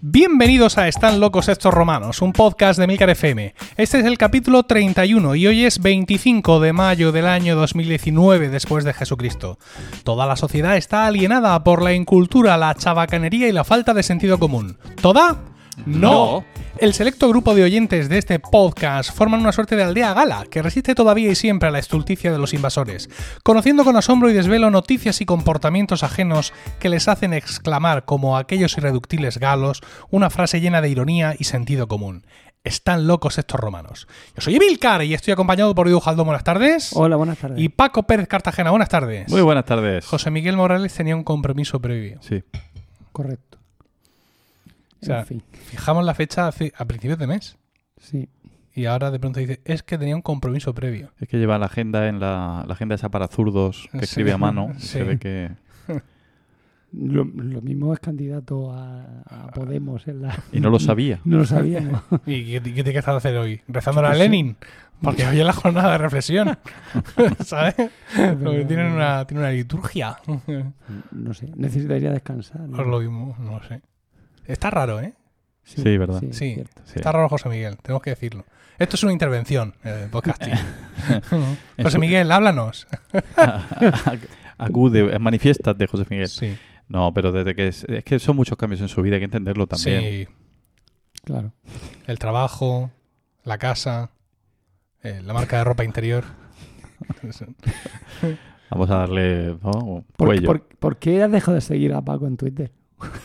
Bienvenidos a Están locos estos romanos, un podcast de Milcar FM. Este es el capítulo 31 y hoy es 25 de mayo del año 2019 después de Jesucristo. Toda la sociedad está alienada por la incultura, la chabacanería y la falta de sentido común. ¿Toda? No. El selecto grupo de oyentes de este podcast forman una suerte de aldea gala que resiste todavía y siempre a la estulticia de los invasores, conociendo con asombro y desvelo noticias y comportamientos ajenos que les hacen exclamar como aquellos irreductibles galos una frase llena de ironía y sentido común. Están locos estos romanos. Yo soy Emilcar y estoy acompañado por Edu Jaldón, buenas tardes. Hola, buenas tardes. Y Paco Pérez Cartagena, buenas tardes. Muy buenas tardes. José Miguel Morales tenía un compromiso previo. Sí. Correcto. O sea, en fin, Fijamos la fecha hace- a principios de mes sí. y ahora de pronto dice, es que tenía un compromiso previo. Es que lleva la agenda en la, la agenda esa para zurdos que Sí. escribe a mano. Sí. Se ve que. Lo, lo mismo es candidato a, a Podemos en la... Y no lo sabía. No lo sabíamos. ¿Y qué, qué te quedas a hacer hoy? ¿Rezándole a sé. Lenin? Porque hoy es la jornada de reflexión. ¿Sabes? Porque tienen una, tienen una liturgia. No sé, necesitaría descansar. ¿no? Os lo mismo, no lo sé. Está raro, ¿eh? Sí, ¿verdad? Sí. cierto. Sí. Está raro José Miguel, tenemos que decirlo. Esto es una intervención eh, podcasting. En José Miguel, háblanos. Acude, manifiéstate, José Miguel. Sí, No, pero desde que es, es que son muchos cambios en su vida, hay que entenderlo también. sí. Claro. El trabajo, la casa, eh, la marca de ropa interior. Vamos a darle ¿no? ¿Por, cuello. por- por qué has dejado de seguir a Paco en Twitter?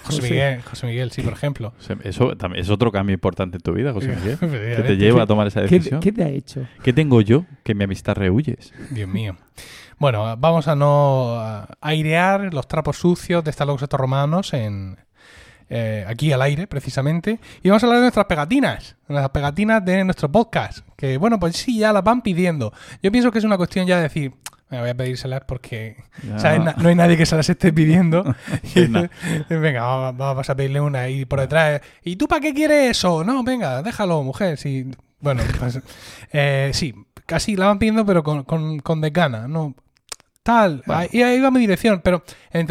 José Miguel, José Miguel, sí, por ejemplo. Eso también es otro cambio importante en tu vida, José Miguel. Que te lleva a tomar esa ¿Qué, decisión. qué te ha hecho? ¿Qué tengo yo que mi amistad rehuyes? Dios mío. Bueno, vamos a no airear los trapos sucios de estos locos estos romanos en eh, aquí al aire, precisamente. Y vamos a hablar de nuestras pegatinas, de las pegatinas de nuestro podcast. Que bueno, pues sí, ya las van pidiendo. Yo pienso que es una cuestión ya de decir, me voy a pedírselas porque no hay nadie que se las esté pidiendo. Y, No. venga, vamos, vamos a pedirle una y por detrás. ¿Y tú para qué quieres eso? No, venga, déjalo, mujer. Sí, bueno, pues, eh, sí, casi la van pidiendo, pero con, con, con desgana, ¿no? Tal, Bueno. ahí, ahí va mi dirección, pero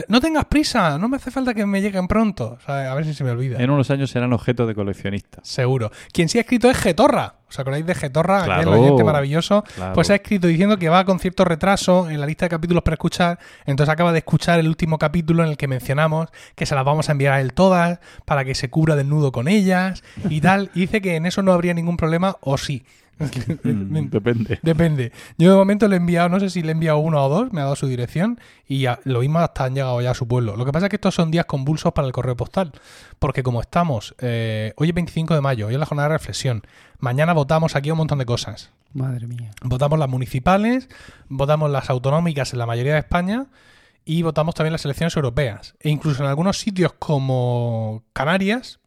no tengas prisa, no me hace falta que me lleguen pronto, a ver si se me olvida. En unos años serán objeto de coleccionistas. Seguro. Quien sí ha escrito es Getorra. ¿Os acordáis de Getorra? Aquel Claro. oyente maravilloso. Claro. Pues ha escrito diciendo que va con cierto retraso en la lista de capítulos para escuchar. Entonces acaba de escuchar el último capítulo en el que mencionamos que se las vamos a enviar a él todas para que se cubra desnudo con ellas y tal. Y dice que en eso no habría ningún problema o sí. Mm, depende. Depende. Yo de momento le he enviado, no sé si le he enviado uno o dos, me ha dado su dirección y ya, lo mismo hasta han llegado ya a su pueblo. Lo que pasa es que estos son días convulsos para el correo postal, porque como estamos, eh, hoy es 25 de mayo, hoy es la jornada de reflexión, mañana votamos aquí un montón de cosas. Madre mía. Votamos las municipales, votamos las autonómicas en la mayoría de España y votamos también las elecciones europeas. E incluso en algunos sitios como Canarias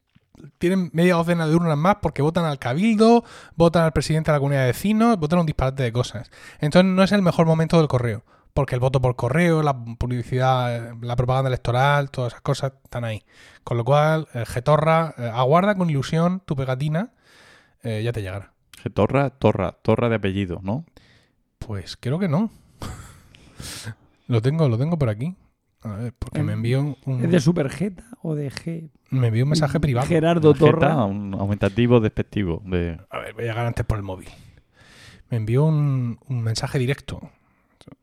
tienen media docena de urnas más porque votan al cabildo, votan al presidente de la comunidad de vecinos, votan un disparate de cosas. Entonces no es el mejor momento del correo. Porque el voto por correo, la publicidad, la propaganda electoral, todas esas cosas están ahí. Con lo cual, eh, Getorra, eh, aguarda con ilusión tu pegatina, eh, ya te llegará. Que Torra, Torra, Torra de apellido, ¿no? Pues creo que no. lo tengo, lo tengo por aquí. A ver, porque me envió un, ¿Es de Supergeta o de G? me envió un mensaje privado. Gerardo Torra. un aumentativo despectivo. De... A ver, voy a llegar antes por el móvil. Me envió un, un mensaje directo.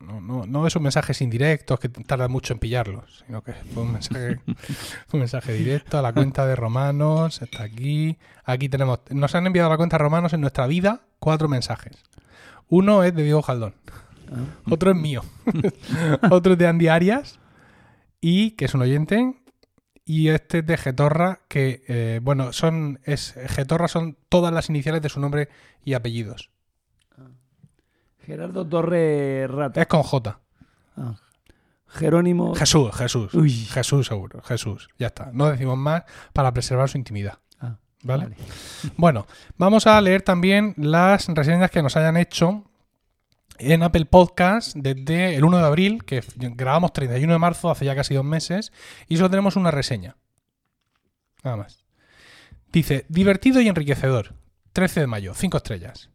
No, no, no esos mensajes indirectos que tardan mucho en pillarlos, sino que fue un mensaje, un mensaje directo a la cuenta de Romanos. Está aquí. Aquí tenemos. Nos han enviado a la cuenta de Romanos en nuestra vida cuatro mensajes. Uno es de Diego Jaldón. Ah, Otro es mío. Otro es de Andy Arias. Y que es un oyente. Y este es de Getorra, que, eh, bueno, son. Es, Getorra son todas las iniciales de su nombre y apellidos. Gerardo Torre Rata. Es con J. Ah. Jerónimo. Jesús, Jesús. Uy. Jesús, seguro. Jesús. Ya está. No decimos más para preservar su intimidad. Ah, ¿Vale? vale. Bueno, vamos a leer también las reseñas que nos hayan hecho en Apple Podcast desde el 1 de abril, que grabamos 31 de marzo, hace ya casi dos meses, y solo tenemos una reseña. Nada más. Dice, divertido y enriquecedor. 13 de mayo, 5 estrellas.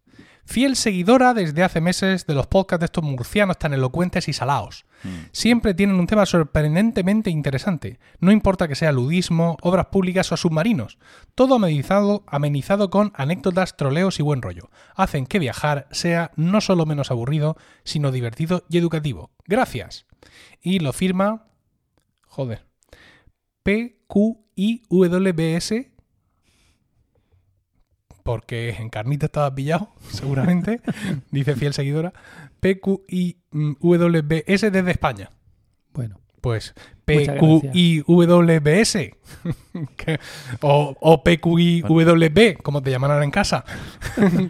Fiel seguidora desde hace meses de los podcasts de estos murcianos tan elocuentes y salaos. Siempre tienen un tema sorprendentemente interesante. No importa que sea ludismo, obras públicas o submarinos. Todo amenizado, amenizado con anécdotas, troleos y buen rollo. Hacen que viajar sea no solo menos aburrido, sino divertido y educativo. Gracias. Y lo firma. Joder. PQIWBS. Porque en carnita estaba pillado, seguramente. dice fiel seguidora. PQIWBS desde España. Bueno, Pues PQIWBS. O, o PQIWB, como te llaman ahora en casa.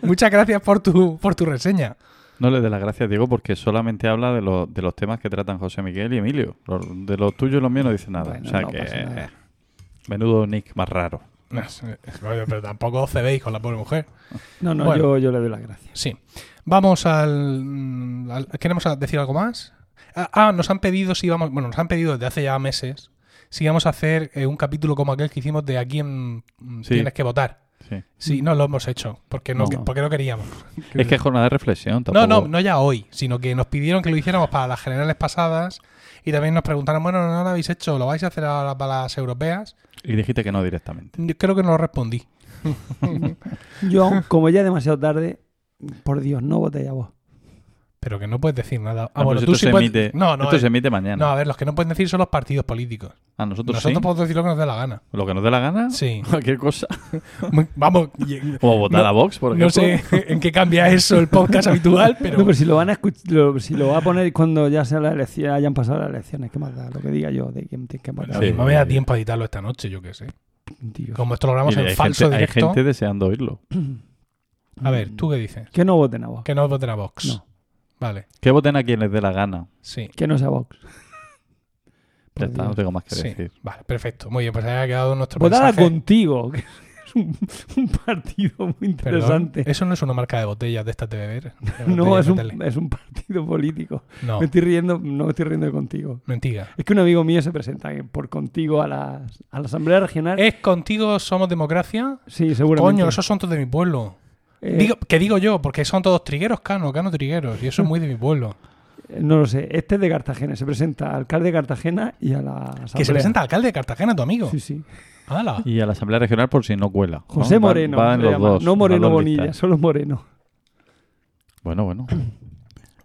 Muchas gracias por tu, por tu reseña. No le dé las gracias, Diego, porque solamente habla de, los de los temas que tratan José Miguel y Emilio. De los tuyos y los míos no dice nada. Bueno, o sea no que. pasa nada. Menudo nick más raro. Pero tampoco os cebéis con la pobre mujer. no, no, Bueno. yo, yo le doy las gracias. Sí. Vamos al, mm, al- ¿Queremos decir algo más? Ah, ah, nos han pedido si vamos. Bueno, nos han pedido desde hace ya meses si vamos a hacer eh, un capítulo como aquel que hicimos de a quién mm, Sí. tienes que votar. Sí. Sí, no lo hemos hecho porque no, No. porque no queríamos. Es que es jornada de reflexión. No, Tampoco... no, no ya hoy, sino que nos pidieron que lo hiciéramos para las generales pasadas y también nos preguntaron, bueno, no lo habéis hecho, ¿lo vais a hacer ahora para las europeas? Y dijiste que no directamente. Yo creo que no lo respondí. Yo, como ya es demasiado tarde, por Dios, no votéis a vos. Pero que no puedes decir nada. Ah, No, bueno, pero tú esto sí se puedes- emite, No, no, esto eh, se emite mañana. no, a ver, los que no pueden decir son los partidos políticos. A nosotros, Nosotros sí. podemos decir lo que nos dé la gana. Lo que nos dé la gana. Sí. Cualquier cosa. Vamos, Como votar No- a Vox, por no ejemplo. sé en qué cambia eso el podcast habitual, pero... No, pero si lo van a lo- si lo va a poner cuando ya sea la elección, hayan pasado las elecciones, ¿qué más da? Lo que diga yo de quién tiene que Bueno, matar. Sí. no me da tiempo a editarlo esta noche, yo qué sé. Como esto lo grabamos en falso gente, hay gente deseando oírlo. A ver, ¿tú qué dices? Que no voten a vos. Que no voten a Vox. No, Vale, Que voten a quien les dé la gana. sí. que no sea Vox. Ya está, no tengo más que Sí, decir. vale, perfecto. Muy bien, pues ahí ha quedado nuestro Votada mensaje. contigo, que es un, un partido muy Perdón, interesante. Eso no es una marca de botellas de estas de beber. de No, es de un, es un partido político. No, Me estoy riendo, no me estoy riendo de contigo. mentira. Es que un amigo mío se presenta por contigo a, las, a la Asamblea Regional. ¿Es contigo somos democracia? sí, seguramente. Coño, esos son todos de mi pueblo. Eh, Digo, que digo yo, porque son todos trigueros, cano, cano trigueros. Y eso es muy de mi pueblo. No lo sé. Este es de Cartagena. Se presenta al alcalde de Cartagena y a la Asamblea. Que se presenta alcalde de Cartagena, tu amigo. Sí, sí. ¡Hala! Y a la Asamblea Regional por si no cuela. ¿no? José Moreno. va en los dos, no en Moreno Bonilla, listas. solo Moreno. Bueno, bueno.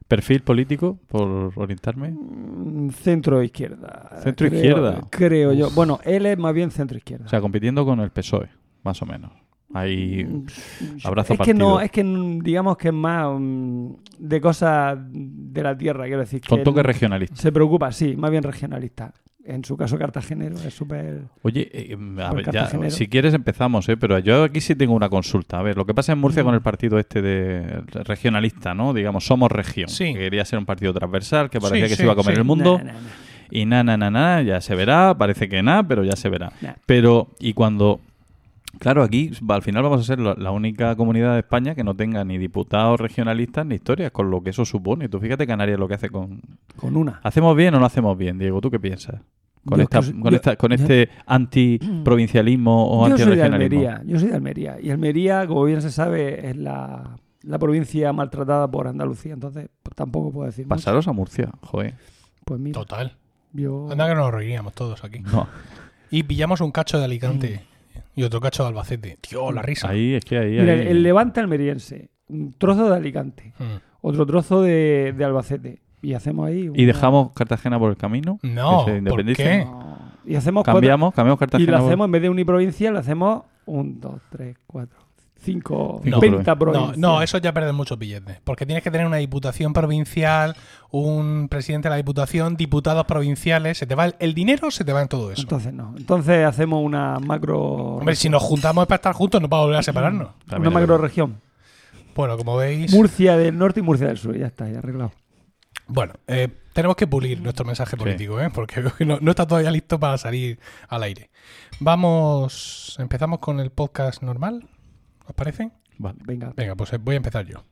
Perfil político, por orientarme. Mm, Centro izquierda. Centro creo- izquierda. Creo yo. Bueno, él es más bien centro izquierda. O sea, compitiendo con el PSOE, más o menos. Ahí. abrazo es que no, partido. es que mm, digamos que es más mm, de cosas de la tierra, quiero decir. Con que toque regionalista. Se preocupa, sí, más bien regionalista. En su caso, cartagenero es súper. Oye, eh, a ver, ya, si quieres empezamos, ¿eh? pero yo aquí sí tengo una consulta. A ver, lo que pasa en Murcia Mm. con el partido este de regionalista, ¿no? Digamos, somos región. Sí. Que quería ser un partido transversal, que parecía Sí, que sí, se iba a comer sí. el mundo. Nah, nah, nah. Y na, na, na, na, ya se verá. Parece que nada, pero ya se verá. Pero, y cuando. Claro, aquí al final vamos a ser la, única comunidad de España que no tenga ni diputados regionalistas ni historias, con lo que eso supone. Tú fíjate Canarias lo que hace con. Con una. ¿Hacemos bien o no hacemos bien, Diego? ¿Tú qué piensas? Con, Yo esta, soy- con, yo- esta- con yo- este antiprovincialismo o Yo soy de. Almería, yo soy de Almería. Y Almería, como bien se sabe, es la, la provincia maltratada por Andalucía. Entonces, pues, tampoco puedo decir. mucho. Pasaros a Murcia, joder. Pues mira, Total. yo. Anda que nos reiríamos todos aquí. No, Y pillamos un cacho de Alicante y otro cacho de Albacete. Tío, la risa. ahí es que ahí. Mira, ahí- el, levante almeriense, un trozo de Alicante, Mm. otro trozo de, de Albacete. Y hacemos ahí. Y una- dejamos Cartagena por el camino. No, que se ¿por qué? No. Y hacemos cuatro- Cambiamos, cambiamos Y Cartagena. lo por- hacemos, en vez de uniprovincia, lo hacemos un, dos, tres, cuatro, cinco, Cinco 20 No, provincias. no, eso ya pierde muchos billetes. Porque tienes que tener una diputación provincial, un presidente de la diputación, diputados provinciales. Se te va el, el dinero, se te va en todo eso. Entonces no. Entonces hacemos una macro. Hombre, si nos juntamos es para estar juntos, no para volver a separarnos. También una macro región. Bueno, como veis. Murcia del norte y Murcia del sur. Ya está, ya arreglado. Bueno, eh, tenemos que pulir nuestro mensaje político, ¿eh? porque veo que no, no está todavía listo para salir al aire. Vamos, empezamos con el podcast normal, ¿os parece? Vale. Venga. Venga, pues eh, voy a empezar yo.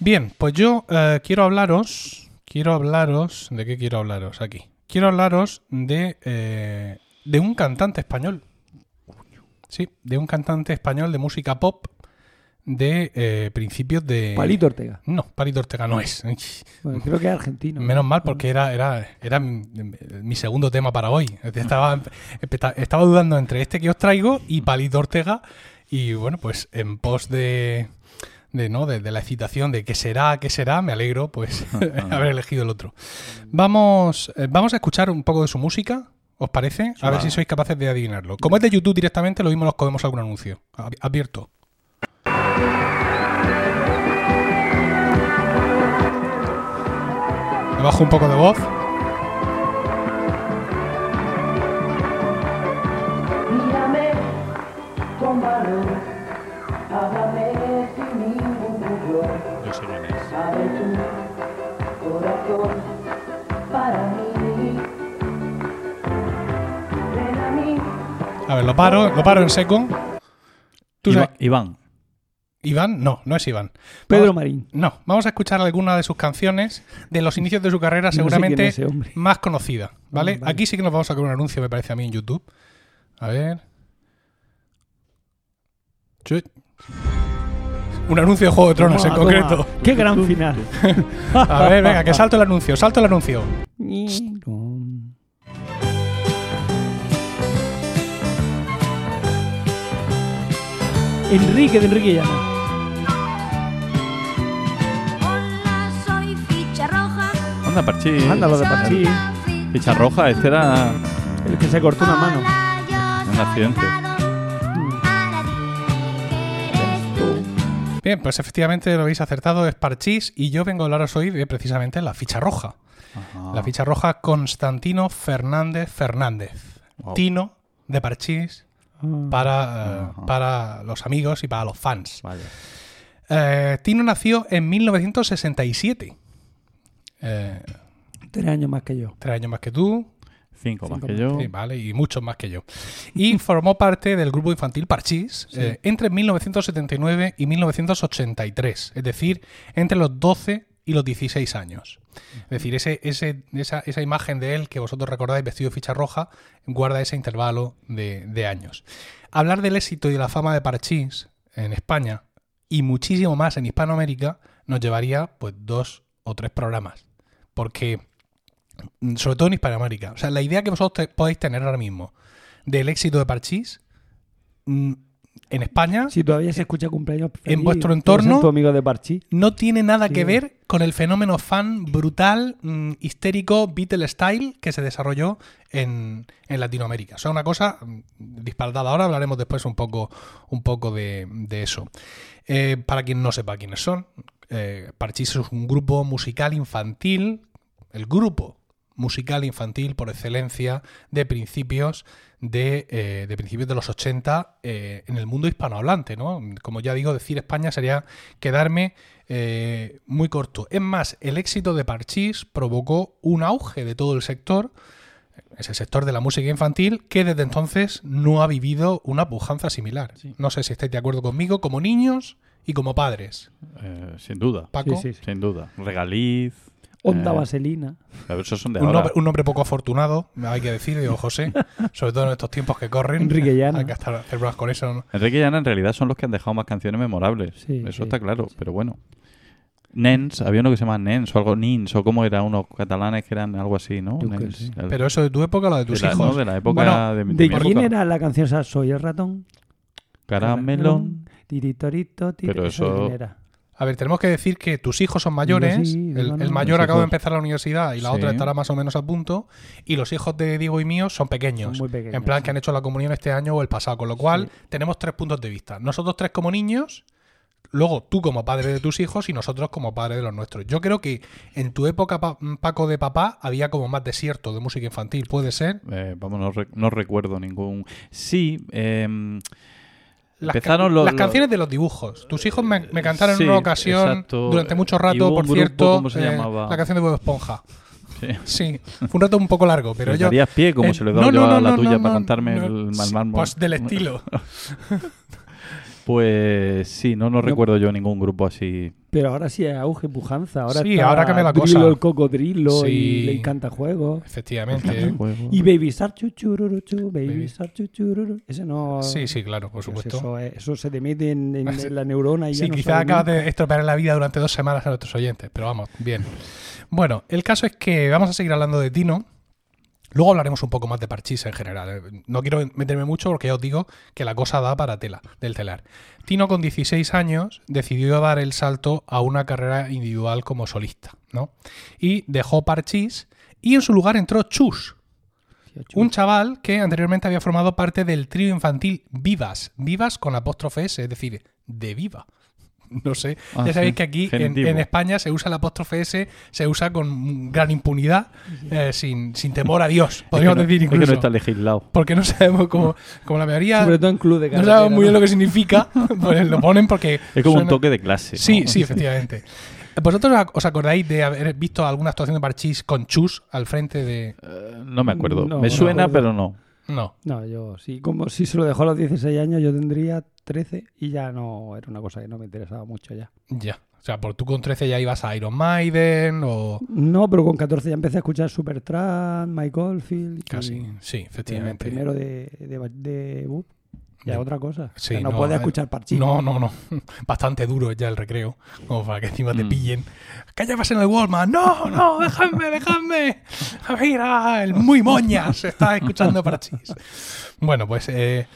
Bien, pues yo eh, quiero hablaros quiero hablaros. ¿De qué quiero hablaros? Aquí. Quiero hablaros de, eh, de un cantante español. Sí, de un cantante español de música pop de eh, principios de. Palito Ortega. No, Palito Ortega no es. Bueno, creo que es argentino. Menos mal porque era, era, era mi, segundo tema para hoy. Estaba, estaba dudando entre este que os traigo y Palito Ortega. Y bueno, pues en pos de, de, ¿no? de, de la excitación de qué será, qué será, me alegro pues haber elegido el otro. Vamos, eh, vamos a escuchar un poco de su música. ¿Os parece? A ver si sois capaces de adivinarlo. Como es de YouTube directamente, lo mismo nos comemos algún anuncio. Ab- Le bajo un poco de voz. Yo a mí, A ver, lo paro, lo paro en seco. ¿Tú Iva- sabes- Iván. ¿Iván? No, no es Iván. Pedro Marín. No, vamos a escuchar alguna de sus canciones de los inicios de su carrera, No seguramente es más conocida, ¿vale? Ah, vale. Aquí sí que nos vamos a sacar un anuncio, me parece a mí, en YouTube. A ver. Un anuncio de Juego de Tronos en concreto. toma. Qué gran final. A ver, venga, que salto el anuncio, salto el anuncio. Enrique de Enrique Llana. Anda, Parchí. Anda, lo de. Ficha roja, este era El que se cortó una mano. Un accidente. Bien, pues efectivamente lo habéis acertado, es Parchís, y yo vengo a hablaros hoy de precisamente la ficha roja. Ajá. La ficha roja Constantino Fernández Fernández. Wow. Tino de Parchís Ah. para, eh, para los amigos y para los fans. Eh, Tino nació en 1967. Eh, Tres años más que yo. tres años más que tú, Cinco, más que más. yo. sí, vale, y muchos más que yo. Y formó parte del grupo infantil Parchís eh, entre 1979 y 1983, es decir, entre los 12 y los 16 años. Es decir, ese, ese, esa, esa imagen de él que vosotros recordáis vestido de ficha roja guarda ese intervalo de, de años. Hablar del éxito y de la fama de Parchís en España y muchísimo más en Hispanoamérica nos llevaría pues dos o tres programas. Porque, mm, sobre todo en Hispanoamérica, o sea, la idea que vosotros te- podéis tener ahora mismo del éxito de Parchís mm, en España Si todavía se escucha cumpleaños feliz, vuestro entorno- tu amigo de no tiene nada Sí. que ver con el fenómeno fan brutal, mm, histérico, Beatle style que se desarrolló en, en Latinoamérica. O sea, una cosa disparatada. Ahora hablaremos después un poco, un poco de, de eso. Eh, para quien no sepa quiénes son, eh, Parchís es un grupo musical infantil, el grupo musical infantil por excelencia de principios de, eh, de principios de los 80 eh, en el mundo hispanohablante, ¿no? Como ya digo, decir España sería quedarme eh, muy corto. Es más, el éxito de Parchís provocó un auge de todo el sector, ese sector de la música infantil, que desde entonces no ha vivido una pujanza similar. No sé si estáis de acuerdo conmigo, como niños y como padres. Eh, sin duda. Paco, Sí, sí, sí. Sin duda. Regaliz. Onda eh, vaselina. pero esos son de un, ahora. nombre, un nombre poco afortunado, hay que decir, digo José, sobre todo en estos tiempos que corren. Enrique Llana. Hay que estar, hacer bromas con eso. ¿no? Enrique y Ana en realidad son los que han dejado más canciones memorables. Sí, Eso sí, está claro, sí. pero bueno. Nens, había uno que se llama Nens o algo, Nins, o como era, unos catalanes que eran algo así, ¿no? Nens, el- Pero eso de tu época o la de de tus la, hijos. no, de la época Bueno, de mi, ¿De mi quién época. era la canción esa? Soy el ratón. Caramelón. Tiritorito, tiri- Pero ¿esa de eso- quién era? A ver, tenemos que decir que tus hijos son mayores. Sí, el, mayor acaba de empezar la universidad y la Sí. otra estará más o menos a punto. Y los hijos de Diego y míos son pequeños. Son muy pequeños, en plan sí. que han hecho la comunión este año o el pasado. Con lo cual, tenemos tres puntos de vista. Nosotros tres como niños, luego tú como padre de tus hijos y nosotros como padre de los nuestros. Yo creo que en tu época, Pa- Paco de papá, había como más desierto de música infantil. ¿Puede ser? Eh, vamos, no, no recuerdo ningún. Sí, em, Las, Empezaron ca- los- las los- canciones de los dibujos. Tus hijos me, me cantaron Sí, en una ocasión, exacto. durante mucho rato, por grupo, cierto, ¿cómo se eh, llamaba? la canción de Bob Esponja. sí. Sí, fue un rato un poco largo, pero ¿Les yo... pie como Eh, se le he dado no, yo no, a la no, tuya para no. el mal mármol? Pues del estilo. Pues sí, no, no recuerdo yo ningún grupo así. Pero ahora sí hay auge, pujanza. Ahora Sí, está ahora cambia la Drilo, cosa. el cocodrilo Sí. y le encanta juegos. Efectivamente. Y Baby Shark, chuchururu, chu, Baby, Baby- Shark, chuchururu. Ese no... Sí, sí, claro, por pues supuesto. eso, es- eso se te mete en, en la neurona y ya Sí, no quizás acabas nunca. de estropear la vida durante dos semanas a nuestros oyentes, pero vamos, bien. Bueno, el caso es que vamos a seguir hablando de Tino. Luego hablaremos un poco más de Parchís en general. eh. No quiero meterme mucho porque ya os digo que la cosa da para tela, del telar. Tino con 16 años decidió dar el salto a una carrera individual como solista, ¿no? Y dejó Parchís y en su lugar entró Chus, un chaval que anteriormente había formado parte del trío infantil Vivas. Vivas con apóstrofe S, es decir, de viva. No sé. Ah, ya sabéis sí. que aquí en, España se usa el apóstrofe S, se usa con gran impunidad, eh, sin, sin temor a Dios, podríamos es que no, decir es que incluso. no está legislado. Porque no sabemos cómo, como la mayoría Sobre todo en club de no sabemos muy bien ¿no? lo que significa, pues lo ponen porque Es como un toque de clase. Sí, ¿no? sí, efectivamente. ¿Vosotros os acordáis de haber visto alguna actuación de Parchís con Chus al frente de...? Eh, no me acuerdo. No, me suena, pero no. No. No, yo sí. Como si se lo dejó a los 16 años, yo tendría 13 y ya no era una cosa que no me interesaba mucho ya. Ya. O sea, por tú con 13 ya ibas a Iron Maiden o... No, pero con 14 ya empecé a escuchar Supertramp, Mike Oldfield. y- Casi, sí, El efectivamente. primero de, de, de Boop. Ya De- otra cosa. Sí, no, no, puedes eh, escuchar Parchís. No, no, no. Bastante duro ya el recreo. Como para que encima te Mm. pillen. ¿Qué llevas en el Walmart? No, no, dejadme, dejadme. Mira, el muy moñas está escuchando Parchís. Bueno, pues eh,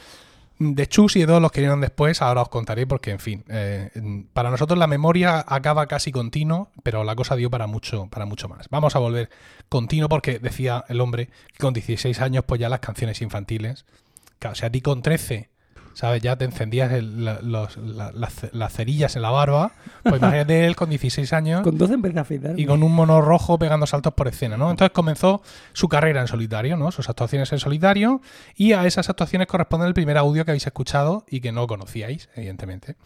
de Chus y de todos los que vinieron después, ahora os contaré porque, en fin, eh, para nosotros la memoria acaba casi continuo, pero la cosa dio para mucho, para mucho más. Vamos a volver continuo porque decía el hombre que con 16 años, pues ya las canciones infantiles. Claro, si a ti con 13 ¿sabes? Ya te encendías el- la- los- la- las, las cerillas en la barba. Pues imagínate él con 16 años Con 12 empecé a afeitar. y con un mono rojo pegando saltos por escena, ¿no? Entonces comenzó su carrera en solitario, ¿no? Sus actuaciones en solitario y a esas actuaciones corresponde el primer audio que habéis escuchado y que no conocíais, evidentemente.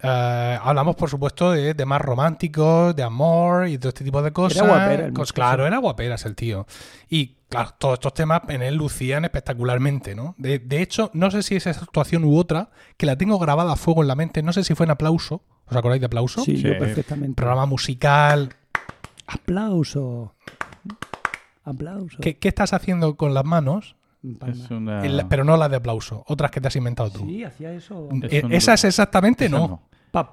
Eh, hablamos, por supuesto, de temas románticos, de amor y todo este tipo de cosas. guapera Cos- muchacho. claro, era guaperas el tío. Y claro, todos estos temas en él lucían espectacularmente, ¿no? De, de hecho, no sé si es esa actuación u otra, que la tengo grabada a fuego en la mente, no sé si fue en aplauso. ¿Os acordáis de aplauso? Sí, yo perfectamente. Programa musical. Aplauso. Aplauso. ¿Qué, qué estás haciendo con las manos? Es una... Pero no las de aplauso, otras que te has inventado tú. Sí, hacía eso. Es Eh, exactamente no. Pa,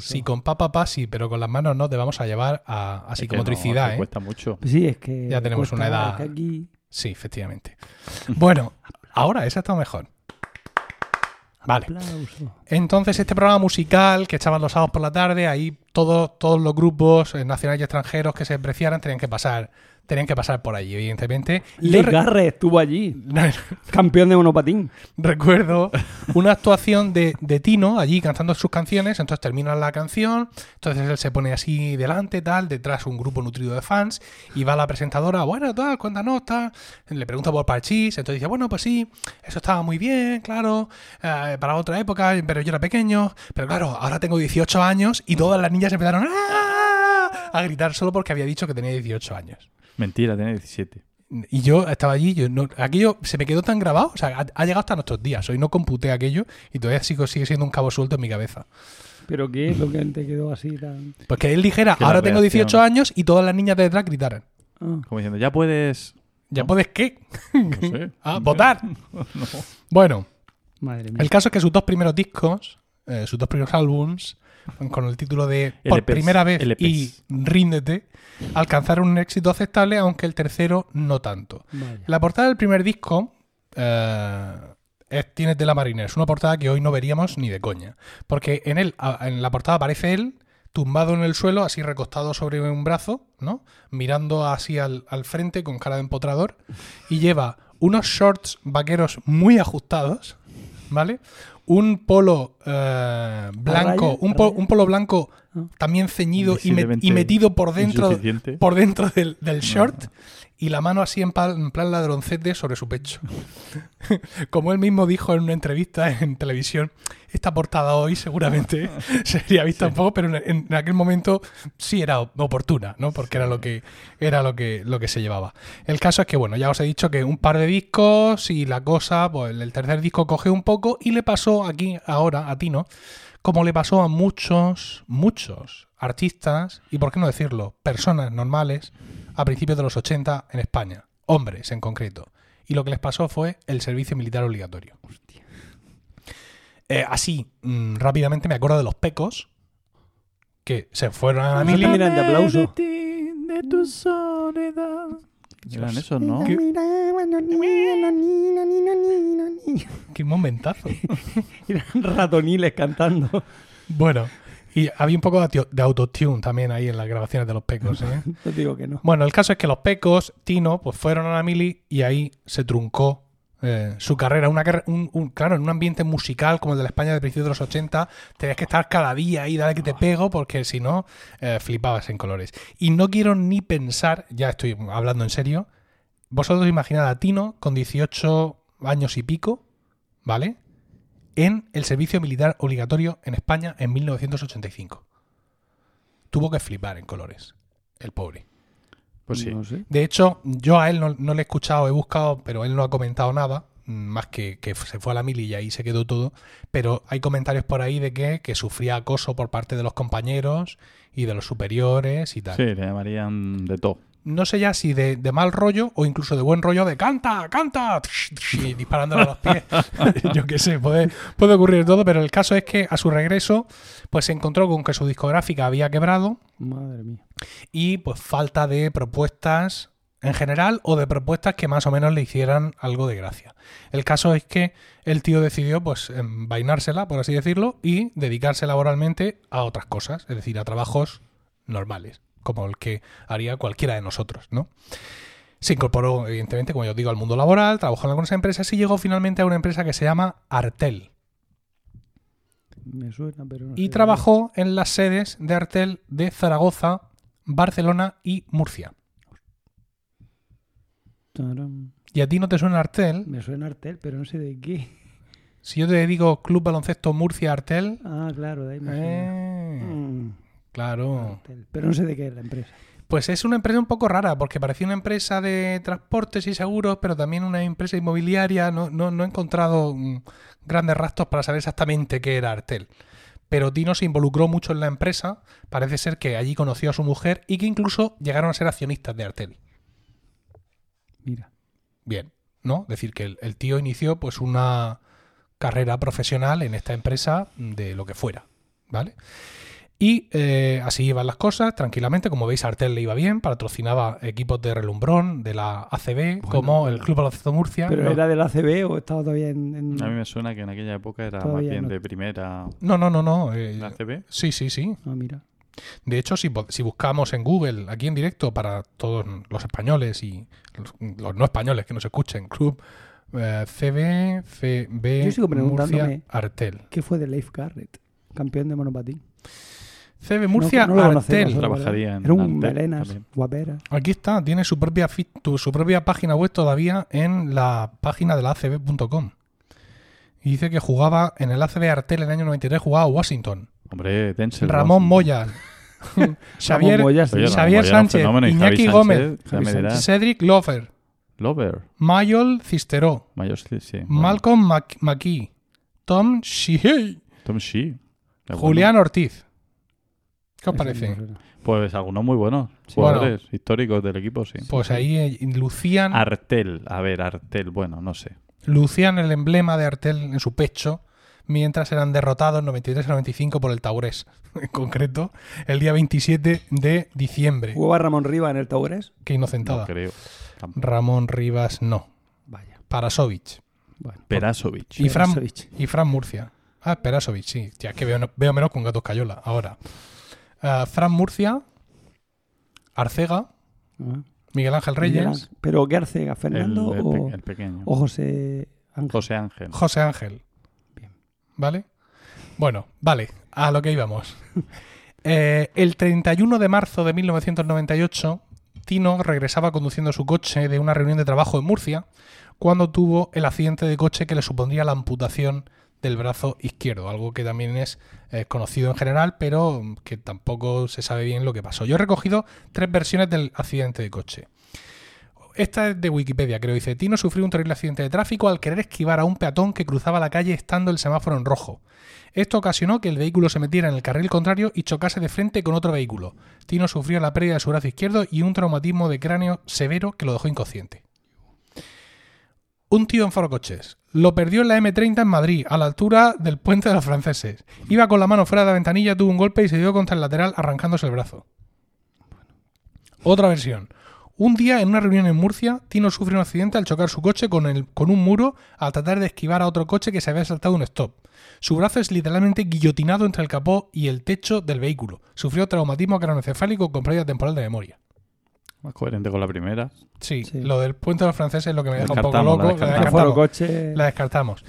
Sí, con pa, pa, pa, sí, pero con las manos no te vamos a llevar a, Sí, es que. Aquí... Sí, efectivamente. bueno, ahora esa está mejor. Vale. Entonces, este programa musical que echaban los sábados por la tarde, ahí todos, todos los grupos eh, nacionales y extranjeros que se tenían que pasar tenían que pasar por allí, evidentemente. Y yo Les re- Garre estuvo allí. Campeón de monopatín. recuerdo una actuación de, de Tino allí cantando sus canciones, entonces termina la canción, entonces él se pone así delante, tal, detrás un grupo nutrido de fans, y va la presentadora, bueno, tal, cuéntanos, tal, le pregunta por Parchís, entonces dice, bueno, pues sí, eso estaba muy bien, claro, eh, para otra época, pero yo era pequeño, pero claro, ahora tengo 18 años y todas las niñas empezaron "¡Ah!", a gritar solo porque había dicho que tenía 18 años. Mentira, tiene 17. Y yo estaba allí, yo no, aquello se me quedó tan grabado, o sea, ha, ha llegado hasta nuestros días. Hoy no computé aquello y todavía sigo, sigue siendo un cabo suelto en mi cabeza. Pero ¿qué es lo que te quedó así tan.? Pues que él dijera, Que ahora tengo 18 reacción. años y todas las niñas de detrás gritaran. Ah. Como diciendo, ya puedes... ¿Ya ¿No? puedes qué? No sé. Ah, votar. Bueno, Madre mía. el caso es que sus dos primeros discos, eh, sus dos primeros álbums, con el título de Por LPs, primera vez LPs. y Ríndete, alcanzaron un éxito aceptable, aunque el tercero no tanto. Vaya. La portada del primer disco eh, es, tiene tela marina. Es una portada que hoy no veríamos ni de coña. Porque en él, en la portada aparece él tumbado en el suelo, así recostado sobre un brazo, ¿no? Mirando así al, al frente con cara de empotrador. Y lleva unos shorts vaqueros muy ajustados, ¿vale? Un polo eh, blanco, raya? un, un polo blanco Ah. también ceñido y, me- Visiblemente y metido por dentro, por dentro del, del short y la mano así en, plan ladroncete sobre su pecho. Como él mismo dijo en una entrevista en televisión, esta portada hoy seguramente sería vista un poco, pero en, en aquel momento sí era oportuna, ¿no? Porque era lo que era lo que lo que se llevaba. El caso es que bueno, ya os he dicho que un par de discos y la cosa, pues el tercer disco coge un poco y le pasó aquí ahora a Tino, como le pasó a muchos muchos artistas y por qué no decirlo, personas normales a principios de los 80 en España, hombres en concreto. Y lo que les pasó fue el servicio militar obligatorio. Eh, así, mm, rápidamente me acuerdo de los pecos que se fueron a la mili. también eran de aplauso. Eran esos, ¿no? Qué momentazo. Eran ratoniles cantando. bueno, y había un poco de autotune también ahí en las grabaciones de los pecos. ¿eh? Digo que no. Bueno, el caso es que los pecos, Tino, pues fueron a la mili y ahí se truncó eh, su carrera. Una, un- un- claro, en un ambiente musical como el de la España de principios de los 80, tenías que estar cada día ahí, dale que te pego, porque si no, eh, flipabas en colores. Y no quiero ni pensar, ya estoy hablando en serio, vosotros imaginad a Tino con 18 años y pico, ¿vale? En el servicio militar obligatorio en España en 1985. Tuvo que flipar en colores, el pobre. Pues sí. No sé. De hecho, yo a él no, no le he escuchado, he buscado, pero él no ha comentado nada, mm, más que, que se fue a la mili y ahí se quedó todo. Pero hay comentarios por ahí de que, que sufría acoso por parte de los compañeros y de los superiores y tal. Sí, le llamarían de todo. No sé ya si de, de mal rollo o incluso de buen rollo de canta, canta, y disparándole a los pies. yo qué sé, puede, puede ocurrir todo, pero el caso es que a su regreso, pues se encontró con que su discográfica había quebrado Madre mía. y pues falta de propuestas en general o de propuestas que más o menos le hicieran algo de gracia. El caso es que el tío decidió pues envainársela, por así decirlo, y dedicarse laboralmente a otras cosas, es decir, a trabajos normales, como el que haría cualquiera de nosotros, ¿no? Se incorporó, evidentemente, como yo os digo, al mundo laboral, trabajó en algunas empresas y llegó finalmente a una empresa que se llama Artel. Me suena, pero no Y sé. trabajó en las sedes de Artel de Zaragoza, Barcelona y Murcia. Tarán. ¿Y a ti no te suena Artel? Me suena Artel, pero no sé de qué. Si yo te digo Club Baloncesto Murcia Artel. Ah, claro, de ahí me suena. eh, claro. Pero no sé de qué es la empresa. Pues es una empresa un poco rara, porque parecía una empresa de transportes y seguros, pero también una empresa inmobiliaria. No, no, no he encontrado mm, grandes rastros para saber exactamente qué era Artel. Pero Tino se involucró mucho en la empresa. Parece ser que allí conoció a su mujer y que incluso llegaron a ser accionistas de Artel. Mira. Bien, ¿no? Es decir, que el, el tío inició pues una carrera profesional en esta empresa de lo que fuera, ¿vale? Y eh, así iban las cosas, tranquilamente. Como veis, Artel le iba bien, patrocinaba equipos de relumbrón de la ACB, como el Club Baloncesto Murcia. ¿Pero no, era del ACB o estaba todavía en...? en- A mí me suena que en aquella época era más bien no. de primera no, no, no. no, eh, la CB. sí, sí, sí. Ah, mira. De hecho, si, si buscamos en Google, aquí en directo, para todos los españoles y los, los no españoles que nos escuchen, Club eh, CB, CB, Yo sigo Murcia, preguntándome. Artel. ¿Qué fue de Leif Garrett? Campeón de monopatín. CB Murcia, no Artel. Trabajaría en Era un Artel melenas, también. guapera. Aquí está, tiene su propia, su propia página web todavía en la página de la ACB.com. Y dice que jugaba en el ACB Artel en el año 93, jugaba a Washington. Hombre, Denzel Ramón. Moya. Xavier, Moya, sí. Oye, Ramón Xavier Moya, Sánchez, fenómeno, Iñaki Gómez, Sánchez. Cedric Lover, Lover. Mayol Cisteró, Mayor sí. Malcolm McKee, Tom Sheehy, Tom Shee. Julián Ortiz. ¿Qué os Ese parece? me suena. Pues algunos muy buenos. Sí. Jugadores históricos del equipo, sí. Pues ahí eh, lucían, Artel. A ver, Artel. Bueno, no sé. lucían el emblema de Artel en su pecho mientras eran derrotados 93 a 95 por el Taurés, en concreto, el día 27 de diciembre. ¿Jugaba Ramón Riva en el Taures? Qué inocentada. No creo. Tampoco. Ramón Rivas no. Vaya. Parasovic. Bueno. Perasovic. Y Fran, Perasovic. y Fran Murcia. Ah, Perasovic, sí. Ya, es que veo, veo menos con gatos cayola ahora. Ah, Fran Murcia, Arcega, Ah. Miguel Ángel Miguel Reyes, Ángel. ¿Pero qué Arcega? El, ¿Fernando el o, pe- el pequeño. o José Ángel? José Ángel. José Ángel. Bien. ¿vale? Bueno, vale, a lo que íbamos. Eh, el 31 de marzo de 1998, Tino regresaba conduciendo su coche de una reunión de trabajo en Murcia cuando tuvo el accidente de coche que le supondría la amputación del brazo izquierdo, algo que también es eh, conocido en general, pero que tampoco se sabe bien lo que pasó. Yo he recogido tres versiones del accidente de coche. Esta es de Wikipedia, creo. Dice, Tino sufrió un terrible accidente de tráfico al querer esquivar a un peatón que cruzaba la calle estando el semáforo en rojo. Esto ocasionó que el vehículo se metiera en el carril contrario y chocase de frente con otro vehículo. Tino sufrió la pérdida de su brazo izquierdo y un traumatismo de cráneo severo que lo dejó inconsciente. Un tío en Foro Coches. Lo perdió en la M30 en Madrid, a la altura del puente de los franceses. Iba con la mano fuera de la ventanilla, tuvo un golpe y se dio contra el lateral arrancándose el brazo. Otra versión. Un día, en una reunión en Murcia, Tino sufre un accidente al chocar su coche con, el- con un muro al tratar de esquivar a otro coche que se había saltado un stop. Su brazo es literalmente guillotinado entre el capó y el techo del vehículo. Sufrió traumatismo craneoencefálico con pérdida temporal de memoria. Más coherente con la primera. Sí, Sí. lo del puente de los franceses es lo que me deja un poco loco. La descartamos. Que Foro descartamos. Coche. La descartamos.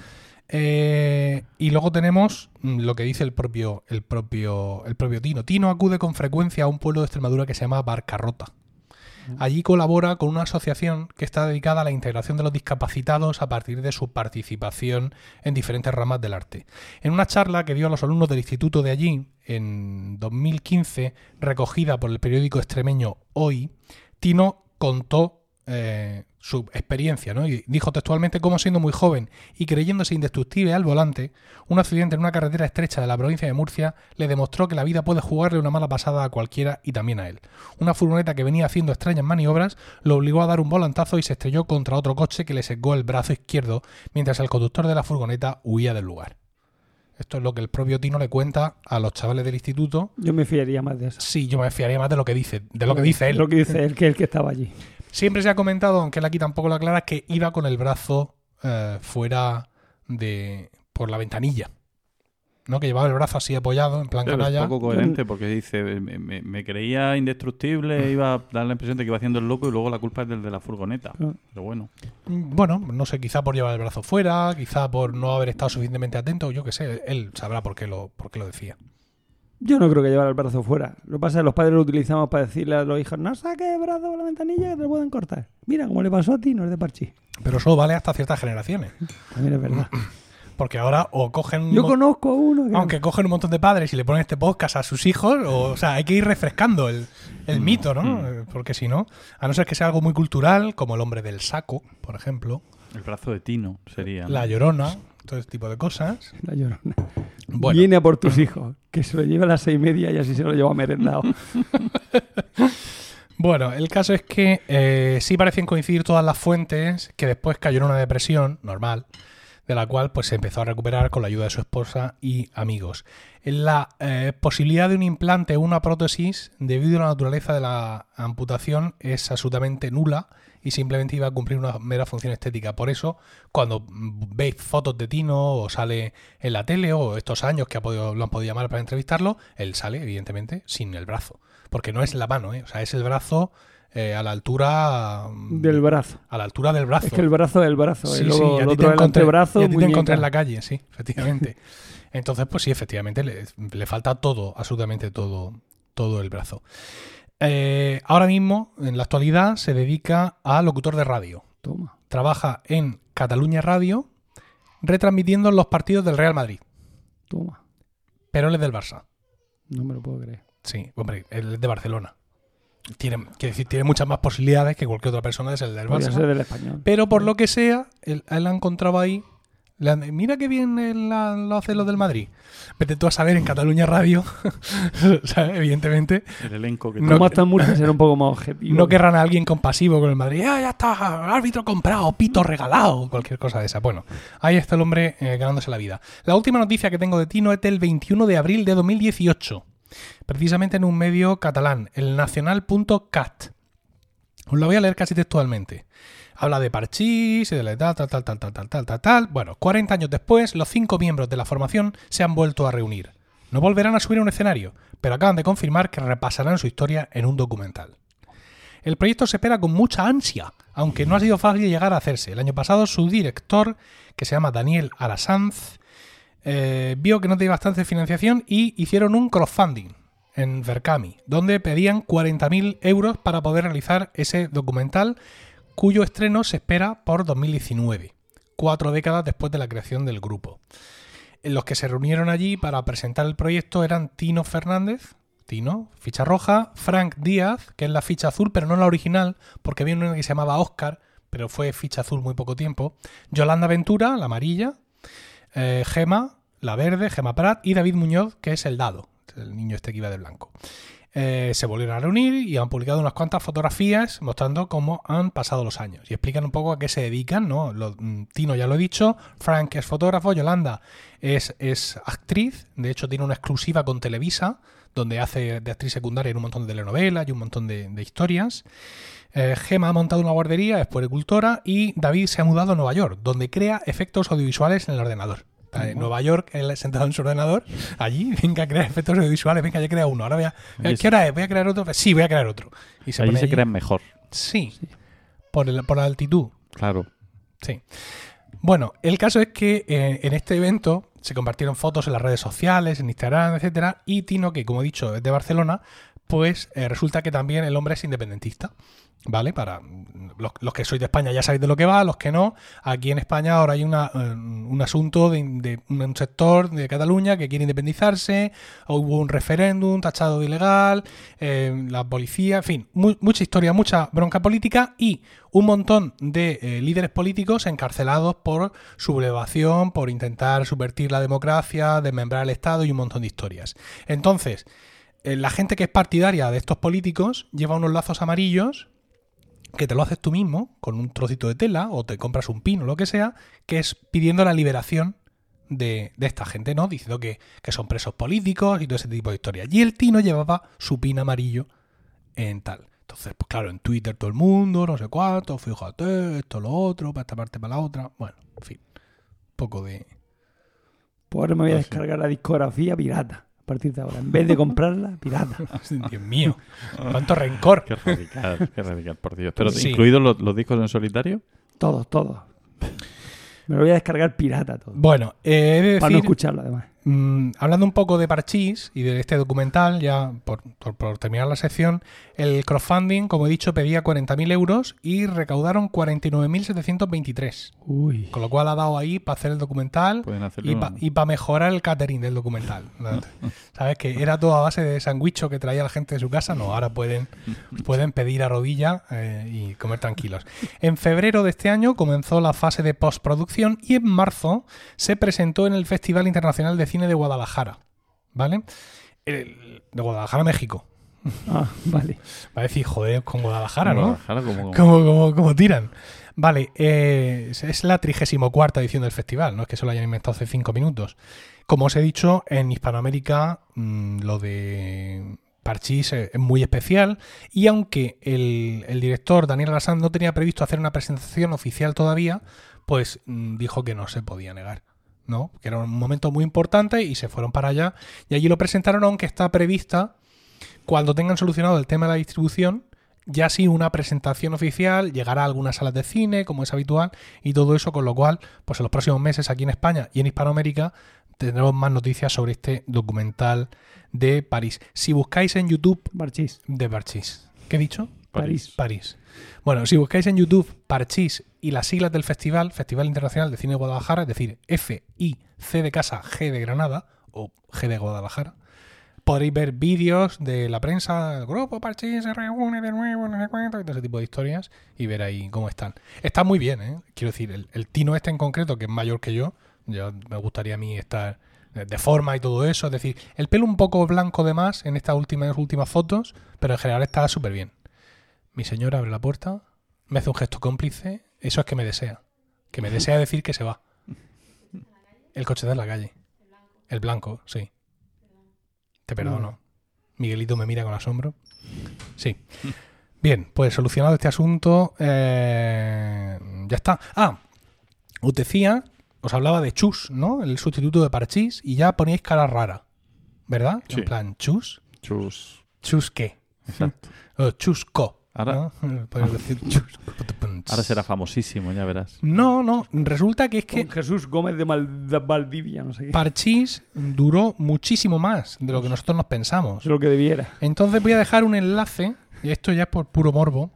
Eh, y luego tenemos mm, lo que dice el propio, el propio, el propio Tino. Tino acude con frecuencia a un pueblo de Extremadura que se llama Barcarrota. Allí colabora con una asociación que está dedicada a la integración de los discapacitados a partir de su participación en diferentes ramas del arte. En una charla que dio a los alumnos del instituto de allí en 2015, recogida por el periódico extremeño Hoy, Tino contó eh, su experiencia, ¿no? Y dijo textualmente cómo siendo muy joven y creyéndose indestructible al volante, un accidente en una carretera estrecha de la provincia de Murcia le demostró que la vida puede jugarle una mala pasada a cualquiera y también a él. Una furgoneta que venía haciendo extrañas maniobras lo obligó a dar un volantazo y se estrelló contra otro coche que le secó el brazo izquierdo mientras el conductor de la furgoneta huía del lugar. Esto es lo que el propio Tino le cuenta a los chavales del instituto. Yo me fiaría más de eso. Sí, yo me fiaría más de lo que dice, de lo que dice él. Lo que dice él, que el que estaba allí. Siempre se ha comentado, aunque él aquí tampoco lo aclara, que iba con el brazo eh, fuera de. por la ventanilla. ¿No? Que llevaba el brazo así apoyado, en plan Pero es canalla. poco coherente porque dice, me, me- me creía indestructible, iba a dar la impresión de que iba haciendo el loco y luego la culpa es del de la furgoneta. Pero bueno, Mm, Bueno, no sé, quizá por llevar el brazo fuera, quizá por no haber estado suficientemente atento, yo qué sé, él sabrá por qué lo, por qué lo decía. Yo no creo que llevar el brazo fuera. Lo que pasa es que los padres lo utilizamos para decirle a los hijos, no saques el brazo por la ventanilla que te lo pueden cortar. Mira, como le pasó a ti, no es de parchí. Pero eso vale hasta ciertas generaciones. También es verdad. Porque ahora o cogen. un Yo conozco a uno que... Aunque cogen un montón de padres y le ponen este podcast a sus hijos, o, o sea, hay que ir refrescando el, el mito, ¿no? Eh, Porque si no, a no ser que sea algo muy cultural, como el hombre del saco, por ejemplo, el brazo de Tino sería. la llorona, todo este tipo de cosas. La llorona. Bueno, Viene a por tus hijos, que se lo lleva a las seis y media y así se lo lleva merendado. bueno, el caso es que eh, sí parecen coincidir todas las fuentes, que después cayó en una depresión normal, de la cual pues se empezó a recuperar con la ayuda de su esposa y amigos. La eh, posibilidad de un implante o una prótesis, debido a la naturaleza de la amputación, es absolutamente nula y simplemente iba a cumplir una mera función estética. Por eso, cuando veis fotos de Tino o sale en la tele o estos años que ha podido, lo han podido llamar para entrevistarlo, él sale, evidentemente, sin el brazo. Porque no es la mano, ¿eh? o sea, es el brazo eh, a la altura mm, Del brazo. a la altura del brazo. Es que el brazo es el brazo. Sí, y luego sí, y a el ti te el encontré, antebrazo. y a ti te encontré en la calle, sí, efectivamente. Entonces, pues sí, efectivamente, le, le falta todo, absolutamente todo, todo el brazo. Eh, ahora mismo, en la actualidad, se dedica a locutor de radio. Toma. Trabaja en Cataluña Radio, retransmitiendo los partidos del Real Madrid. Toma. Pero él es del Barça. No me lo puedo creer. Sí, hombre, él es de Barcelona. Tiene, quiere decir, tiene muchas más posibilidades que cualquier otra persona de ser del Barça. ser del español. Pero por lo que sea, él, él ha encontrado ahí. Mira qué bien la- lo hace lo del Madrid. Vete tú a saber en Cataluña Radio, evidentemente, El elenco que No, Como hasta Murcia ser un poco más objetivo. no querrán a alguien compasivo con el Madrid. Ah, ya está, árbitro comprado, pito regalado, cualquier cosa de esa. Bueno, ahí está el hombre eh, ganándose la vida. La última noticia que tengo de Tino es del 21 de abril de 2018, precisamente en un medio catalán, el nacional.cat. Os la voy a leer casi textualmente. Habla de Parchís y de la tal, tal, tal, tal, tal, tal, tal, tal, tal. Bueno, 40 años después, los cinco miembros de la formación se han vuelto a reunir. No volverán a subir a un escenario, pero acaban de confirmar que repasarán su historia en un documental. El proyecto se espera con mucha ansia, aunque no ha sido fácil llegar a hacerse. El año pasado su director, que se llama Daniel Arasanz, eh, vio que no tenía bastante financiación y hicieron un crowdfunding en Verkami, donde pedían 40.000 euros para poder realizar ese documental, cuyo estreno se espera por 2019, cuatro décadas después de la creación del grupo. Los que se reunieron allí para presentar el proyecto eran Tino Fernández, Tino, ficha roja, Frank Díaz, que es la ficha azul, pero no la original, porque había una que se llamaba Oscar, pero fue ficha azul muy poco tiempo, Yolanda Ventura, la amarilla, eh, Gema, la verde, Gema Prat, y David Muñoz, que es el dado, el niño este que iba de blanco. Eh, se volvieron a reunir y han publicado unas cuantas fotografías mostrando cómo han pasado los años y explican un poco a qué se dedican, ¿no? Mm, Tino ya lo he dicho, Frank es fotógrafo, Yolanda es, es actriz, de hecho tiene una exclusiva con Televisa, donde hace de actriz secundaria en un montón de telenovelas y un montón de, de historias. Eh, Gema ha montado una guardería, es puericultora y David se ha mudado a Nueva York, donde crea efectos audiovisuales en el ordenador. Está En Nueva York, él sentado en su ordenador, allí, venga a crear efectos audiovisuales, venga, ya crea uno, ahora voy a... ¿Qué hora es? ¿Voy a crear otro? Sí, voy a crear otro. Y Allí se allí- crean mejor. Sí, Por, el- por la altitud. Claro. Sí. Bueno, el caso es que eh, en este evento se compartieron fotos en las redes sociales, en Instagram, etcétera, y Tino, que como he dicho es de Barcelona, pues eh, resulta que también el hombre es independentista. ¿Vale? Para los, que sois de España ya sabéis de lo que va, los que no, aquí en España ahora hay una, eh, un asunto de, un sector de Cataluña que quiere independizarse, hubo un referéndum tachado de ilegal, eh, la policía, en fin, mu- mucha historia, mucha bronca política y un montón de eh, líderes políticos encarcelados por sublevación, por intentar subvertir la democracia, desmembrar el Estado y un montón de historias. Entonces, la gente que es partidaria de estos políticos lleva unos lazos amarillos que te lo haces tú mismo con un trocito de tela o te compras un pino o lo que sea, que es pidiendo la liberación de, de esta gente, ¿no? Diciendo que, que son presos políticos y todo ese tipo de historias. Y el Tino llevaba su pin amarillo en tal. Entonces, pues claro, en Twitter todo el mundo, no sé cuánto, fíjate, esto, lo otro, para esta parte, para la otra. Bueno, en fin, un poco de... Pues ahora me voy a descargar la discografía pirata. A partir de ahora. En vez de comprarla, pirata. Dios mío, cuánto rencor. Qué radical, qué radical, por Dios. Pero Sí. incluidos los, los discos en solitario. Todos, todos. Me lo voy a descargar pirata todo. Bueno, eh, he de Para no escucharlo, además. Mm, hablando un poco de Parchís y de este documental, ya por, por- por terminar la sección, el crowdfunding, como he dicho, pedía 40.000 euros y recaudaron 49.723. Uy. Con lo cual ha dado ahí para hacer el documental y para mejorar el catering del documental. ¿Sabes? Que era todo a base de sandwicho que traía la gente de su casa. No, ahora pueden, pueden pedir a rodilla eh, y comer tranquilos. En febrero de este año comenzó la fase de postproducción y en marzo se presentó en el Festival Internacional de Cine de Guadalajara. ¿Vale? El- de Guadalajara, México. Ah, vale. Va a decir, joder, con Guadalajara, ¿no? Guadalajara, como- Como, como, como tiran. Vale, eh, es- la 34 edición del festival, no es que se lo hayan inventado hace cinco minutos. Como os he dicho, en Hispanoamérica mm, lo de Parchís es, es muy especial y aunque el, el director Daniel Rassand no tenía previsto hacer una presentación oficial todavía, pues mm, dijo que no se podía negar. ¿No? Que era un momento muy importante y se fueron para allá y allí lo presentaron aunque está prevista cuando tengan solucionado el tema de la distribución ya sí una presentación oficial, llegará a algunas salas de cine, como es habitual, y todo eso, con lo cual, pues en los próximos meses aquí en España y en Hispanoamérica tendremos más noticias sobre este documental de París. Si buscáis en YouTube Parchís. de Parchís, ¿qué he dicho? París. París. Bueno, si buscáis en YouTube Parchís y las siglas del festival, Festival Internacional de Cine de Guadalajara, es decir, F, I, C de casa, G de Granada o G de Guadalajara, podréis ver vídeos de la prensa, el grupo Parchís se reúne de nuevo, no sé cuánto, y todo ese tipo de historias, y ver ahí cómo están. Está muy bien, ¿eh? Quiero decir, el, Tino este en concreto, que es mayor que yo, yo me gustaría a mí estar de de forma y todo eso, es decir, el pelo un poco blanco de más en estas últimas, últimas fotos, pero en general está súper bien. Mi señora abre la puerta, me hace un gesto cómplice, eso es que me desea. Que me desea decir que se va. El coche de la calle. El blanco, sí. Te perdono. Miguelito me mira con asombro. Sí. Bien, pues solucionado este asunto, eh, ya está. Ah, os decía, os hablaba de Chus, ¿no? El sustituto de Parchís, y ya poníais cara rara, ¿verdad? Sí. En plan, Chus. Chus. ¿Chus qué? Exacto. O Chusco. Ahora- ¿no? Decir. Ahora será famosísimo, ya verás. No, no, resulta que es que Con Jesús Gómez de, Mal- de Valdivia, no sé qué. Parchís duró muchísimo más de lo que nosotros nos pensamos. Es lo que debiera. Entonces voy a dejar un enlace, y esto ya es por puro morbo,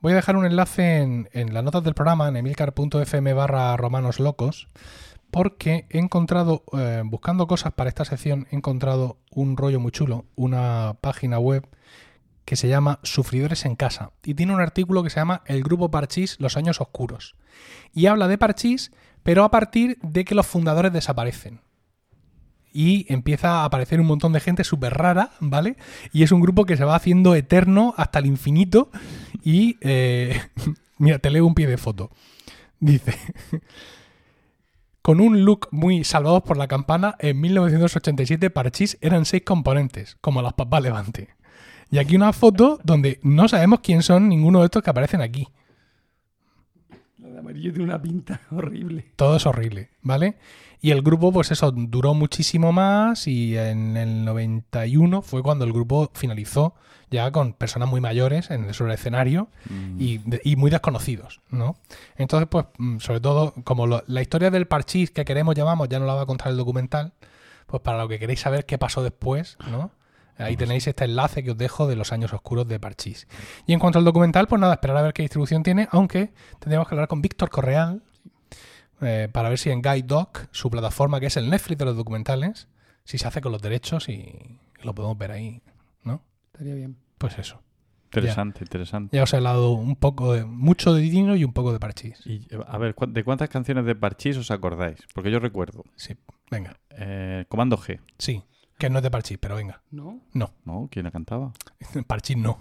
voy a dejar un enlace en, en las notas del programa, en emilcar.fm barra romanos locos, porque he encontrado, eh, buscando cosas para esta sección, he encontrado un rollo muy chulo, una página web que se llama Sufridores en Casa, y tiene un artículo que se llama El Grupo Parchís, los años oscuros. Y habla de Parchís, pero a partir de que los fundadores desaparecen y empieza a aparecer un montón de gente súper rara, ¿vale? Y es un grupo que se va haciendo eterno hasta el infinito y... eh, mira, te leo un pie de foto. Dice... Con un look muy salvados por la campana, en 1987 Parchís eran seis componentes, como las papas Levante. Y aquí una foto donde no sabemos quién son ninguno de estos que aparecen aquí. Lo de amarillo tiene una pinta horrible. Todo es horrible, ¿vale? Y el grupo, pues eso, duró muchísimo más y en el 91 fue cuando el grupo finalizó ya con personas muy mayores en el sobre escenario y, de- y muy desconocidos, ¿no? Entonces, pues, mm, sobre todo, como lo- la historia del parchís que queremos llamamos ya no la va a contar el documental, pues para lo que queréis saber qué pasó después, ¿no? Ahí tenéis este enlace que os dejo de los años oscuros de Parchís. Y en cuanto al documental, pues nada, esperar a ver qué distribución tiene, aunque tendríamos que hablar con Víctor Correal eh, para ver si en Guide Doc, su plataforma que es el Netflix de los documentales, si se hace con los derechos y lo podemos ver ahí, ¿no? Estaría bien. Pues eso. Interesante, interesante. Ya os he hablado un poco de mucho de Dino y un poco de Parchís. Y, a ver, ¿cu- ¿de cuántas canciones de Parchís os acordáis? Porque yo recuerdo. Sí, venga. eh, Comando G, Sí, que no es de Parchís, pero venga. ¿No? No, ¿no? ¿Quién la cantaba? Parchís no.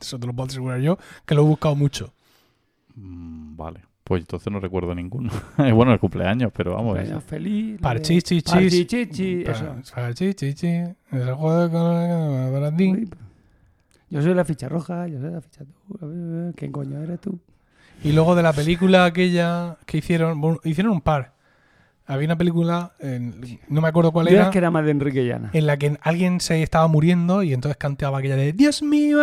Eso te lo puedo asegurar yo, que lo he buscado mucho. Mm, vale. Pues entonces no recuerdo ninguno. bueno, el cumpleaños, pero vamos. Cumpleaños feliz. de- Parchís, chichis. Parchís, chichis, eso. Parchís, chichi. El juego de Yo soy la ficha roja, yo soy la ficha tú. ¿Quién coño eres tú? Y luego de la película aquella que hicieron, bueno, hicieron un par. Había una película, en- no me acuerdo cuál Yo era, es que era más de Enrique Llana. en la que alguien se estaba muriendo y entonces cantaba aquella de Dios mío,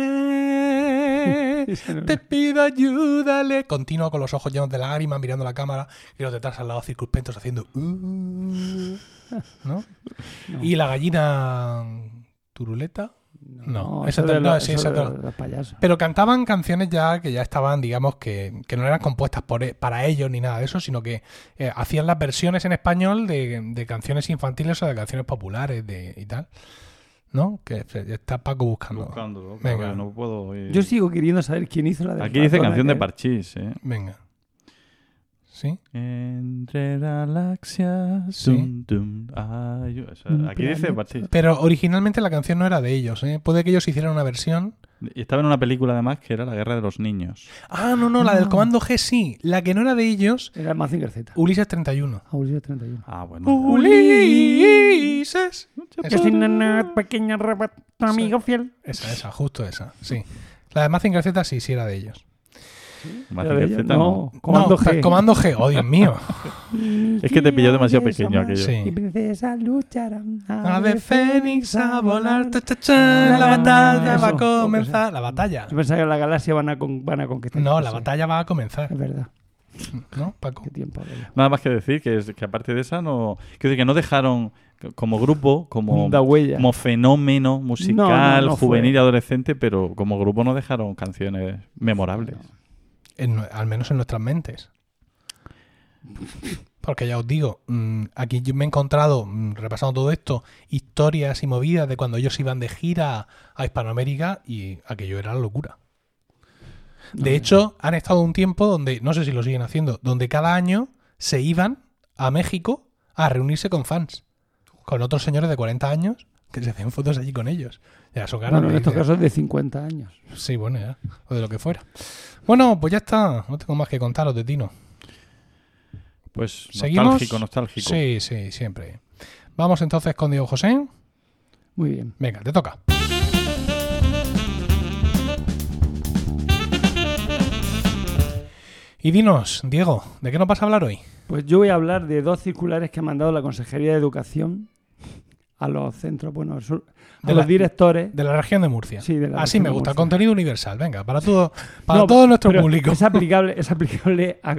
ayúdale, te pido ayúdale. Continuo con los ojos llenos de lágrimas, mirando la cámara y los detrás al lado circunspectos haciendo... "Uh", ¿no? No. Y la gallina turuleta. No, esa eso te- de no, sí, eso esa de te- los- los payasos. Pero cantaban canciones ya que ya estaban, digamos, que, que no eran compuestas por, e- para ellos ni nada de eso, sino que eh, hacían las versiones en español de, de canciones infantiles o de canciones populares de, y tal. ¿No? Que está Paco buscando. Buscándolo. Venga. No puedo oír. Yo sigo queriendo saber quién hizo la de Aquí dice canción de. Parchís, ¿eh? Venga. ¿Sí? Entre galaxias. Sí. dum, dum, ay, o sea, Un aquí dice. Pero originalmente la canción no era de ellos, ¿eh? Puede que ellos hicieran una versión. Y estaba en una película además que era La Guerra de los Niños. Ah, no, no, la del Ah. Comando G sí. La que no era de ellos, Era Mazinger Z. Ulises 31. Ah, Ulises 31. Ah, bueno. Ulises. Soy una pequeña tu amigo fiel. Esa, esa, justo esa, sí. La de Mazinger Z sí, sí era de ellos. Mazinger. Z no. No, Comando No, G. Comando G, oh Dios mío. Es que te pilló demasiado pequeño aquello. Sí. Y princesas lucharán. Ave Fénix a volar, ta, ta, cha, la batalla va a comenzar. La batalla. Yo pensaba que la galaxia van a, con- van a conquistar. No, la batalla va a comenzar, Es verdad. ¿no, Paco? Qué tiempo. Nada más que decir que, es- que aparte de esa no... Quiero decir que no dejaron como grupo, como, Da huella. como fenómeno musical, No, no, no fue. juvenil y adolescente, pero como grupo no dejaron canciones memorables. En al menos en nuestras mentes. Porque ya os digo, mm, aquí yo me he encontrado, mm, repasando todo esto, historias y movidas de cuando ellos iban de gira a Hispanoamérica y aquello era la locura. De hecho, han estado un tiempo donde, no sé si lo siguen haciendo, donde cada año se iban a México a reunirse con fans, con otros señores de 40 años que se hacían fotos allí con ellos. Ya son ganas Bueno, en estos casos de 50 años. Sí, bueno, ya. O de lo que fuera. Bueno, pues ya está. No tengo más que contaros de Tino. Pues ¿Seguimos? nostálgico, nostálgico. Sí, sí, siempre. Vamos entonces con Diego José. Muy bien. Venga, te toca. Y dinos, Diego, ¿de qué nos vas a hablar hoy? Pues yo voy a hablar de dos circulares que ha mandado la Consejería de Educación a los centros, bueno, De los la- directores. De la región de Murcia. Sí, de la Así me gusta. Contenido universal. Venga, para todo, para No, todo nuestro público. Es aplicable, es aplicable a,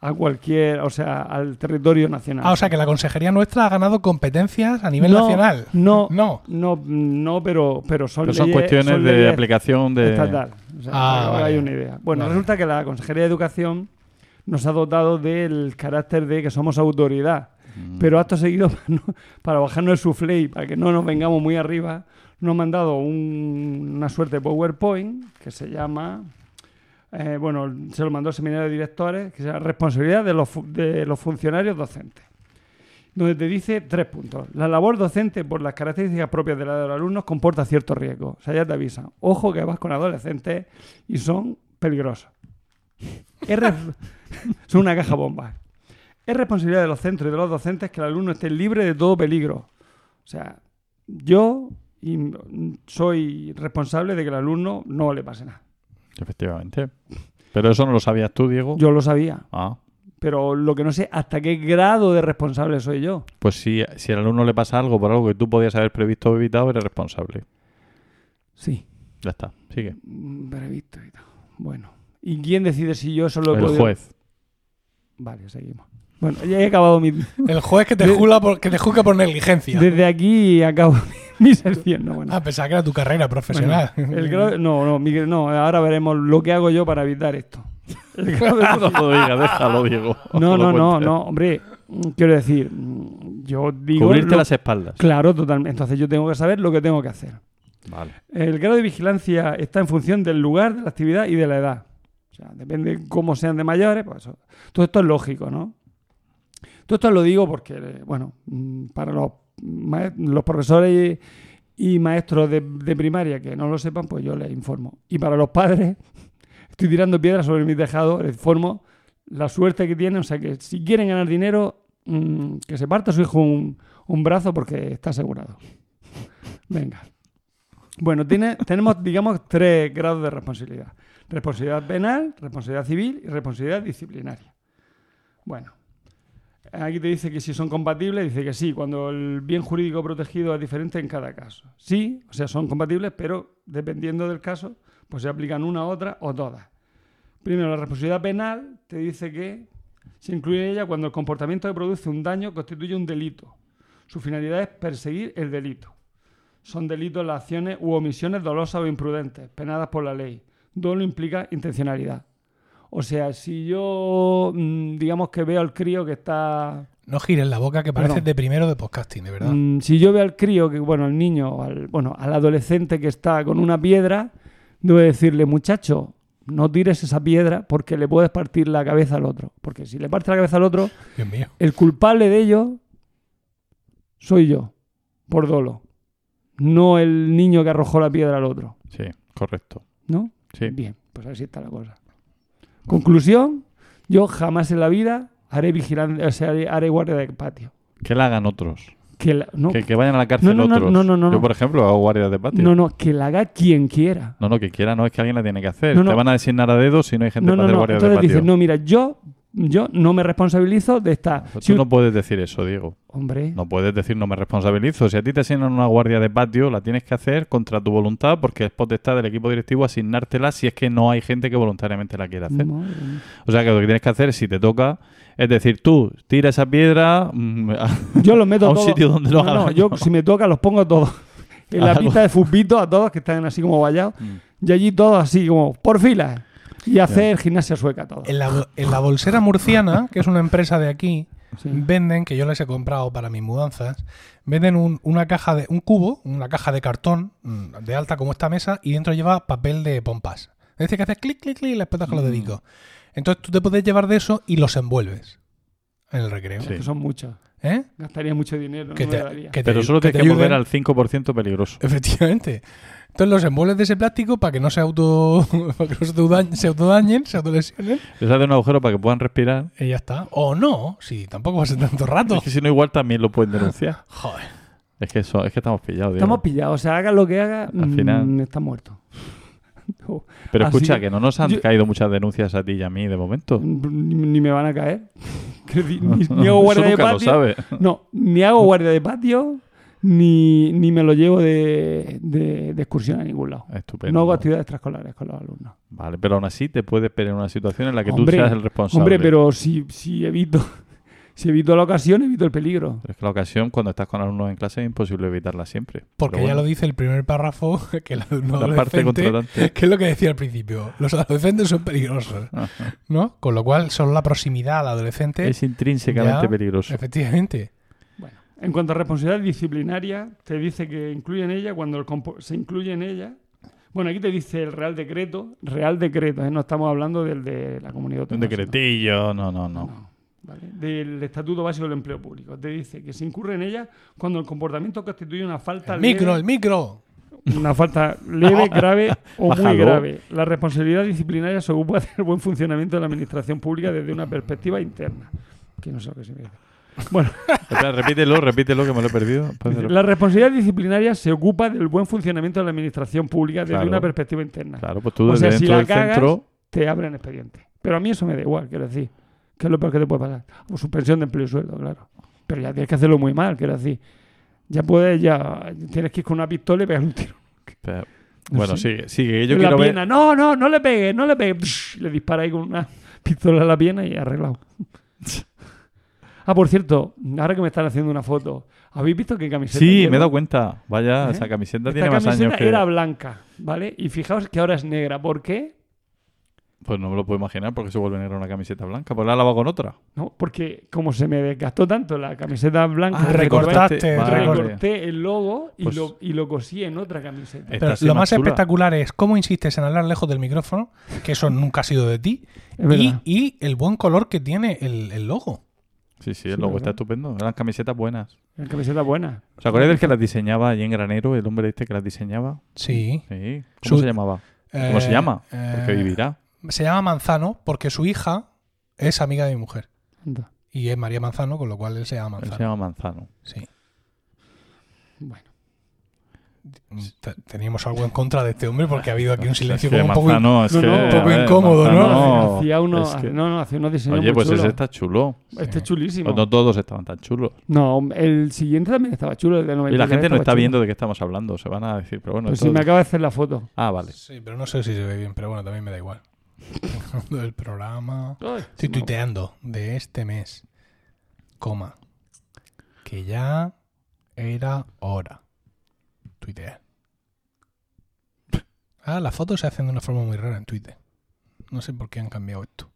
a- a cualquier, o sea, al territorio nacional. Ah, o sea que la consejería nuestra ha ganado competencias a nivel No, nacional. No, No. no, no, pero, pero son, Pero son leyes- cuestiones son de leyes aplicación de... estatal. O sea, Ah, vale. hagáis una idea. Bueno, Vale. resulta que la Consejería de Educación nos ha dotado del carácter de que somos autoridad. Mm. Pero acto seguido, para, no- para bajarnos el soufflé y para que no nos vengamos muy arriba, nos han mandado un- una suerte de PowerPoint que se llama, eh, bueno, se lo mandó el seminario de directores, que se llama Responsabilidad de los, de los funcionarios docentes. Donde te dice tres puntos. La labor docente, por las características propias de la de los alumnos, comporta cierto riesgo. O sea, ya te avisan. Ojo que vas con adolescentes y son peligrosos. Es son una caja bomba. Es responsabilidad de los centros y de los docentes que el alumno esté libre de todo peligro. O sea, yo soy responsable de que el alumno no le pase nada. Efectivamente. Pero eso no lo sabías tú, Diego. Yo lo sabía, Ah, pero lo que no sé hasta qué grado de responsable soy yo. pues si, si al alumno le pasa algo por algo que tú podías haber previsto o evitado, eres responsable. Sí, Ya está, sigue. mm, previsto y tal. Bueno, ¿y quién decide si yo eso lo he El podido- juez. Vale, seguimos. Bueno, ya he acabado mi... El juez que te, De- juzga por, que te juzga por negligencia. Desde aquí acabo mi sección. No, bueno. Ah, pensaba que era tu carrera profesional. Bueno, el grado- no, no, Miguel, no, ahora veremos lo que hago yo para evitar esto. El grado de- no lo digas, déjalo, Diego. No, no, no, no, hombre, quiero decir, yo digo... Cubrirte lo- las espaldas. Claro, totalmente. Entonces yo tengo que saber lo que tengo que hacer. Vale. El grado de vigilancia está en función del lugar, de la actividad y de la edad. O sea, depende de cómo sean de mayores, pues eso. Todo esto es lógico, ¿no? Todo esto lo digo porque, bueno, para los, los profesores y, maestros de, de primaria que no lo sepan, pues yo les informo. Y para los padres, estoy tirando piedras sobre mi tejado, les informo la suerte que tienen. O sea, que si quieren ganar dinero, mm, que se parta su hijo un, un brazo porque está asegurado. Venga. Bueno, tiene, tenemos, digamos, tres grados de responsabilidad. Responsabilidad penal, responsabilidad civil y responsabilidad disciplinaria. Bueno, aquí te dice que si son compatibles, dice que sí, cuando el bien jurídico protegido es diferente en cada caso. Sí, o sea, son compatibles, pero dependiendo del caso, pues se aplican una, otra o todas. Primero, la responsabilidad penal te dice que se incluye ella cuando el comportamiento que produce un daño constituye un delito. Su finalidad es perseguir el delito. Son delitos las acciones u omisiones dolosas o imprudentes, penadas por la ley. Dolo implica intencionalidad. O sea, si yo, mm, digamos que veo al crío que está... No gires la boca que pareces Perdón. de primero de podcasting, de verdad. Mm, si yo veo al crío, que bueno, al niño, al, bueno, al adolescente que está con una piedra, debo decirle, muchacho, no tires esa piedra porque le puedes partir la cabeza al otro. Porque si le parte la cabeza al otro, Dios mío. el culpable de ello soy yo, por dolo. No el niño que arrojó la piedra al otro. Sí, correcto. ¿No? Sí. Bien, pues así está la cosa. Conclusión, yo jamás en la vida haré vigilancia, o sea, haré, guardia de patio. Que la hagan otros. Que la- no, Que, que vayan a la cárcel No, no, no, otros. no, no, no, Yo, por ejemplo, hago guardias de patio. no, no, que la haga quien quiera. No, no, que quiera, no es que alguien la tiene que hacer. No, no. Te van a designar a dedo si no hay gente para no, hacer no. guardias de patio. dices, no, mira, yo, yo no me responsabilizo de esta... Si tú un- no puedes decir eso, Diego. Hombre, No puedes decir no me responsabilizo. Si a ti te asignan una guardia de patio, la tienes que hacer contra tu voluntad porque es potestad del equipo directivo asignártela si es que no hay gente que voluntariamente la quiera hacer. madre. O sea que lo que tienes que hacer, si te toca, es decir, tú tira esa piedra mm, a- Yo los meto a un sitio donde lo no, hagan. no, yo si me toca los pongo todos. En la Algo. pista de fútbito a todos que están así como vallados. Mm. Y allí todos así como por filas. Y hacer gimnasia sueca todos. En la, en la bolsera murciana, que es una empresa de aquí, Sí. venden, que yo les he comprado para mis mudanzas, venden un, una caja de, un cubo, una caja de cartón mm, de alta como esta mesa, y dentro lleva papel de pompas. Es decir, que haces clic, clic, clic y le petas con los dedicos. Entonces tú te puedes llevar de eso y los envuelves en el recreo. Sí. Que son muchos. ¿Eh? Gastaría mucho dinero. Que no me te- daría. que te- Pero solo que tienes te que volver al 5% peligroso. Efectivamente. Entonces los envuelves de ese plástico para que no se auto para que no se autodañen, se autodañen, se autolesionen Les hace un agujero para que puedan respirar. y ya está. O no, si tampoco va a ser tanto rato. Es que si no, igual también lo pueden denunciar. Joder. Es que, eso, es que estamos pillados. Estamos pillados. O sea, haga lo que haga, Al final- mm, está muerto. No, Pero así- escucha, que no nos han yo- caído muchas denuncias a ti y a mí de momento. Ni, ni me van a caer. Ni, ni hago guardia de patio. sabe. No, ni hago guardia de patio, ni, ni me lo llevo de, de- de excursión a ningún lado. Estupendo. No hago actividades extraescolares con los alumnos. Vale, pero aún así te puedes ver en una situación en la que Hombre, tú seas el responsable. Hombre, pero si, si evito si evito la ocasión, evito el peligro. Pero es que la ocasión, cuando estás con alumnos en clase, es imposible evitarla siempre. Porque Pero ya bueno, lo dice el primer párrafo, que el alumno La parte adolescente, que es lo que decía al principio, los adolescentes son peligrosos, Ajá. ¿no? Con lo cual, solo la proximidad al adolescente, Es intrínsecamente Ya, peligroso. efectivamente. Bueno, en cuanto a responsabilidad disciplinaria, te dice que incluye en ella cuando el compo- se incluye en ella. Bueno, aquí te dice el Real Decreto, Real Decreto, ¿eh? no estamos hablando del de la comunidad Un decretillo, no, no, no. No, ¿vale? Del Estatuto Básico del Empleo Público. Te dice que se incurre en ella cuando el comportamiento constituye una falta El leve, micro, el micro. una falta leve, grave o muy grave. La responsabilidad disciplinaria se ocupa del buen funcionamiento de la administración pública desde una perspectiva interna. Que no sé lo que significa. Bueno, Espera, repítelo, repítelo, que me lo he perdido. La responsabilidad disciplinaria se ocupa del buen funcionamiento de la administración pública desde Claro. una perspectiva interna. Claro, pues tú O desde sea, si la del cagas, centro... te abren expediente. Pero a mí eso me da igual, quiero decir. Es lo peor que te puede pasar. O suspensión de empleo y sueldo, claro. Pero ya tienes que hacerlo muy mal, quiero decir. Ya puedes, ya tienes que ir con una pistola y pegar un tiro. Bueno, sé. sigue, sigue. que Yo en la ver... pierna. No, no, no le pegues, no le pegues. Le dispara ahí con una pistola en la pierna y arreglado. ah, por cierto, ahora que me están haciendo una foto, ¿habéis visto qué camiseta Sí, llevo? me he dado cuenta. Vaya, ¿Eh? esa camiseta Esta tiene más camiseta años que... era blanca, ¿vale? Y fijaos que ahora es negra. ¿Por qué? Pues no me lo puedo imaginar porque se vuelve negra una camiseta blanca. Pues la he lavado con otra. No, porque como se me desgastó tanto la camiseta blanca, Ah, recortaste, Vale. recorté el logo y, Pues- lo, y lo cosí en otra camiseta. Eh, Pero sí lo más espectacular es cómo insistes en hablar lejos del micrófono, que eso nunca ha sido de ti, y, y el buen color que tiene el, el logo. Sí, sí, el Sí, logo ¿verdad? está estupendo. Eran camisetas buenas. La camiseta buena. ¿Os acordáis del que las diseñaba allí en Granero? El hombre este que las diseñaba. Sí. Sí. ¿Cómo Su- se llamaba? ¿Cómo se Eh, llama? eh, Porque vivirá. Se llama Manzano porque su hija es amiga de mi mujer. Anda. Y es María Manzano, con lo cual él se llama Él Manzano. se llama Manzano. Sí. Bueno. Te- Teníamos algo en contra de este hombre porque ha habido aquí un silencio Es que como un poco... No, que, no, un poco ver, incómodo, ¿no? Manzano, hacía uno, es que- no, no, hacía unos diseños Oye, muy pues ese está chulo. Este es chulísimo. Pues no todos estaban tan chulos. No, el siguiente también estaba chulo, el de 93 Y la gente no está chulo. viendo de qué estamos hablando. Se van a decir, pero bueno. Pues si me acaba de hacer la foto. Ah, vale. Sí, pero no sé si se ve bien, pero bueno, también me da igual. Del programa... Ay, Estoy no. tuiteando de este mes, coma, que ya era hora. Tuitear. Ah, las fotos se hacen de una forma muy rara en Twitter. No sé por qué han cambiado esto.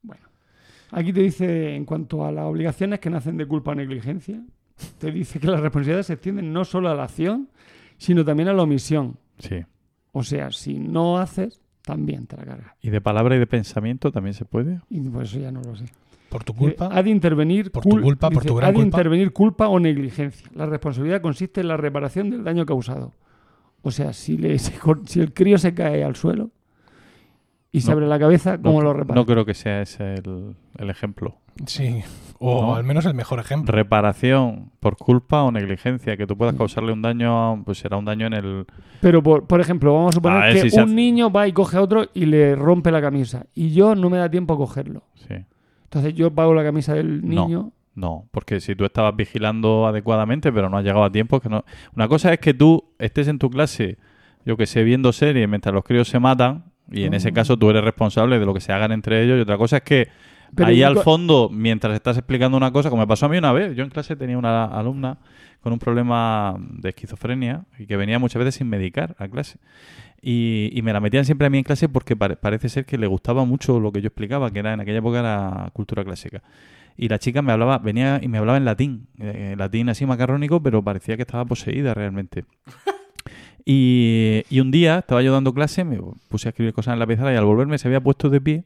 Aquí te dice, en cuanto a las obligaciones que nacen de culpa o negligencia, te dice que las responsabilidades se extienden no solo a la acción, sino también a la omisión. Sí. O sea, si no haces, también te la cargas. ¿Y de palabra y de pensamiento también se puede? Y por eso ya no lo sé. Por tu culpa. Eh, Ha de intervenir Por tu culpa, por tu gran ha de culpa. intervenir culpa o negligencia. La responsabilidad consiste en la reparación del daño causado. O sea, si, le, si el crío se cae al suelo y se No, abre la cabeza, ¿cómo no, lo repara? No creo que sea ese el, el ejemplo. Sí. O No. al menos el mejor ejemplo. Reparación por culpa o negligencia, que tú puedas causarle un daño, pues será un daño en el... Pero, por, por ejemplo, vamos a suponer A ver que si un hace- niño va y coge a otro y le rompe la camisa. Y yo no me da tiempo a cogerlo. Sí. Entonces yo pago la camisa del niño. No, porque si tú estabas vigilando adecuadamente, pero no has llegado a tiempo, que no. Una cosa es que tú estés en tu clase, yo que sé, viendo series mientras los críos se matan, y en ese Oh. caso tú eres responsable de lo que se hagan entre ellos. Y otra cosa es que Pero ahí al fondo, mientras estás explicando una cosa, como me pasó a mí una vez, yo en clase tenía una alumna con un problema de esquizofrenia y que venía muchas veces sin medicar a clase. Y, y me la metían siempre a mí en clase porque pare- parece ser que le gustaba mucho lo que yo explicaba, que era en aquella época era cultura clásica. Y la chica me hablaba, venía y me hablaba en latín, eh, latín así macarrónico, pero parecía que estaba poseída realmente. Y, un día estaba yo dando clase, me puse a escribir cosas en la pizarra y al volverme se había puesto de pie,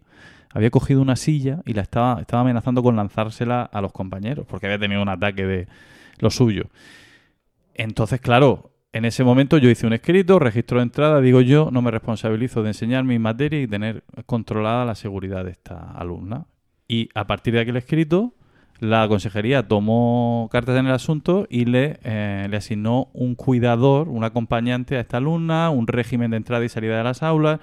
había cogido una silla y la estaba, estaba amenazando con lanzársela a los compañeros, porque había tenido un ataque de lo suyo. Entonces, claro, en ese momento yo hice un escrito, registro de entrada, digo yo, no me responsabilizo de enseñar mi materia y tener controlada la seguridad de esta alumna. Y a partir de aquel escrito, la consejería tomó cartas en el asunto y le, eh, le asignó un cuidador, un acompañante a esta alumna, un régimen de entrada y salida de las aulas.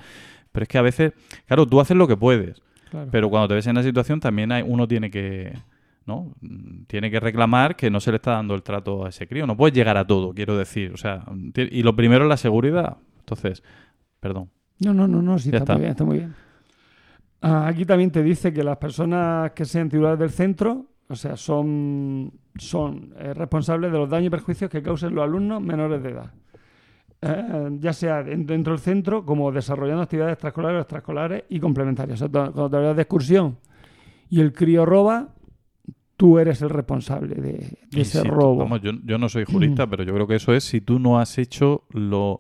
Pero es que a veces, claro, tú haces lo que puedes, Claro. pero cuando te ves en la situación también hay, uno tiene que, ¿no? Tiene que reclamar que no se le está dando el trato a ese crío. No puedes llegar a todo, quiero decir. O sea, y lo primero es la seguridad. Entonces, perdón. No, no, no, no, sí, está. muy bien, está muy bien. Ah, aquí también te dice que las personas que sean titulares del centro, o sea, son, son eh, responsables de los daños y perjuicios que causen los alumnos menores de edad. Eh, ya sea den- dentro del centro como desarrollando actividades extraescolares o extraescolares y complementarias. O sea, cuando te vas de excursión y el crío roba, tú eres el responsable de, ese robo. vamos, yo, yo no soy jurista, pero yo creo que eso es si tú no has hecho lo,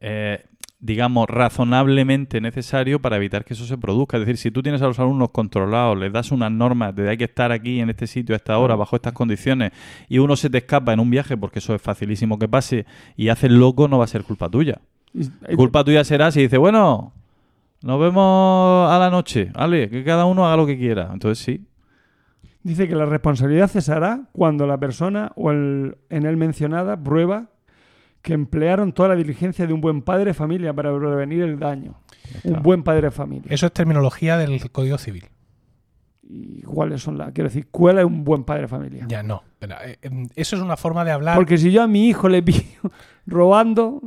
eh, digamos, razonablemente necesario para evitar que eso se produzca. Es decir, si tú tienes a los alumnos controlados, les das unas normas de hay que estar aquí en este sitio a esta hora, bajo estas condiciones, y uno se te escapa en un viaje, porque eso es facilísimo que pase, y haces loco, no va a ser culpa tuya. Culpa tuya será si dice, bueno, nos vemos a la noche, vale, que cada uno haga lo que quiera. Entonces sí, Dice que la responsabilidad cesará cuando la persona o el en él mencionada prueba que emplearon toda la diligencia de un buen padre de familia para prevenir el daño. Un buen padre de familia. Eso es terminología del Código Civil. ¿Y cuáles son las? Quiero decir, ¿cuál es un buen padre de familia? Ya no. Pero, eh, em, eso es una forma de hablar. Porque si yo a mi hijo le pillo robando,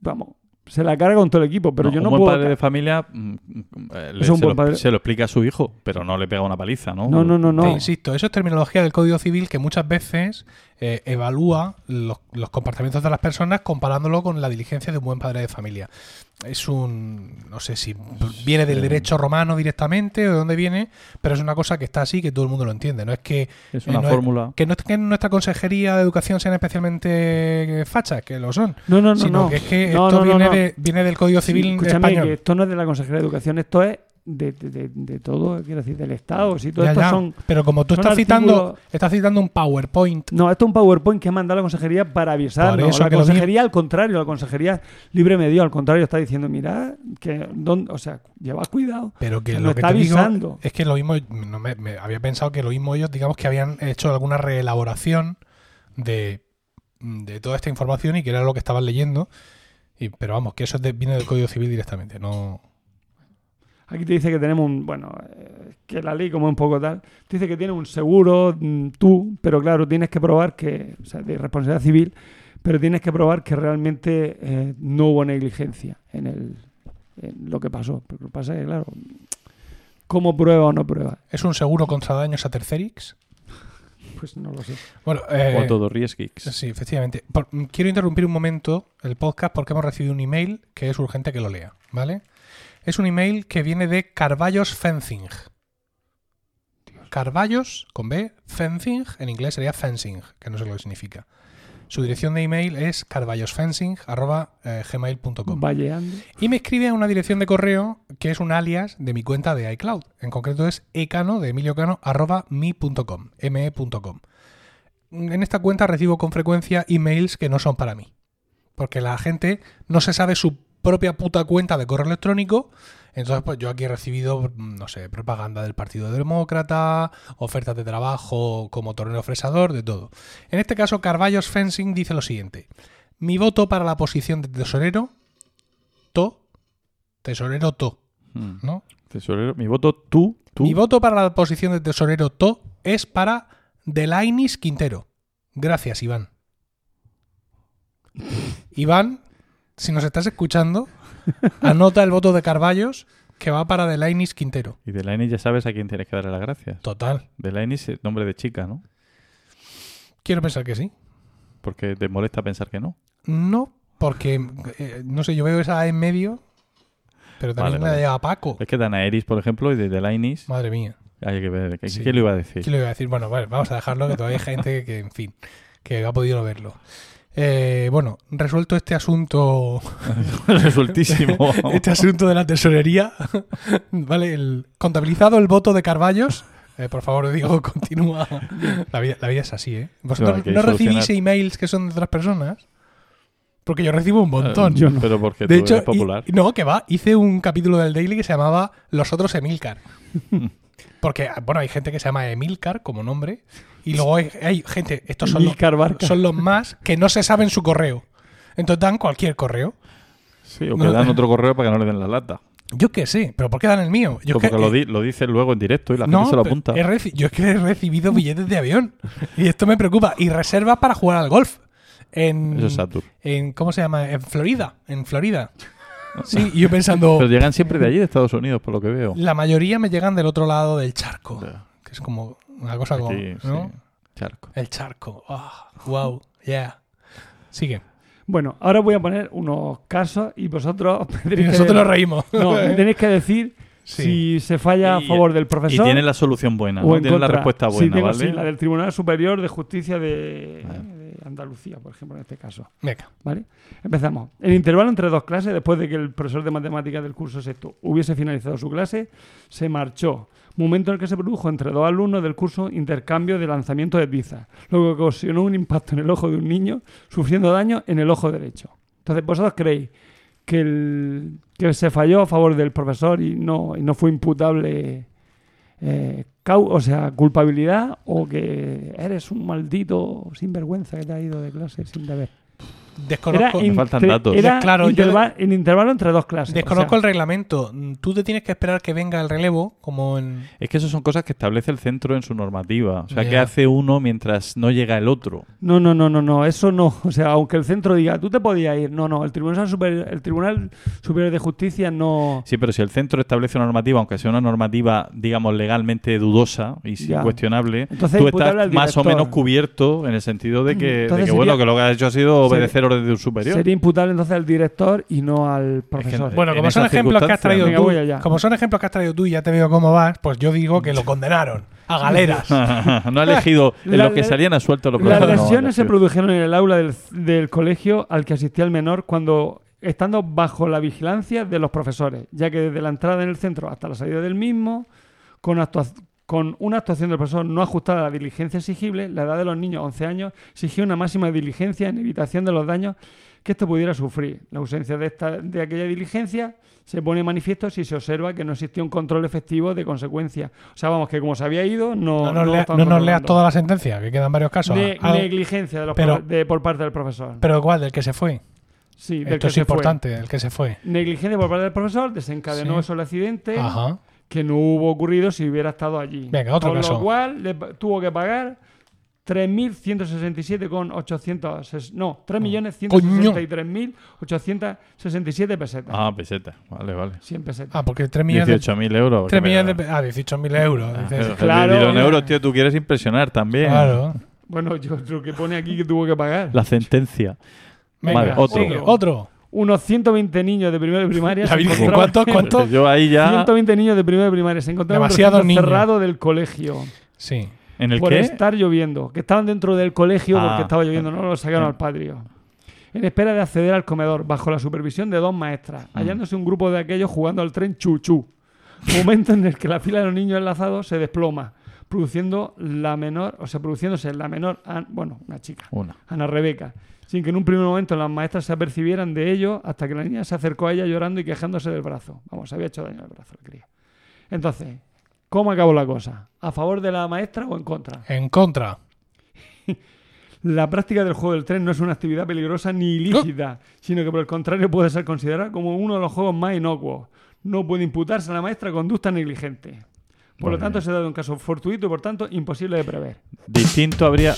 vamos, se la carga con todo el equipo, pero No, yo no un buen puedo. padre de familia le- Es un se, buen lo, padre. se lo explica a su hijo, pero no le pega una paliza, ¿no? No, no, no, Te no. insisto, eso es terminología del Código Civil que muchas veces eh, evalúa los, los comportamientos de las personas comparándolo con la diligencia de un buen padre de familia. Es un, no sé si viene del derecho romano directamente o de dónde viene, pero es una cosa que está así que todo el mundo lo entiende. No es que Es eh, una no fórmula. que no es que en nuestra consejería de educación sean especialmente fachas, que lo son, No, no, no, sino no. que es que No, esto no, no, viene, no. De, viene del Código Sí, Civil escúchame, español. que esto no es de la Consejería de Educación, esto es de, de- de- todo, quiero decir, del Estado. Si todo Ya, esto ya, son pero como tú estás citando, estás citando un PowerPoint No, esto es un PowerPoint que ha mandado la consejería para avisarnos. Por eso la consejería, al contrario, la consejería libre medio, al contrario, está diciendo, mira, que, don- o sea, lleva cuidado. Pero que lo lo que está te digo avisando. es que lo mismo, no me, me había pensado que lo mismo ellos, digamos que habían hecho alguna reelaboración de, de toda esta información y que era lo que estaban leyendo. Y, pero vamos, que eso es de- viene del Código Civil directamente, no. Aquí te dice que tenemos un, bueno, eh, que la ley como un poco tal, te dice que tienes un seguro mm, tú, pero claro, tienes que probar que, o sea, de responsabilidad civil, pero tienes que probar que realmente eh, no hubo negligencia en, el, en lo que pasó. Porque lo que pasa es que, claro, ¿cómo prueba o no prueba? ¿Es un seguro contra daños a tercerix? Pues no lo sé. Bueno, eh, O a todo riesgix. Sí, efectivamente. Por- quiero interrumpir un momento el podcast porque hemos recibido un email que es urgente que lo lea, ¿vale? Es un email que viene de Carballos Fencing. Carballos, con B, Fencing, en inglés sería fencing, que no sé lo que significa. Su dirección de email es carballosfencing.gmail.com Valleando. y me escribe a una dirección de correo que es un alias de mi cuenta de iCloud. En concreto es ecano de Emilio Cano arroba mi.com, me.com. En esta cuenta recibo con frecuencia emails que no son para mí. Porque la gente no se sabe su propia puta cuenta de correo electrónico. Entonces, pues yo aquí he recibido, no sé, propaganda del Partido Demócrata, ofertas de trabajo como torneo fresador, de todo. En este caso, Carballos Fencing dice lo siguiente. Mi voto para la posición de tesorero, to, tesorero to, Mm. ¿no? Tesorero, mi voto tú, tú. Mi voto para la posición de tesorero to es para Delainis Quintero. Gracias, Iván. Iván, si nos estás escuchando, anota el voto de Carballos que va para Delainis Quintero. Y de la ya sabes a quién tienes que darle las gracias. Total. De la es nombre de chica, ¿no? Quiero pensar que sí. Porque te molesta pensar que no. No, porque, eh, no sé, yo veo esa A en medio, pero también Vale, me la vale. Paco. Es que Danaeris, por ejemplo, y de Delainis, Madre mía. hay que ver. ¿Qué, Sí. qué le iba a decir? ¿Qué le iba a decir? Bueno, vale, vamos a dejarlo, que todavía hay gente que, en fin, que ha podido verlo. Eh, bueno, resuelto este asunto, Resueltísimo. este asunto de la tesorería, vale, el, contabilizado el voto de Carballos. eh, por favor, digo, continúa. La vida, la vida es así, ¿eh? ¿Vosotros no recibís solucionar. emails que son de otras personas? Porque yo recibo un montón. Eh, Pero porque de tú hecho, eres popular. y- no, que va, hice un capítulo del Daily que se llamaba Los otros Emilcar. Porque, bueno, hay gente que se llama Emilcar como nombre. Y luego hay, hay gente, estos son los, son los más que no se saben su correo. Entonces dan cualquier correo. Sí, o no- que dan otro correo para que no le den la lata. Yo qué sé, pero ¿por qué dan el mío? Yo es Como que- que lo, di- lo dices luego en directo y la no, gente se lo apunta. yo es que he recibido billetes de avión. Y esto me preocupa. Y reservas para jugar al golf. En, Eso es en ¿Cómo se llama? En Florida. En Florida. Sí, y yo pensando. Pero llegan siempre de allí, de Estados Unidos, por lo que veo. La mayoría me llegan del otro lado del charco. Que es como una cosa como. Aquí, ¿no? sí. Charco. El charco. Ah, wow. Yeah. Sigue. Bueno, ahora voy a poner unos casos y vosotros Y que nosotros nos reímos. No, me tenéis que decir Sí. si se falla a Y- favor del Y profesor tiene la solución buena, o ¿no? en Tiene la respuesta Sí, buena, tengo, ¿vale? sí, la del Tribunal Superior de Justicia de, Vale. de Andalucía, por ejemplo, en este caso. Venga. ¿Vale? Empezamos. El intervalo entre dos clases, después de que el profesor de matemáticas del curso sexto hubiese finalizado su clase, se marchó. Momento en el que se produjo entre dos alumnos del curso intercambio de lanzamiento de pizza, lo que ocasionó un impacto en el ojo de un niño, sufriendo daño en el ojo derecho. Entonces, ¿vosotros creéis que, el, que se falló a favor del profesor y no, y no fue imputable, eh, o sea, culpabilidad, o que eres un maldito sinvergüenza que te ha ido de clase sin deber? Desconozco, Me faltan datos. Era Claro, yo en intervalo entre dos clases. desconozco o sea, el reglamento. Tú te tienes que esperar que venga el relevo, como en. Es que eso son cosas que establece el centro en su normativa. O sea, Ya. que hace uno mientras no llega el otro. No, no, no, no, no, eso no. O sea, aunque el centro diga, tú te podías ir. No, no, el Tribunal Superior, el Tribunal Superior de Justicia no. Sí, pero si el centro establece una normativa, aunque sea una normativa, digamos, legalmente dudosa y sí, Ya. cuestionable, Entonces, tú estás más o menos cubierto en el sentido de que, de Entonces que, sería- bueno, que lo que has hecho ha sido obedecer de un superior. Sería imputable entonces al director y no al profesor. Bueno, en como son ejemplos que has traído Venga, tú, allá. como son ejemplos que has traído tú y ya te veo cómo vas, pues yo digo que lo condenaron a galeras. no ha elegido en La- lo que la- salían a suelto los Las profesores. no, lesiones se produjeron en el aula del, del colegio al que asistía el menor cuando estando bajo la vigilancia de los profesores, ya que desde la entrada en el centro hasta la salida del mismo, con, actua- con una actuación del profesor no ajustada a la diligencia exigible, la edad de los niños, 11 años, exigía una máxima diligencia en evitación de los daños que éste pudiera sufrir. La ausencia de, esta, de aquella diligencia se pone en manifiesto si se observa que no existía un control efectivo de consecuencia. O sea, vamos, que como se había ido, no, No nos, no lea- no nos leas toda la sentencia, que quedan varios casos. Ne- Ah, negligencia de los pero- pro- de- por parte del profesor. pero igual, del que se fue. sí, del Esto que es se fue. importante, el que se fue. Negligencia por parte del profesor desencadenó Sí. eso el accidente Ajá. Que no hubo ocurrido si hubiera estado allí. Venga, otro Con caso. lo cual le tuvo que pagar 3.167,800... No, 3.163.867 pesetas. Ah, peseta. Vale, vale. 100 pesetas. Ah, porque 3 millones de, 18.000 euros. 3 que me millones de Ah, 18.000 euros. Ah, dices. Claro. En euros, tío, tú quieres impresionar también. claro. Bueno, yo lo que pone aquí que tuvo que pagar. La sentencia. Venga, Vale, otro. sigue, otro. Unos 120 niños de primero de primaria... La Virgen, ¿cuántos? ¿Cuántos? Yo ahí ya. 120 niños de primero de primaria se encontraban en niños. cerrado del colegio. Sí. ¿En el por qué? estar lloviendo, que estaban dentro del colegio Ah. porque estaba lloviendo, no lo sacaron al patio. En espera de acceder al comedor, bajo la supervisión de dos maestras, Mm. hallándose un grupo de aquellos jugando al tren chuchú. Momento en el que la fila de los niños enlazados se desploma, produciendo la menor, o sea, produciéndose la menor, bueno, una chica, Una. Ana Rebeca, sin que en un primer momento las maestras se apercibieran de ello hasta que la niña se acercó a ella llorando y quejándose del brazo. Vamos, se había hecho daño al brazo, la cría. Entonces, ¿cómo acabó la cosa? ¿A favor de la maestra o en contra? En contra. La práctica del juego del tren no es una actividad peligrosa ni ilícita, sino que por el contrario puede ser considerada como uno de los juegos más inocuos. No puede imputarse a la maestra conducta negligente. Por lo tanto, se da de un caso fortuito y por tanto imposible de prever. Distinto habría.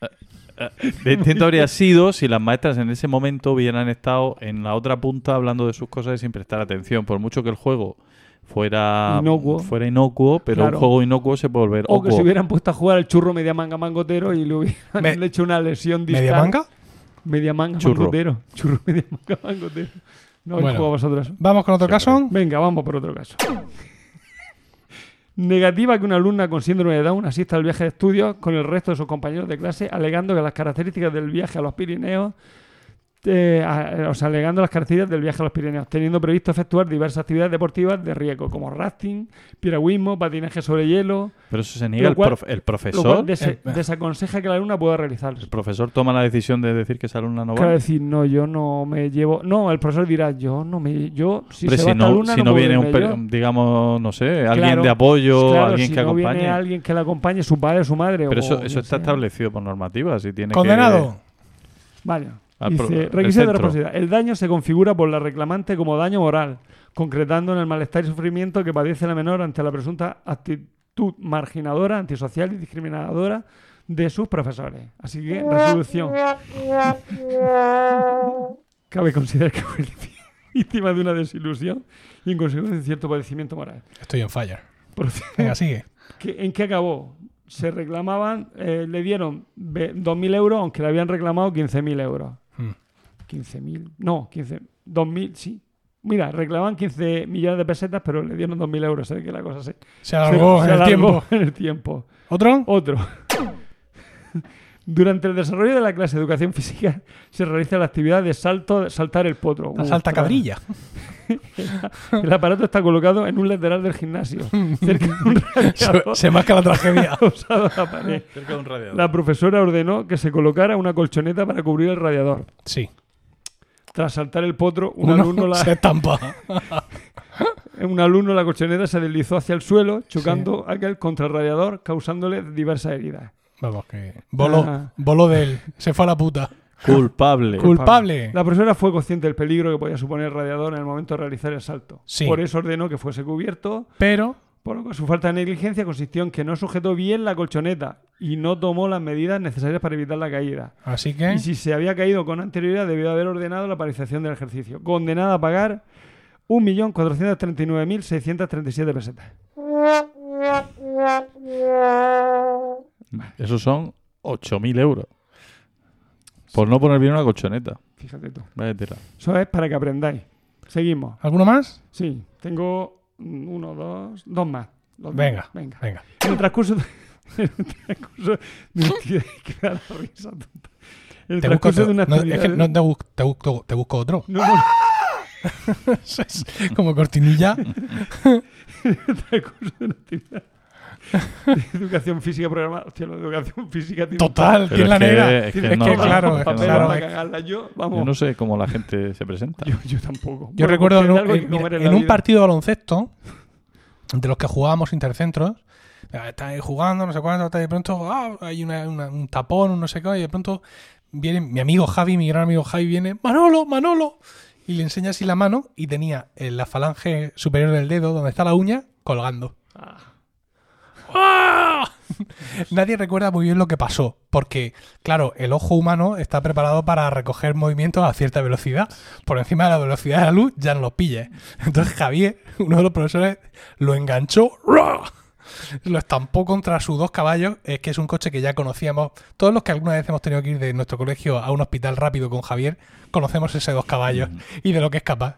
Distinto habría sido si las maestras en ese momento hubieran estado en la otra punta hablando de sus cosas y sin prestar atención. Por mucho que el juego fuera Inocuo. fuera inocuo, pero Claro. un juego inocuo se puede volver O que ocuo. se hubieran puesto a jugar al churro media manga mangotero y le hubieran Me- hecho una lesión distal. ¿Media manga? Media manga Churro. mangotero. Churro media manga mangotero. No Bueno. vosotros. Vamos con otro caso. Venga, vamos por otro caso. Negativa que una alumna con síndrome de Down asista al viaje de estudios con el resto de sus compañeros de clase, alegando que las características del viaje a los Pirineos, eh, a- o sea, alegando las características del viaje a los Pirineos, teniendo previsto efectuar diversas actividades deportivas de riesgo, como rafting, piragüismo, patinaje sobre hielo, Pero eso se niega Lo el, cual- prof- el lo profesor. cual des- Eh, desaconseja que la alumna pueda realizar. El profesor toma la decisión de decir que esa alumna no va. Claro, decir, no, yo no me llevo. No, el profesor dirá, yo no me. Yo, si Hombre, se si va esta no, alumna, si no viene un, yo. digamos, no sé, alguien Claro, de apoyo, claro, alguien si que no acompañe. viene alguien que la acompañe, su padre, su madre. Pero o eso, eso está sea. establecido por normativa. Si tiene Condenado. Vale. Pro- Dice, el requisito de responsabilidad. El daño se configura por la reclamante como daño moral, concretando en el malestar y sufrimiento que padece la menor ante la presunta actitud marginadora, antisocial y discriminadora de sus profesores. Así que, resolución. Cabe considerar que fue víctima de una desilusión y en consecuencia de cierto padecimiento moral. Estoy en fire. Venga, sigue. ¿Qué- ¿En qué acabó? Se reclamaban, eh, le dieron ve- 2.000 euros, aunque le habían reclamado 15.000 euros. Mm. 15.000, no, 15, 2.000, sí. Mira, reclamaban 15 millones de pesetas, pero le dieron 2.000 euros. Se ve que la cosa se, Se alargó se- en se el alargó tiempo. en el tiempo. ¿Otro? Otro. Durante el desarrollo de la clase de educación física se realiza la actividad de salto, saltar el potro. La salta cabrilla. El aparato está colocado en un lateral del gimnasio, cerca de un Se, radiador se marca la tragedia. usado en la pared. Cerca de un radiador. La profesora ordenó que se colocara una colchoneta para cubrir el radiador. Sí. Tras saltar el potro, un, Uno alumno, la, se estampa. un alumno la colchoneta se deslizó hacia el suelo, chocando aquel contra el radiador, causándole diversas heridas. Vamos, que voló, Ah. voló de él. Se fue a la puta. Culpable. Culpable. La profesora fue consciente del peligro que podía suponer el radiador en el momento de realizar el salto. Sí. Por eso ordenó que fuese cubierto. Pero Por lo que su falta de negligencia consistió en que no sujetó bien la colchoneta y no tomó las medidas necesarias para evitar la caída. Así que Y si se había caído con anterioridad, debió haber ordenado la paralización del ejercicio. Condenada a pagar 1.439.637 pesetas. Esos son 8.000 euros. Por no poner bien una colchoneta. Fíjate tú. Vaya tela. Eso es para que aprendáis. Seguimos. ¿Alguno más? Sí, tengo uno, dos, dos más. Los Venga, dos. Venga. venga. En el transcurso de, en el transcurso de una actividad que me da la risa, tonta. En el Te busco, transcurso de una otro. no, es actividad. que no te, te busco, te busco otro. No, no, Es como cortinilla. en el transcurso de una actividad educación física programada. Hostia, educación física tiene Total, tiene la es que- negra. es que Es no, que no, claro, es para cagarla. Yo, vamos. Yo no sé cómo la gente se presenta. Yo, yo tampoco. Yo Bueno, recuerdo porque en, un, en- en en partido de baloncesto, de los que jugábamos intercentros, está ahí jugando, no sé cuánto, y de pronto ah, hay una- una- un tapón, un no sé qué, y de pronto viene mi amigo Javi, mi gran amigo Javi, viene, Manolo, Manolo, y le enseña así la mano y tenía en la falange superior del dedo, donde está la uña, colgando. ¡Ah! Nadie recuerda muy bien lo que pasó, porque, claro, el ojo humano está preparado para recoger movimientos a cierta velocidad. Por encima de la velocidad de la luz ya no los pille. Entonces Javier, uno de los profesores, lo enganchó, lo estampó contra sus dos caballos, es que es un coche que ya conocíamos. Todos los que alguna vez hemos tenido que ir de nuestro colegio a un hospital rápido con Javier, conocemos ese dos caballos y de lo que es capaz.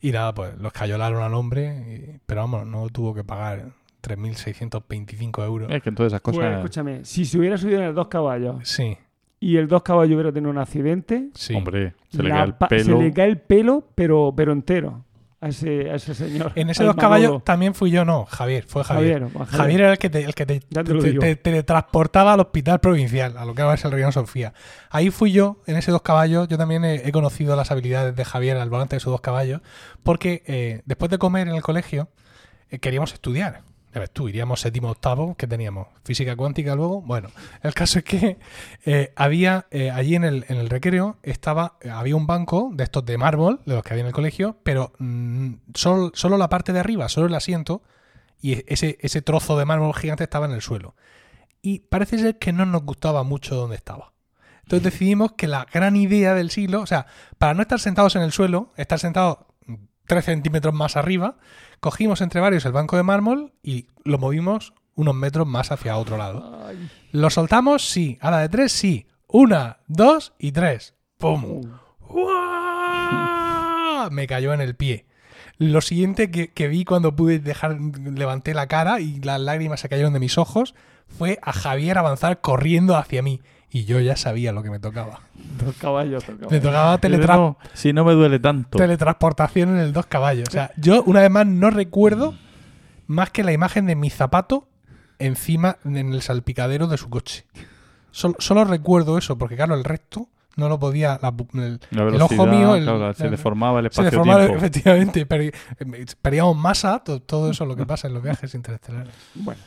Y nada, pues los cayolaron al hombre, pero vamos, no tuvo que pagar 3.625 euros. Es que entonces esas Pues, cosas. escúchame, si se hubiera subido en el dos caballos Sí, y el dos caballos hubiera tenido un accidente, sí. Hombre, se le cae el pelo. se le cae el pelo, pero, pero entero a ese, a ese señor. En ese dos caballos también fui yo, no, Javier, fue Javier. Javier, Javier era el que te, el que te, te teletransportaba al hospital provincial, a lo que ahora es el Reino Sofía. Ahí fui yo, en ese dos caballos. Yo también he, he conocido las habilidades de Javier al volante de esos dos caballos, porque eh, después de comer en el colegio eh, queríamos estudiar. Ya ves tú, iríamos séptimo octavo, que teníamos física cuántica luego. Bueno, el caso es que eh, había eh, allí en el, en el recreo estaba había un banco de estos de mármol, de los que había en el colegio, pero mm, solo, solo la parte de arriba, solo el asiento, y ese, ese trozo de mármol gigante estaba en el suelo. Y parece ser que no nos gustaba mucho donde estaba. Entonces decidimos que la gran idea del siglo, o sea, para no estar sentados en el suelo, estar sentados 3 centímetros más arriba, cogimos entre varios el banco de mármol y lo movimos unos metros más hacia otro lado. Ay, ¿Lo soltamos? Sí. A la de tres, sí. Una, dos y tres. ¡Pum! ¡Uah! Me cayó en el pie. Lo siguiente que, que vi cuando pude dejar, levanté la cara y las lágrimas se cayeron de mis ojos, fue a Javier avanzar corriendo hacia mí. Y yo ya sabía lo que me tocaba. dos caballos, dos caballos. Me tocaba teletra- "No, si no me duele tanto. teletransportación en el dos caballos. O sea, yo una vez más no recuerdo más que la imagen de mi zapato encima en el salpicadero de su coche. Solo, solo recuerdo eso, porque claro, el resto no lo podía. la el, La el velocidad, ojo mío. el- claro, se deformaba el se espacio deformaba, tiempo. efectivamente. Perdíamos masa, to- todo eso lo que pasa en los viajes interestelares. Bueno,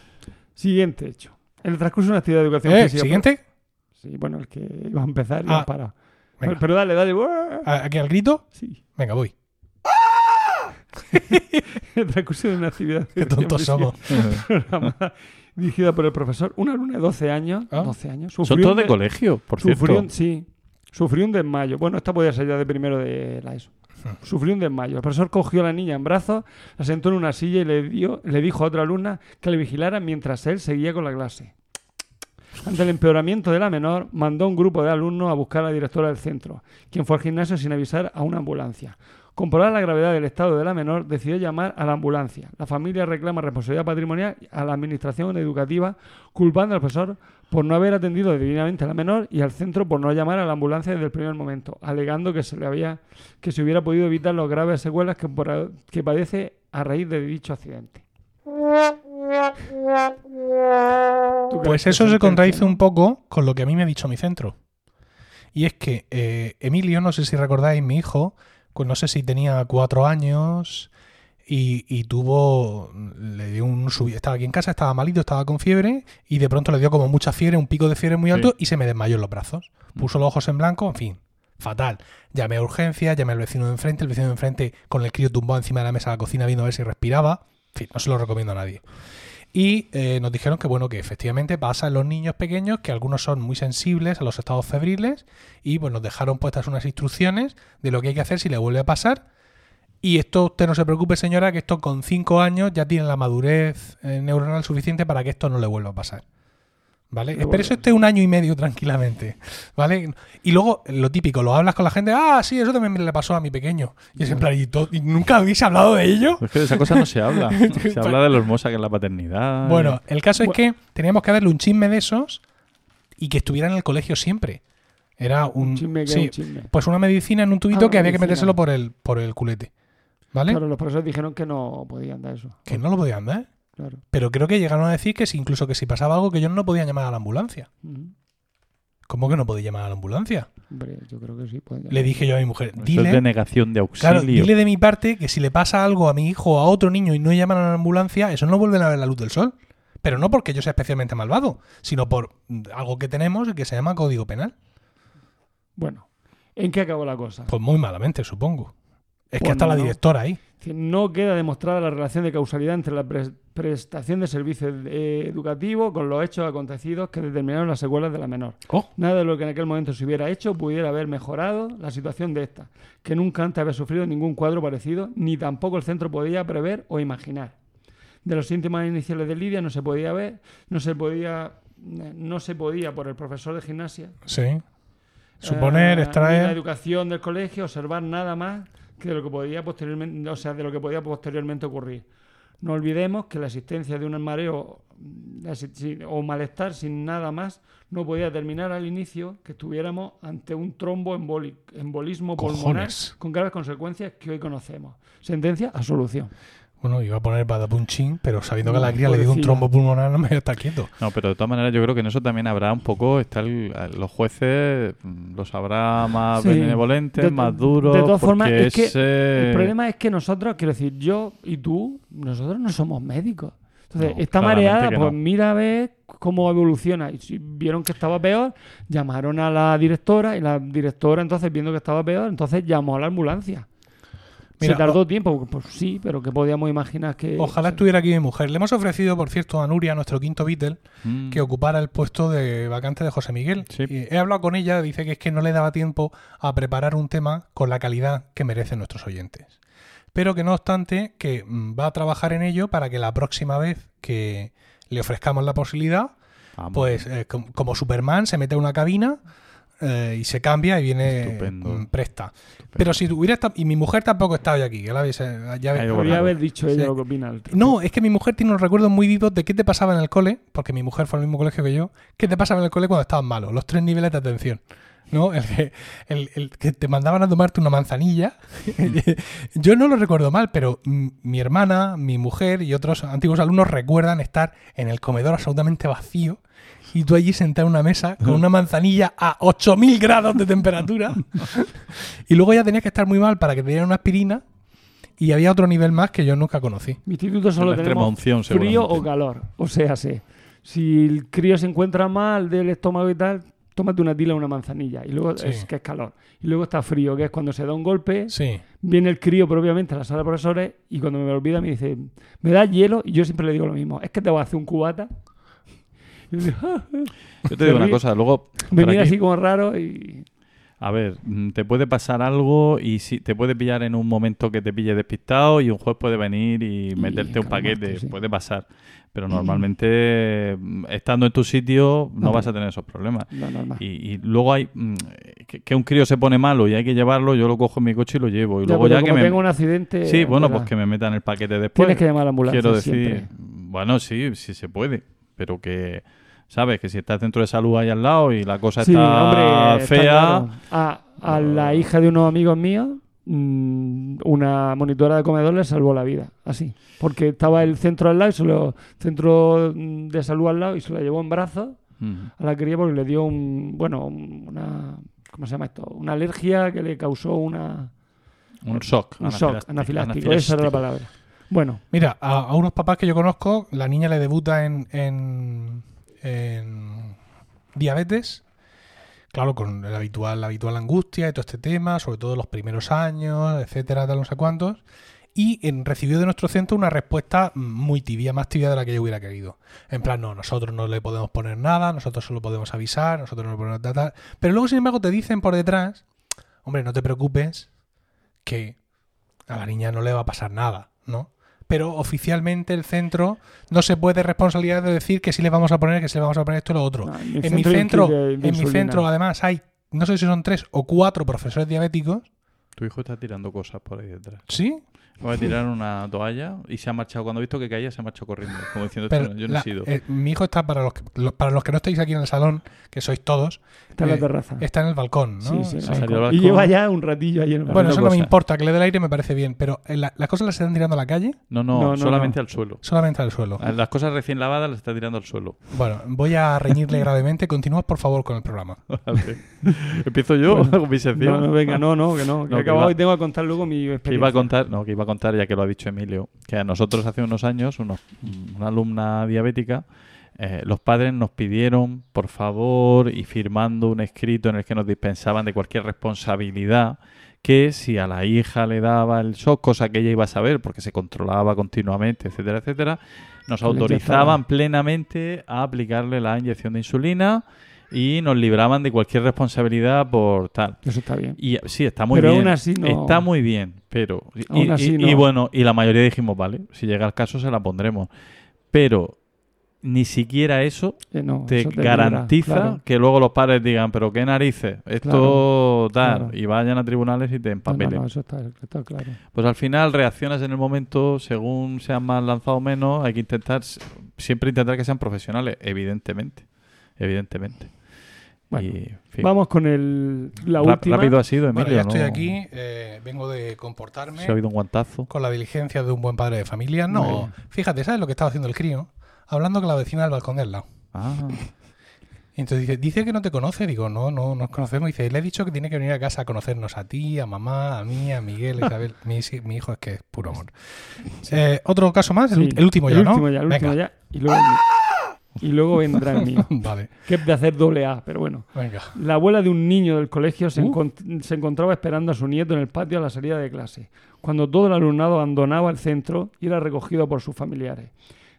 siguiente hecho. En el transcurso de una actividad de educación Eh, física. Siguiente. Sí, bueno, el que iba a empezar y Ah. Venga. Pero dale, dale. ¡buah! ¿A- ¿Aquí al grito? Sí. Venga, voy. El transcurso de una actividad. Qué tontos somos. dirigida por el profesor. Una alumna de 12 años. Ah. 12 años. Son sufrió todos un de de- colegio, por cierto. Sufrió un, sí, sufrió un desmayo. Bueno, esta podía ser ya de primero de la ESO. Sufrió un desmayo. El profesor cogió a la niña en brazos, la sentó en una silla y le, dio, le dijo a otra alumna que le vigilara mientras él seguía con la clase. Ante el empeoramiento de la menor, mandó un grupo de alumnos a buscar a la directora del centro, quien fue al gimnasio sin avisar a una ambulancia. Comprobar la gravedad del estado de la menor, decidió llamar a la ambulancia. La familia reclama responsabilidad patrimonial a la administración educativa, culpando al profesor por no haber atendido debidamente a la menor y al centro por no llamar a la ambulancia desde el primer momento, alegando que se le había que se hubiera podido evitar las graves secuelas que padece a raíz de dicho accidente. ¿Tú crees Pues eso se contradice un poco con lo que a mí me ha dicho mi centro. Y es que eh, Emilio, no sé si recordáis, mi hijo, pues no sé si tenía cuatro años y, y tuvo, le dio un subi- estaba aquí en casa, estaba malito, estaba con fiebre y de pronto le dio como mucha fiebre, un pico de fiebre muy alto Sí. y se me desmayó en los brazos. Puso los ojos en blanco, en fin, fatal. Llamé a urgencia, llamé al vecino de enfrente, el vecino de enfrente con el crío tumbado encima de la mesa de la cocina viendo a ver si respiraba. En fin, no se lo recomiendo a nadie. Y eh, nos dijeron que bueno, que efectivamente pasa en los niños pequeños, que algunos son muy sensibles a los estados febriles, y pues nos dejaron puestas unas instrucciones de lo que hay que hacer si le vuelve a pasar. Y esto, usted no se preocupe, señora, que esto con cinco años ya tiene la madurez eh, neuronal suficiente para que esto no le vuelva a pasar. ¿Vale? Pero bueno. eso esté un año y medio tranquilamente. ¿Vale? Y luego, lo típico, lo hablas con la gente, ah, sí, eso también me le pasó a mi pequeño. Y es en plan, ¿y, nunca habéis hablado de ello? Es que de esa cosa no se habla. Se habla de lo hermosa que es la paternidad. Bueno, el caso es que teníamos que darle un chisme de esos y que estuviera en el colegio siempre. Era un, Un chisme sí, un chisme. pues una medicina en un tubito Ah, que había que metérselo por el por el culete. ¿Vale? Claro, los profesores dijeron que no podían dar eso. Que no lo podían dar. Claro. Pero creo que llegaron a decir que si, incluso que si pasaba algo que ellos no podían llamar a la ambulancia. ¿Cómo que no podía llamar a la ambulancia? Hombre, yo creo que sí. pueden Le dije yo a mi mujer, es dile, de claro, auxilio. dile de mi parte que si le pasa algo a mi hijo o a otro niño y no llaman a la ambulancia, eso no vuelven a ver la luz del sol. Pero no porque yo sea especialmente malvado, sino por mm, algo que tenemos y que se llama código penal. Bueno, ¿en qué acabó la cosa? Pues muy malamente, supongo. Es que hasta no, la directora ahí. No queda demostrada la relación de causalidad entre la pres- prestación de servicios eh, educativos con los hechos acontecidos que determinaron las secuelas de la menor. Oh, Nada de lo que en aquel momento se hubiera hecho pudiera haber mejorado la situación de esta, que nunca antes había sufrido ningún cuadro parecido, ni tampoco el centro podía prever o imaginar. De los síntomas iniciales de Lidia no se podía ver, no se podía, no se podía por el profesor de gimnasia sí. Suponer, eh, ni la extraer. educación del colegio, observar nada más que de lo que podía posteriormente, o sea, de lo que podía posteriormente ocurrir. No olvidemos que la existencia de un mareo o malestar sin nada más no podía terminar al inicio que estuviéramos ante un trombo embolismo pulmonar Cojones. con graves consecuencias que hoy conocemos. Sentencia a solución. Bueno, iba a poner badapunching, pero sabiendo que a la cría le dio un trombo pulmonar, no me voy a estar quieto. No, pero de todas maneras yo creo que en eso también habrá un poco, está el- los jueces mm, los habrá más Sí. benevolentes, De- más duros. de todas porque formas, es que ese- El problema es que nosotros, quiero decir, yo y tú, nosotros no somos médicos. Entonces, No, está claramente mareada, que pues no. mira a ver cómo evoluciona. Y si vieron que estaba peor, llamaron a la directora y la directora, entonces, viendo que estaba peor, entonces llamó a la ambulancia. Mira, Se tardó tiempo, pues sí, pero que podíamos imaginar que... Ojalá estuviera aquí mi mujer. Le hemos ofrecido, por cierto, a Nuria, nuestro quinto Beatle, Mm. que ocupara el puesto de vacante de José Miguel. Sí. Y he hablado con ella, dice que es que no le daba tiempo a preparar un tema con la calidad que merecen nuestros oyentes. Pero que no obstante, que mm, va a trabajar en ello para que la próxima vez que le ofrezcamos la posibilidad, Vamos. pues eh, com- como Superman se mete a una cabina eh, y se cambia y viene Estupendo. presta. Pero si hubiera estado, y mi mujer tampoco está hoy aquí, que la habéis, eh, ya va. Podría haber dicho ella Sí. lo que opina. al- no, es que mi mujer tiene unos recuerdos muy vivos de qué te pasaba en el cole, porque mi mujer fue al mismo colegio que yo, qué te pasaba en el cole cuando estabas malo, los tres niveles de atención. ¿No? El que, el- el que te mandaban a tomarte una manzanilla. yo no lo recuerdo mal, pero mi hermana, mi mujer y otros antiguos alumnos recuerdan estar en el comedor absolutamente vacío y tú allí sentado en una mesa con una manzanilla a 8000 grados de temperatura. y luego ya tenías que estar muy mal para que te dieran una aspirina. Y había otro nivel más que yo nunca conocí. Mi instituto solo La extrema tenemos unción, frío o calor. O sea, sí. Si el crío se encuentra mal del estómago y tal, tómate una tila o una manzanilla. Y luego Sí. es que es calor. Y luego está frío, que es cuando se da un golpe. Sí. Viene el crío propiamente a la sala de profesores y cuando me lo olvida me dice, ¿me das hielo? Y yo siempre le digo lo mismo, es que te voy a hacer un cubata. Yo te digo una cosa, luego... me por mira aquí- así como raro y... A ver, mm, te puede pasar algo y si te puede pillar en un momento que te pille despistado y un juez puede venir y meterte un paquete, sí. puede pasar. Pero normalmente, mm, estando en tu sitio, no No. vas a tener esos problemas. Y, y luego hay mm, que, que un crío se pone malo y hay que llevarlo, yo lo cojo en mi coche y lo llevo. Y Ya, luego ya que me... tengo un accidente... Sí, bueno, pues que me metan el paquete después. Tienes que llamar a la ambulancia Quiero decir, siempre. bueno, sí, sí se puede, pero que, ¿sabes? Que si está el centro de salud ahí al lado y la cosa Sí, está hombre, está fea, claro. A, a la hija de unos amigos míos, mm, una monitora de comedor le salvó la vida, así. Porque estaba el centro al lado, y se lo, centro mm, de salud al lado, y se la llevó en brazos a la cría porque le dio un, bueno, un- una, ¿cómo se llama esto? Una alergia que le causó una, un shock, un shock anafiláctico, anafiláctico, esa era la palabra. Bueno, Mira, a, unos papás que yo conozco, la niña le debuta en, en, en diabetes. Claro, con la habitual, angustia y todo este tema, sobre todo los primeros años, etcétera, tal, no sé cuántos. Y recibió de nuestro centro una respuesta muy tibia, más tibia de la que yo hubiera querido. En plan, no, nosotros no le podemos poner nada, nosotros solo podemos avisar, nosotros no le podemos tal. Pero luego, sin embargo, te dicen por detrás, hombre, no te preocupes, que a la niña no le va a pasar nada, ¿no? Pero oficialmente el centro no se puede responsabilidad de decir que sí le vamos a poner, que sí le vamos a poner esto y lo otro. no, en mi centro, en mi centro además hay, no sé si son tres o cuatro profesores diabéticos, Tu hijo está tirando cosas por ahí detrás. ¿sí? Voy a tirar una toalla y se ha marchado. Cuando ha visto que caía, se ha marchado corriendo. Como diciendo, Pero "Esto no- yo no la- he sido. eh, mi hijo está para los, que, lo- para los que no estáis aquí en el salón, que sois todos, Está en la eh, terraza. está en el balcón, ¿no? Sí, sí, al balcón. Y balcón. lleva ya un ratillo ahí en el bueno, balcón. eso no me importa, que le dé el aire me parece bien, pero eh, la- las cosas las están tirando a la calle, No, no, No, no, solamente no. al suelo. solamente al suelo. Las cosas recién lavadas las está tirando al suelo. Bueno, voy a reñirle gravemente. Continúa, por favor, con el programa. Vale. Empiezo yo con mi sección. No, no, venga, no, no, que no. Que No, he que acabado iba- y tengo que contar luego mi Que experiencia. iba a contar, no, que iba a contar, ya que lo ha dicho Emilio, que a nosotros hace unos años, unos- una alumna diabética, eh, los padres nos pidieron, por favor, y firmando un escrito en el que nos dispensaban de cualquier responsabilidad, que si a la hija le daba el shock, cosa que ella iba a saber porque se controlaba continuamente, etcétera, etcétera, nos Le autorizaban plenamente a aplicarle la inyección de insulina y nos libraban de cualquier responsabilidad por tal. Eso está bien. Y sí, está muy Pero bien. aún así no- Está muy bien, pero. Y, así y- no. y bueno, y la mayoría dijimos, vale, si llega el caso se la pondremos. Pero ni siquiera eso Eh, no, te eso garantiza claro. que luego los padres digan, pero qué narices, esto tal, claro. y vayan a tribunales y te no, empapelen. no, eso está, está claro. Pues al final reaccionas en el momento, según sean más lanzados o menos, hay que intentar, siempre intentar que sean profesionales, evidentemente. Evidentemente. Bueno, Y, en fin. Vamos con el, la última. Rápido ha sido, Bueno, Emilio. ya estoy ¿no? aquí. eh, vengo de comportarme Se ha oído un guantazo. con la diligencia de un buen padre de familia. No, fíjate, ¿sabes lo que estaba haciendo el crío? Hablando con la vecina del balcón del lado. Ah, Y entonces dice, dice que no te conoce. Digo, no, no nos conocemos. Dice, le he dicho que tiene que venir a casa a conocernos a ti, a mamá, a mí, a Miguel, a Isabel. mi, hijo es que es puro amor. Eh, Otro caso más, el, Sí, ult- el último ya, el ¿no? último ya, el último ya. Y luego, y luego vendrá el mío. Vale, Que es de hacer doble A, pero bueno. venga. La abuela de un niño del colegio se, Uh. encont- se encontraba esperando a su nieto en el patio a la salida de clase, cuando todo el alumnado abandonaba el centro y era recogido por sus familiares.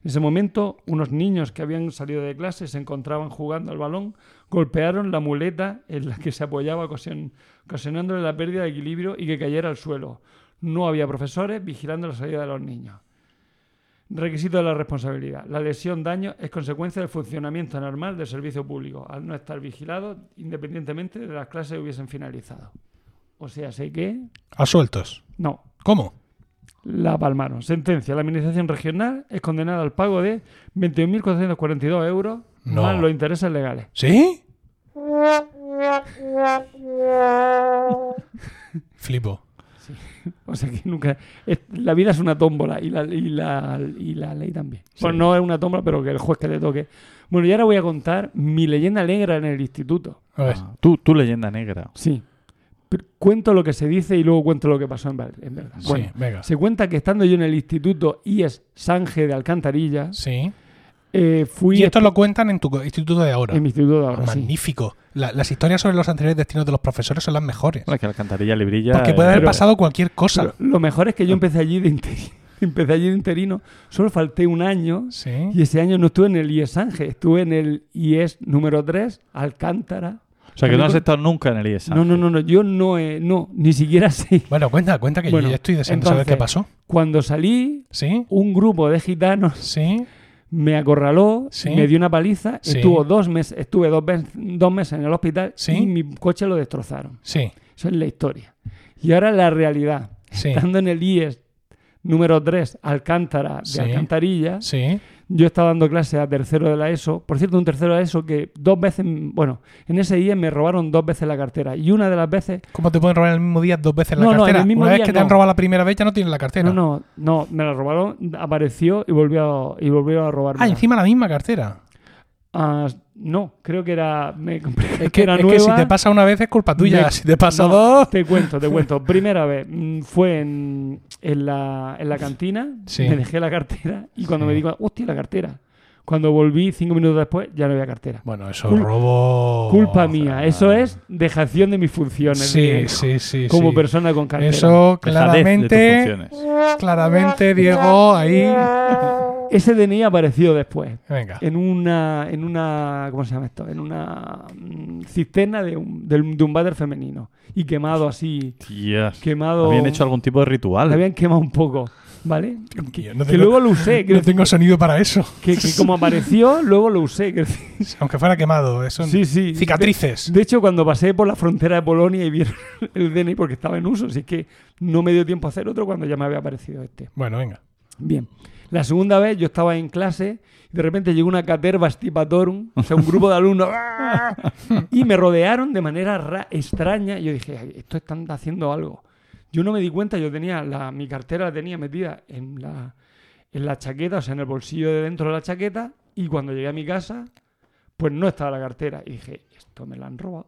En ese momento, unos niños que habían salido de clase se encontraban jugando al balón, golpearon la muleta en la que se apoyaba, ocasion- ocasionándole la pérdida de equilibrio y que cayera al suelo. No había profesores vigilando la salida de los niños. Requisito de la responsabilidad. La lesión daño es consecuencia del funcionamiento normal del servicio público, al no estar vigilado independientemente de las clases hubiesen finalizado. O sea, sé que A sueltos. no. ¿Cómo? La palmaron. Sentencia. La administración regional es condenada al pago de 21.442 euros No. más los intereses legales. ¿Sí? Flipo. O sea que nunca. es- la vida es una tómbola y la, y la, y la ley también. Sí. Bueno, no es una tómbola, pero que el juez que te toque. Bueno, y ahora voy a contar mi leyenda negra en el instituto. A ver. ah, tú, tú leyenda negra. Sí. Pero cuento lo que se dice y luego cuento lo que pasó en, ver- en verdad. Sí, Bueno, venga. se cuenta que estando yo en el instituto IES Sange de Alcantarilla, Sí. Eh, fui Y esto lo cuentan en tu instituto de ahora. en mi instituto de ahora, sí. Magnífico. La- las historias sobre los anteriores destinos de los profesores son las mejores. Bueno, que la alcantarilla librilla. Porque puede eh, haber pero- pasado cualquier cosa. Lo, mejor es que yo empecé allí de interino. Empecé allí de interino. Solo falté un año. Sí. Y ese año no estuve en el IES Ángel. Estuve en el IES número 3, Alcántara. O sea, que no has estado nunca en el IESA. No, no, no, no. Yo no, he- no, ni siquiera sé. Bueno, cuenta, cuenta que Bueno, yo ya estoy deseando saber entonces- qué pasó. Cuando salí, Sí, un grupo de gitanos sí. Me acorraló, Sí. me dio una paliza, Sí. estuvo dos meses, estuve dos, dos meses en el hospital Sí. y mi coche lo destrozaron. Sí, Eso es la historia. Y ahora la realidad. Estando en el IES número 3, Alcántara, de. Alcantarilla, sí. Yo estaba dando clase a tercero de la ESO. Por cierto, un tercero de la ESO que dos veces, bueno, en ese IES me robaron dos veces la cartera. Y una de las veces ¿Cómo te pueden robar en el mismo día dos veces la No, no, en cartera? el mismo Una vez día que te han robado la primera vez ya no tienes la cartera. No, no, no, me la robaron, apareció y volvió a, y volvió a robarme. Ah, encima la misma cartera. Ah, no, creo que era, me compré Es que era es nueva. que si te pasa una vez es culpa tuya. Me- si te pasa No, dos. Te cuento, te cuento. Primera vez mm, fue en, en, la, en la cantina, Sí. me dejé la cartera y cuando Sí. me digo, hostia, la cartera. Cuando volví cinco minutos después ya no había cartera. Bueno, eso Cul- robo. Culpa mía, eso es dejación de mis funciones Sí, de- sí, sí. como sí. persona con cartera. Eso Dejadez de tus claramente. funciones. Claramente, Diego, ahí. Ese DNI apareció después. Venga. en una, en una, ¿cómo se llama esto? En una mm, cisterna de un, del- de un váter femenino. Y quemado así, Tías. quemado... Habían hecho algún tipo de ritual. Habían quemado un poco, ¿vale? No que tengo- luego lo usé. Que, No tengo sonido para eso. que- que como apareció, luego lo usé. que- Aunque fuera quemado. Eso sí, sí. Cicatrices. De hecho, cuando pasé por la frontera de Polonia y vieron el DNI porque estaba en uso, así que no me dio tiempo a hacer otro cuando ya me había aparecido este. Bueno, venga. Bien. La segunda vez yo estaba en clase y de repente llegó una caterva stipatorum, o sea, un grupo de alumnos, ¡ah! y me rodearon de manera ra- extraña. Y yo dije, "Ay, esto están haciendo algo. Yo no me di cuenta, yo tenía la, mi cartera la tenía metida en la, en la chaqueta, o sea, en el bolsillo de dentro de la chaqueta, y cuando llegué a mi casa, pues no estaba la cartera. Y dije, esto me la han robado.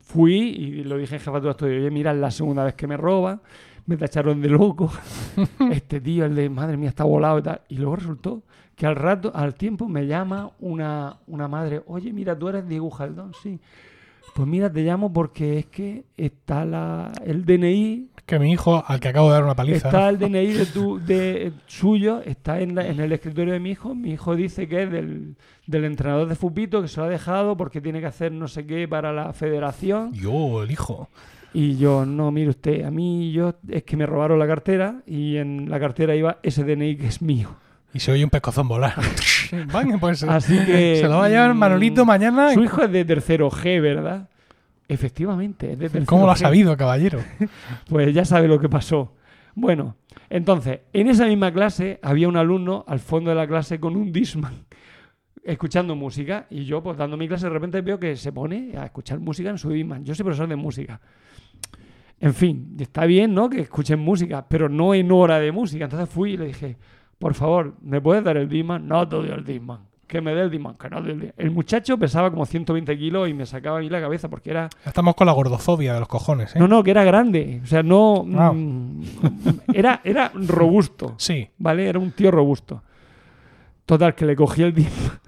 Fui y lo dije en jefatura de estudio, oye, mira, es la segunda vez que me roban, me tacharon de loco, este tío, el de, madre mía, está volado y tal. Y luego resultó que al rato, al tiempo, me llama una, una madre, oye, mira, tú eres Diego Jaldón, sí. Pues mira, te llamo porque es que está la, el DNI, Que mi hijo, al que acabo de dar una paliza. está el DNI de tu, de suyo, está en, la- en el escritorio de mi hijo. Mi hijo dice que es del, del entrenador de Fupito, que se lo ha dejado porque tiene que hacer no sé qué para la federación. Yo, el hijo. Y yo, no, mire usted, a mí yo es que me robaron la cartera y en la cartera iba ese DNI que es mío. Y se oye un pescozón volar. Venga, pues. Así que... Se lo va a llevar mm, Manolito mañana. Su hijo es de tercero G, ¿verdad? Efectivamente, es de tercero ¿Cómo lo ha G. sabido, caballero? Pues ya sabe lo que pasó. Bueno, entonces, en esa misma clase había un alumno al fondo de la clase con un Disman escuchando música y yo pues dando mi clase de repente veo que se pone a escuchar música en su Disman. Yo soy profesor de música. En fin, está bien, ¿no? Que escuchen música, pero no en hora de música. Entonces fui y le dije, por favor, ¿me puedes dar el Disman? No te doy el Disman. Que me dé el Disman, que no te doy el. El muchacho pesaba como 120 kilos y me sacaba a mí la cabeza porque era Estamos con la gordofobia de los cojones, ¿eh? no, no, que era grande. O sea, no. Mm, era, era robusto. Sí. ¿Vale? Era un tío robusto. Total, que le cogí el Disman.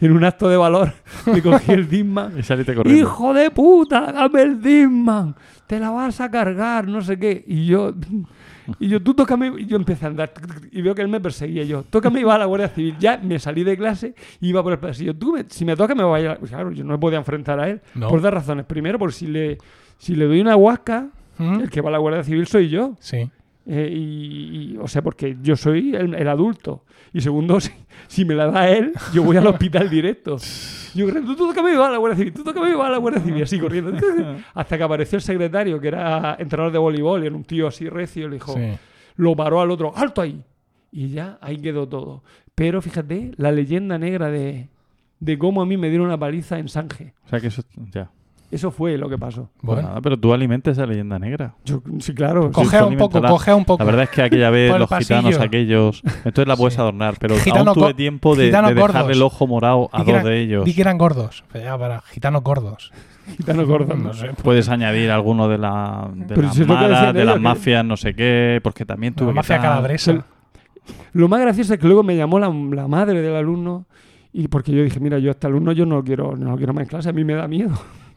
En un acto de valor, le cogí el Disman. Y saliste corriendo. ¡Hijo de puta! ¡Dame el Disman! ¡Te la vas a cargar! No sé qué. Y yo. Y yo, tú tócame. Y yo empecé a andar. Y veo que él me perseguía. Yo, tócame y va a la Guardia Civil. Ya me salí de clase y iba por el pasillo. Tú, me- si me toca, me voy a. Claro, yo no me podía enfrentar a él. No. Por dos razones. Primero, por si le, si le doy una huasca, ¿Mm? el que va a la Guardia Civil soy yo. Sí. Eh, y, y- o sea, porque yo soy el, el adulto. Y segundo, si, si me la da él, yo voy al hospital directo. Yo corriendo, tú tócame y va a la Guardia Civil, tú tócame y va a la Guardia Civil, así corriendo. Hasta que apareció el secretario, que era entrenador de voleibol, y era un tío así recio, le dijo, Sí. lo paró al otro, ¡alto ahí! Y ya ahí quedó todo. Pero fíjate, la leyenda negra de, de cómo a mí me dieron una paliza en Sanje. O sea que eso. Ya. Eso fue lo que pasó. Pues Bueno. nada, pero tú alimentas esa leyenda negra. Yo, sí, claro. Cogea un poco, cogea un poco. La verdad es que aquella vez los gitanos aquellos. Entonces la puedes Sí. adornar, pero Gitano aún tuve tiempo de, de dejarle gordos. el ojo morado a dos eran- de ellos. Di que eran gordos. Pero ya, para gitanos gordos. Gitano gordo. No sé. Puedes añadir alguno de la de las si de las que- mafias, no sé qué, porque también tuve La mafia calabresa. Lo más gracioso es que luego me llamó la, la madre del alumno y porque yo dije, mira, yo a este alumno yo no lo quiero, no lo quiero más en clase, a mí me da miedo.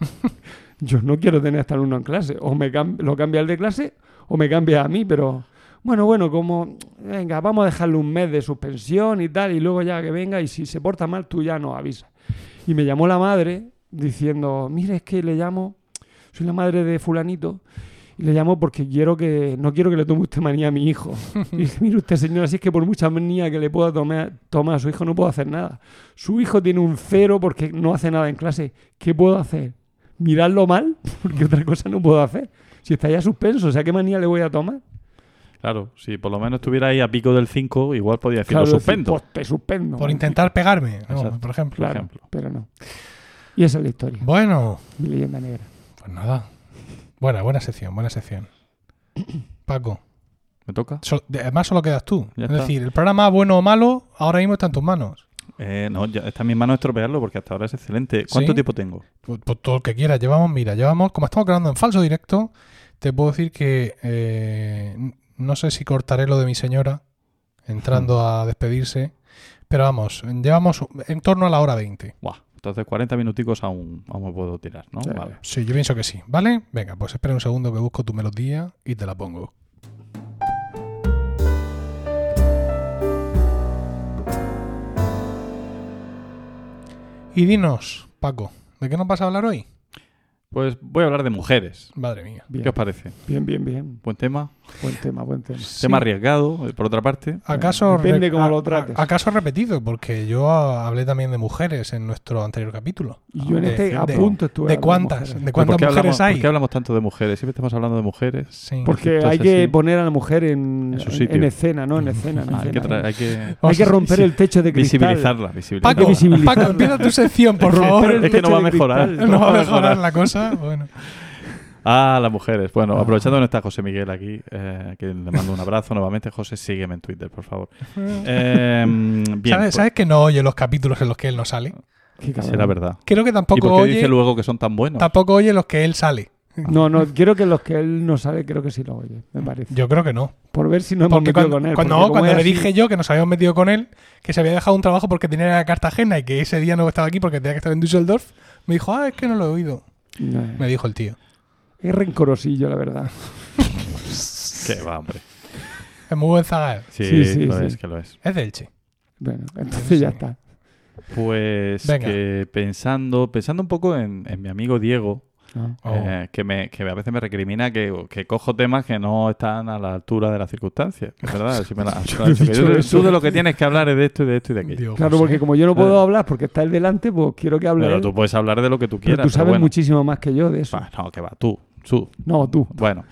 yo no quiero tener a este alumno en clase. O me cam- lo cambia el de clase o me cambia a mí, pero bueno, bueno, como, venga, vamos a dejarle un mes de suspensión y tal, y luego ya que venga y si se porta mal tú ya nos avisas. Y me llamó la madre diciendo, mire, es que le llamo, soy la madre de fulanito, y le llamo porque quiero que, no quiero que le tome usted manía a mi hijo. Y dije, mire usted, señora, si es que por mucha manía que le pueda tomar, tomar a su hijo no puedo hacer nada. Su hijo tiene un cero porque no hace nada en clase. ¿Qué puedo hacer? ¿Mirarlo mal? Porque otra cosa no puedo hacer. Si está ya suspenso, o sea, ¿qué manía le voy a tomar? Claro, si por lo menos estuviera ahí a pico del 5, igual podía decir Claro, lo decir, suspendo. pues te suspendo. Por intentar pegarme, ¿no? Por ejemplo. Claro, ejemplo. pero no. Y esa es la historia, Bueno, mi leyenda negra. pues nada. Buena, buena sección, buena sección. Paco, ¿Me toca? so- además solo quedas tú. Ya es está. decir, el programa bueno o malo ahora mismo está en tus manos. Eh, no, ya está en mis manos estropearlo porque hasta ahora es excelente. ¿Cuánto ¿Sí? tiempo tengo? Pues, pues todo lo que quieras. Llevamos, mira, llevamos, como estamos grabando en falso directo, te puedo decir que eh, no sé si cortaré lo de mi señora entrando a despedirse, pero vamos, llevamos en torno a la hora 20. Buah, entonces 40 minuticos aún, aún me puedo tirar, ¿no? Sí. Vale. Sí, yo pienso que sí, ¿vale? Venga, pues espera un segundo que busco tu melodía y te la pongo. Y dinos, Paco, ¿de qué nos vas a hablar hoy? Pues voy a hablar de mujeres. Madre mía. Bien, ¿Qué os parece? bien, bien, bien. Buen tema. Buen tema, buen tema. Tema arriesgado, eh, por otra parte. ¿Acaso, Depende cómo lo trates. ¿Acaso repetido? Porque yo hablé también de mujeres en nuestro anterior capítulo. Y yo en De- este a punto estuve ¿De cuántas? mujeres. ¿De ¿Pero cuántas ¿Por qué, mujeres hablamos, hay? por qué hablamos tanto de mujeres? Siempre estamos hablando de mujeres. Sí. Porque Entonces, hay que sí. poner a la mujer en, En su en- sitio. en escena, ¿no? En escena. en Ah, hay, que escena. hay que Hay que romper Sí. el techo de cristal. visibilizarla. visibilizarla. Paco, visibilizarla. Paco, empieza tu sección, por favor. Es que no va a mejorar. No va a mejorar la cosa. Bueno. Ah, las mujeres. Bueno, aprovechando que no está José Miguel aquí, eh, que le mando un abrazo nuevamente. José, sígueme en Twitter, por favor. Eh, bien, ¿Sabes, pues, sabes que no oye los capítulos en los que él no sale? Qué será verdad. Creo que ¿Y tampoco por qué oye, dice luego que son tan buenos? tampoco oye los que él sale. No, no, quiero que los que él no sabe, creo que sí lo oye, me parece. Yo creo que no. Por ver si no hemos Porque metido cuando, con él. cuando- no, cuando le así- dije yo que nos habíamos metido con él, que se había dejado un trabajo porque tenía que ir a Cartagena y que ese día no estaba aquí porque tenía que estar en Düsseldorf, me dijo, ah, es que no lo he oído. No, Me dijo el tío. es rencorosillo, la verdad. Que va, hombre. Es muy buen zagal. Sí, Sí, sí, lo sí. es, que lo es. Bueno, entonces ya está. Pues Venga. que pensando, pensando un poco en, en mi amigo Diego, ¿no? Oh. eh, que, me, que a veces me recrimina que, que cojo temas que no están a la altura de las circunstancias. Es verdad, si me la- Yo me la- he dicho tú, de- eso. tú de lo que tienes que hablar es de esto y de esto y de aquello. Dios, Claro, porque como yo no puedo Eh. hablar porque está él delante, pues quiero que hable Pero él. tú puedes hablar de lo que tú Pero quieras. tú sabes bueno. muchísimo más que yo de eso. Bah, no, que va, tú, tú. No, tú. Bueno,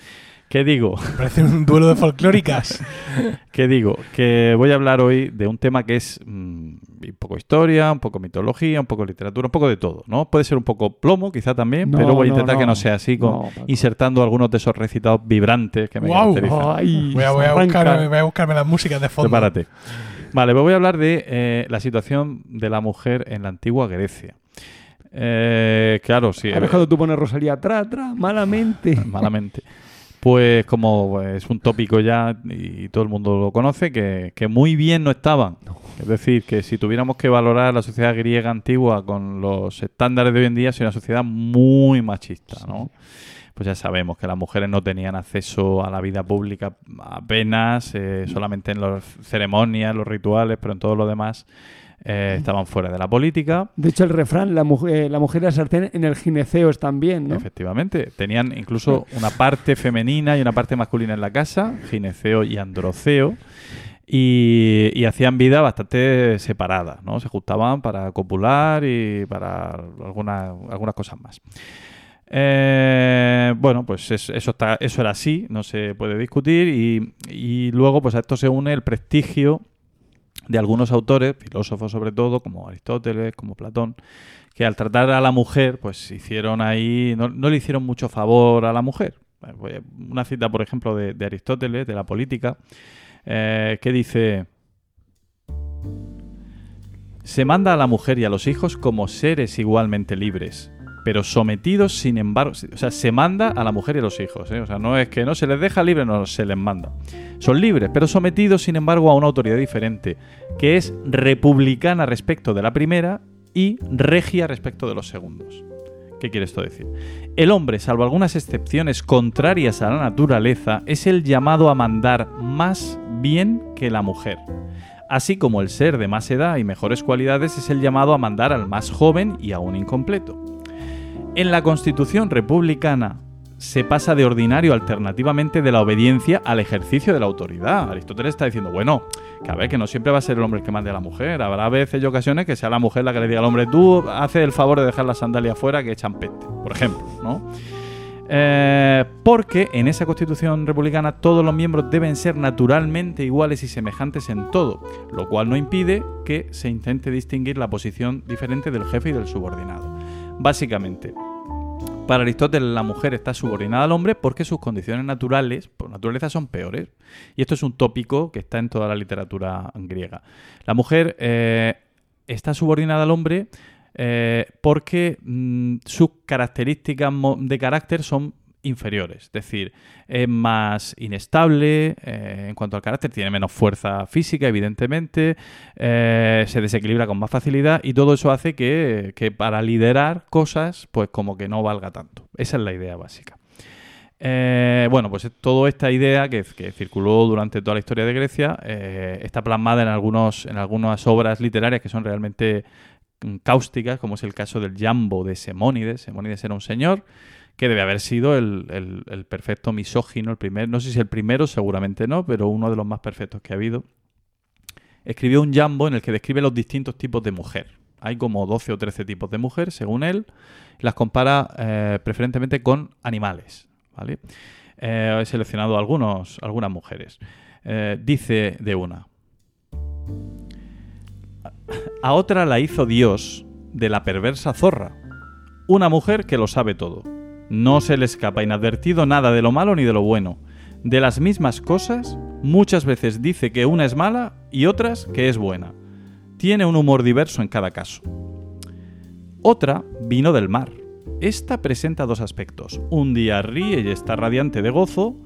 ¿qué digo? Parece un duelo de folclóricas. ¿Qué digo? Que voy a hablar hoy de un tema que es mm, un poco historia, un poco mitología, un poco literatura, un poco de todo, ¿no? Puede ser un poco plomo, quizá también, No, pero voy a no, intentar que no. no sea así, con, No, insertando algunos de esos recitados vibrantes que me caracterizan. Ay, Voy a, voy a buscarme, voy a buscarme las músicas de fondo. Prepárate. Vale, pues voy a hablar de eh, la situación de la mujer en la antigua Grecia. Eh, claro, sí. Ahora es cuando tú pones Rosalía atrás, atrás, malamente. malamente. Pues como es un tópico ya y todo el mundo lo conoce, que, que muy bien no estaban. Es decir, que si tuviéramos que valorar la sociedad griega antigua con los estándares de hoy en día, sería una sociedad muy machista, ¿no? Pues ya sabemos que las mujeres no tenían acceso a la vida pública apenas, eh, solamente en las ceremonias, los rituales, pero en todo lo demás eh, estaban fuera de la política. De hecho, el refrán, la mujer, la mujer y la sartén en el gineceo están bien, ¿no? Efectivamente. Tenían incluso una parte femenina y una parte masculina en la casa, gineceo y androceo. Y, y hacían vida bastante separada, ¿no? Se juntaban para copular y para algunas, algunas cosas más. Eh, bueno, pues es- eso, está, eso era así, no se puede discutir. Y, y luego, pues a esto se une el prestigio de algunos autores, filósofos sobre todo, como Aristóteles, como Platón, que al tratar a la mujer, pues hicieron ahí, no, no le hicieron mucho favor a la mujer. Eh, Una cita, por ejemplo, de, de Aristóteles, de la política, eh, que dice, se manda a la mujer y a los hijos como seres igualmente libres, pero sometidos, sin embargo, o sea, se manda a la mujer y a los hijos, ¿eh? o sea, no es que no se les deja libre, no, se les manda. Son libres, pero sometidos, sin embargo, a una autoridad diferente, que es republicana respecto de la primera y regia respecto de los segundos. ¿Qué quiere esto decir? El hombre, salvo algunas excepciones contrarias a la naturaleza, es el llamado a mandar más bien que la mujer. Así como el ser de más edad y mejores cualidades es el llamado a mandar al más joven y aún incompleto. En la Constitución republicana se pasa de ordinario alternativamente de la obediencia al ejercicio de la autoridad. Aristóteles está diciendo, bueno, que a ver, que no siempre va a ser el hombre el que mande a la mujer. Habrá veces y ocasiones que sea la mujer la que le diga al hombre, tú haces el favor de dejar la sandalia afuera que echan peste, por ejemplo, ¿no? Eh, porque en esa constitución republicana todos los miembros deben ser naturalmente iguales y semejantes en todo, lo cual no impide que se intente distinguir la posición diferente del jefe y del subordinado. Básicamente, para Aristóteles la mujer está subordinada al hombre porque sus condiciones naturales, por naturaleza, son peores. Y esto es un tópico que está en toda la literatura griega. La mujer eh, está subordinada al hombre eh, porque mm, sus características de carácter son inferiores. Es decir, es más inestable eh, en cuanto al carácter, tiene menos fuerza física, evidentemente, eh, se desequilibra con más facilidad y todo eso hace que, que para liderar cosas, pues como que no valga tanto. Esa es la idea básica. Eh, bueno, pues toda esta idea que, circuló durante toda la historia de Grecia está plasmada en, algunos, en algunas obras literarias que son realmente cáusticas, como es el caso del Jambo de Semónides. Semónides era un señor que debe haber sido el, perfecto misógino, el primer, no sé si el primero, seguramente no, pero uno de los más perfectos que ha habido. Escribió un Jambo en el que describe los distintos tipos de mujer. Hay como 12 o 13 tipos de mujer, según él. Las compara eh, preferentemente con animales. Eh, he seleccionado algunas mujeres. Eh, dice de una. A otra la hizo Dios de la perversa zorra. Una mujer que lo sabe todo. No se le escapa inadvertido nada de lo malo ni de lo bueno. De las mismas cosas, muchas veces dice que una es mala y otras que es buena. Tiene un humor diverso en cada caso. Otra vino del mar. Esta presenta dos aspectos. Un día ríe y está radiante de gozo.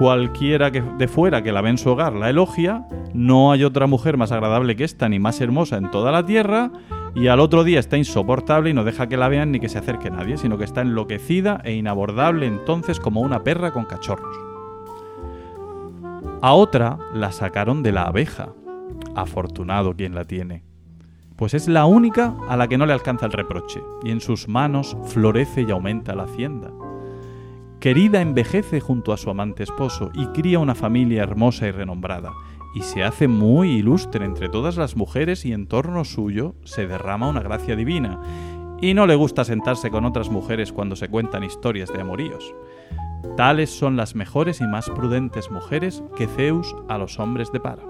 Cualquiera que de fuera que la ve en su hogar la elogia. No hay otra mujer más agradable que esta ni más hermosa en toda la tierra. Y al otro día está insoportable y no deja que la vean ni que se acerque nadie, sino que está enloquecida e inabordable entonces como una perra con cachorros. A otra la sacaron de la abeja. Afortunado quien la tiene pues es la única a la que no le alcanza el reproche, y en sus manos florece y aumenta la hacienda. Querida envejece junto a su amante esposo y cría una familia hermosa y renombrada, y se hace muy ilustre entre todas las mujeres y en torno suyo se derrama una gracia divina, y no le gusta sentarse con otras mujeres cuando se cuentan historias de amoríos. Tales son las mejores y más prudentes mujeres que Zeus a los hombres depara.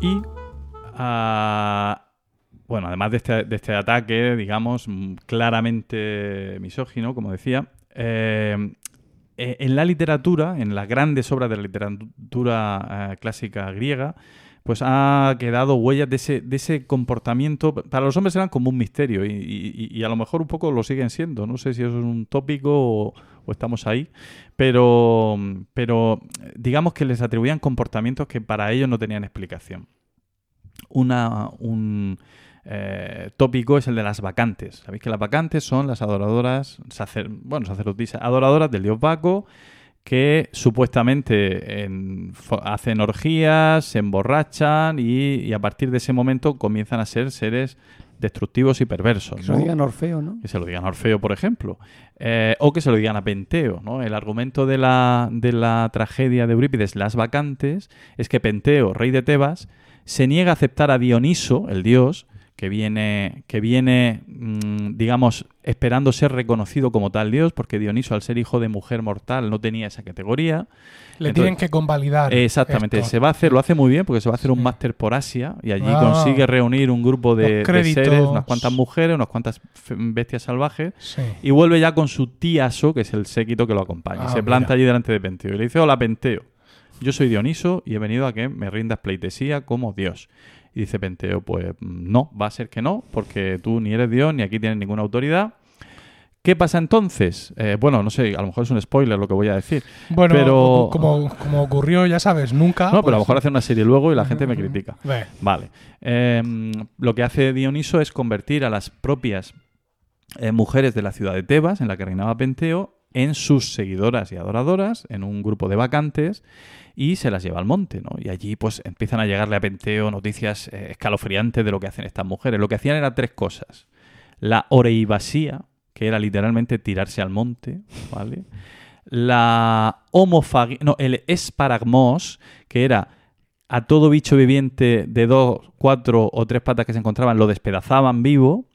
Y, ah, bueno, además de este, de este ataque, digamos, mm, claramente misógino, como decía, eh, eh, en la literatura, en las grandes obras de la literatura eh, clásica griega, pues ha quedado huellas de ese, de ese comportamiento. Para los hombres eran como un misterio y, y- a lo mejor un poco lo siguen siendo. No sé si eso es un tópico o, o estamos ahí, pero, pero digamos que les atribuían comportamientos que para ellos no tenían explicación. Una, un eh, tópico es el de las vacantes. Sabéis que las vacantes son las adoradoras, sacer- bueno, sacerdotisas, adoradoras del dios Baco, que supuestamente en- hacen orgías, se emborrachan y, y a partir de ese momento comienzan a ser seres destructivos y perversos. Que se ¿no? lo digan Orfeo, ¿no? Que se lo digan a Orfeo, por ejemplo. Eh, o que se lo digan a Penteo. ¿no? El argumento de la, de la tragedia de Eurípides, Las Vacantes, es que Penteo, rey de Tebas, se niega a aceptar a Dioniso, el dios, que viene, que viene mm, digamos, esperando ser reconocido como tal dios, porque Dioniso, al ser hijo de mujer mortal, no tenía esa categoría. Le Entonces- tienen que convalidar. Exactamente, esto. se va a hacer, lo hace muy bien porque se va a hacer un máster por Asia y allí Ah. consigue reunir un grupo de, seres, unas cuantas mujeres, unas cuantas bestias salvajes Sí. y vuelve ya con su tíaso, que es el séquito que lo acompaña. Ah, se planta mira. allí delante de Penteo y le dice, hola Penteo, yo soy Dioniso y he venido a que me rindas pleitesía como Dios. Y dice Penteo, pues mm, no, va a ser que no, porque tú ni eres Dios ni aquí tienes ninguna autoridad. ¿Qué pasa entonces? Eh, bueno, no sé, a lo mejor es un spoiler lo que voy a decir. Bueno, Pero- como, como ocurrió, ya sabes, nunca. No, pero a lo pues- mejor hace una serie luego y la gente me critica. Ve, Vale. Eh, lo que hace Dioniso es convertir a las propias eh, mujeres de la ciudad de Tebas, en la que reinaba Penteo, en sus seguidoras y adoradoras, en un grupo de vacantes, y se las lleva al monte, ¿no? Y allí pues empiezan a llegarle a Penteo noticias eh, escalofriantes de lo que hacen estas mujeres. Lo que hacían era tres cosas. La oreibasía, que era literalmente tirarse al monte, ¿vale? La homofagia, no, el esparagmos, que era a todo bicho viviente de dos, cuatro o tres patas que se encontraban, lo despedazaban vivo.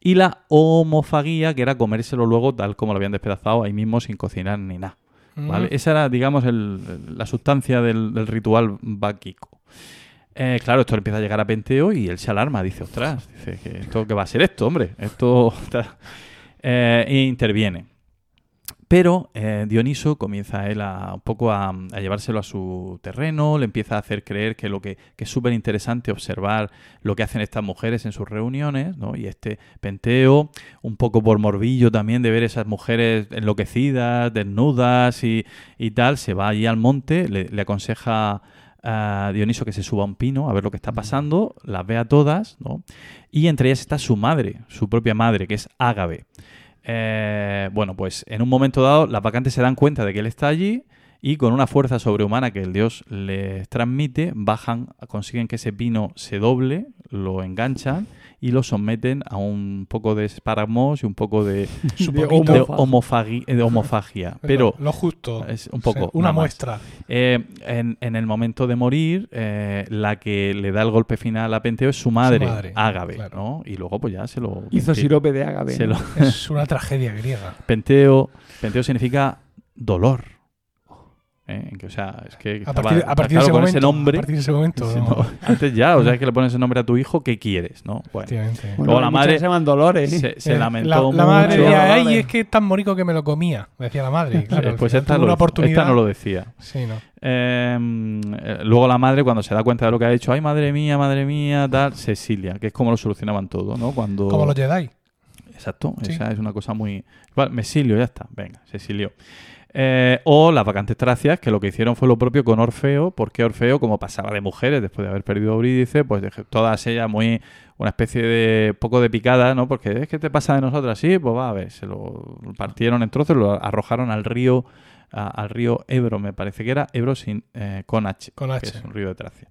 Y la homofagia, que era comérselo luego tal como lo habían despedazado ahí mismo sin cocinar ni nada. ¿vale? Mm. Esa era, digamos, el- la sustancia del, del ritual báquico. Eh, claro, esto empieza a llegar a Penteo y él se alarma, dice, ostras, dice que esto qué va a ser esto, hombre, esto Eh, e interviene. Pero eh, Dioniso comienza él a, un poco a, a llevárselo a su terreno, le empieza a hacer creer que lo que, que es súper interesante observar lo que hacen estas mujeres en sus reuniones, ¿no? Y este Penteo, un poco por morbillo también de ver esas mujeres enloquecidas, desnudas y, y tal, se va allí al monte, le, le aconseja a Dioniso que se suba a un pino a ver lo que está pasando, las ve a todas, ¿no? Y entre ellas está su madre, su propia madre, que es Ágave. Eh, bueno, pues en un momento dado las vacantes se dan cuenta de que él está allí y con una fuerza sobrehumana que el dios les transmite, bajan, consiguen que ese pino se doble, lo enganchan y lo someten a un poco de espáramos y un poco de, Su De de Homofagi- de homofagia. Pero lo justo. es un poco, una muestra. Eh, en, en el momento de morir, eh, la que le da el golpe final a Penteo es su madre, madre, Ágave, claro. ¿no? Y luego pues ya se lo... Hizo sirope de agave. se ¿no? lo- Es una tragedia griega. Penteo, Penteo significa dolor. ¿Eh? Que, o sea, es que A estaba- partir, a partir claro, de ese con momento. ese nombre... A partir de ese momento. No, antes ya, o sea, es que le pones el nombre a tu hijo, ¿qué quieres? ¿no? Bueno, efectivamente. Bueno, Luego la madre se llaman Dolores. ¿eh? se, se Eh, lamentó la, la mucho. madre decía, Vale. ay, es que es tan morico que me lo comía. Decía la madre. Claro, Eh, pues esta, tuvo lo una hizo. oportunidad. esta no lo decía. Sí, no. Eh, luego la madre, cuando se da cuenta de lo que ha hecho, ay, madre mía, madre mía, tal, Cecilia, que es como lo solucionaban todo, ¿no? Cuando... Como los Jedi. Exacto, Sí. esa es una cosa muy... Igual, me ya está, venga, se exilió. Eh, o las vacantes tracias, que lo que hicieron fue lo propio con Orfeo, porque Orfeo, como pasaba de mujeres después de haber perdido a Eurídice, pues todas ellas muy... una especie de poco de picada, ¿no? Porque es que te pasa de nosotras, sí, pues va a ver, se lo partieron en trozos, lo arrojaron al río, a- al río Ebro, me parece que era, Ebro sin, eh, con H, Con que H. es un río de Tracia.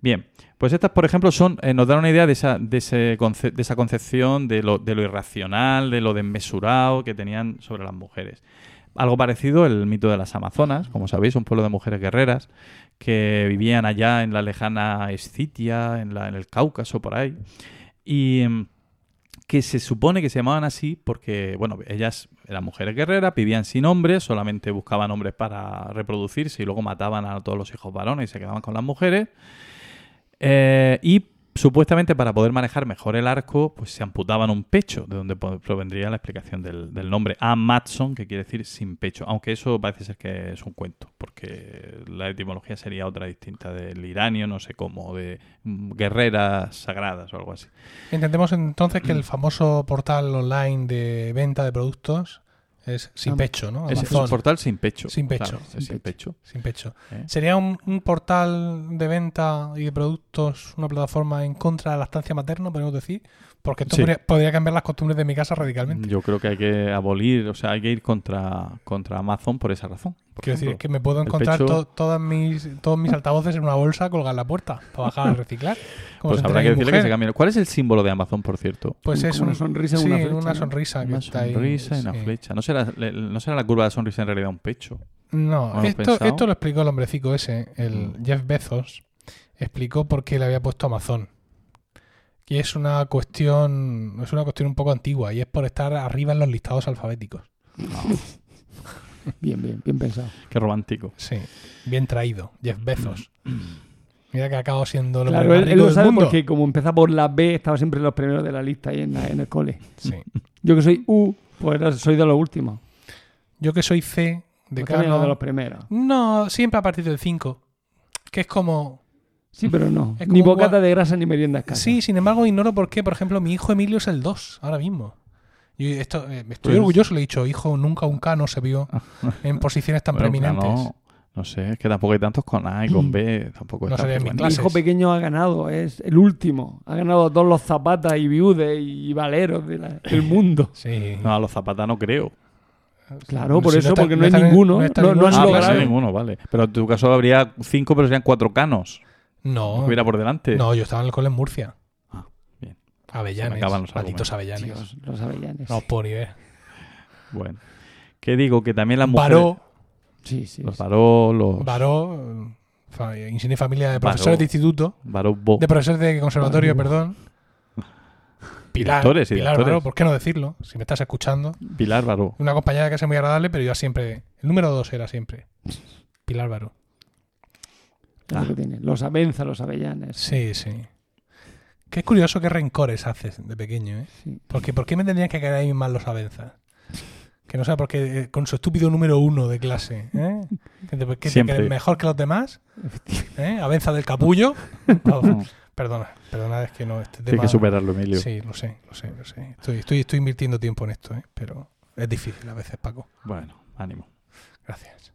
Bien, pues estas, por ejemplo, son eh, nos dan una idea de esa, de, ese conce- de esa concepción de lo, de lo irracional, de lo desmesurado que tenían sobre las mujeres. Algo parecido el mito de las Amazonas, como sabéis, un pueblo de mujeres guerreras que vivían allá en la lejana Escitia, en, la- en el Cáucaso, por ahí, y em, que se supone que se llamaban así porque, bueno, ellas eran mujeres guerreras, vivían sin hombres, solamente buscaban hombres para reproducirse y luego mataban a todos los hijos varones y se quedaban con las mujeres. Eh, y supuestamente para poder manejar mejor el arco, pues se amputaban un pecho, de donde provendría la explicación del, del nombre Amatson, que quiere decir sin pecho. Aunque eso parece ser que es un cuento, porque la etimología sería otra distinta del iranio, no sé cómo, de guerreras sagradas o algo así. Intentemos entonces que el famoso portal online de venta de productos es sin Am- pecho, ¿no? Es, un portal sin pecho. Sin pecho, claro, sin pecho. Sin pecho. ¿eh? ¿Sería un, un portal de venta y de productos, una plataforma en contra de la estancia materna, podemos decir? Porque esto Sí. podría, podría cambiar las costumbres de mi casa radicalmente. Yo creo que hay que abolir, o sea, hay que ir contra, contra Amazon por esa razón. por Quiero decir, que me puedo encontrar pecho- to- todas mis, todos mis altavoces en una bolsa colgar en la puerta para bajar a reciclar. Como Pues habrá que decirle que se cambie. ¿Cuál es el símbolo de Amazon, por cierto? Pues es una un- sonrisa, sí, una flecha, una sonrisa que Una está ahí, sonrisa y una sí. flecha. ¿No será, ¿No será la curva de sonrisa en realidad un pecho? No, esto, esto lo explicó el hombrecico ese, el Mm. Jeff Bezos, explicó por qué le había puesto Amazon. Y es una cuestión, es una cuestión un poco antigua, y es por estar arriba en los listados alfabéticos. Bien, bien, bien pensado. Qué romántico. Sí, bien traído, Jeff Bezos. Mira que acabo siendo hombre Claro, más él, él lo del sabe mundo. porque como empieza por la B, estaba siempre en los primeros de la lista ahí en, la- en el cole. Sí. Yo que soy U, pues soy de los últimos. Yo que soy C, de Pues los de los primeros. No, siempre a partir del 5. Que es como. Sí, pero no. Ni bocata gua- de grasa ni merienda escasa. Sí, sin embargo, ignoro por qué, por ejemplo, mi hijo Emilio es el 2, ahora mismo. Yo esto, eh, estoy Pues- orgulloso, le he dicho, hijo, nunca un K no se vio en posiciones tan Bueno, preeminentes. No, no sé, es que tampoco hay tantos con A y con B. Tampoco No mi hijo pequeño ha ganado, es el último. Ha ganado a todos los zapatas y viudes y valeros de la- del mundo. Sí. No, a los zapatas no creo. Claro, por Si eso, está- porque no, hay ninguno. No, en no han Ah, logrado. ninguno, vale. Pero en tu caso habría cinco, pero serían cuatro canos. No, hubiera por delante. no, yo estaba en el cole en Murcia. Ah, bien. Avellanes, Se me acaban los malditos argumentos. avellanes. Dios, los avellanes. No, por ver. Bueno. ¿Qué digo? Que también las mujeres... Baró, Sí, sí. Los sí. varó, los... Baró, insignia familia de Baró. profesores de instituto, varó bo- de profesores de conservatorio, perdón. Pilar, Pilar directores. Baró, ¿por qué no decirlo? Si me estás escuchando. Pilar varó. Una compañera que es muy agradable, pero yo siempre. El número dos era siempre. Pilar Baró. Que tiene. Los avenza, los avellanes. Sí, sí. Qué curioso qué rencores haces de pequeño, ¿eh? Sí. Porque ¿por qué me tendrían que caer ahí mal los avenzas? Que no sé, porque eh, con su estúpido número uno de clase, ¿eh? Que mejor que los demás, ¿eh? Avenza del capullo. Perdona, perdona, es que no, este tema... Tienes que superarlo, Emilio. Sí, lo sé, lo sé, lo sé. Estoy, estoy, estoy invirtiendo tiempo en esto, ¿eh? Pero es difícil a veces, Paco. Bueno, ánimo. Gracias.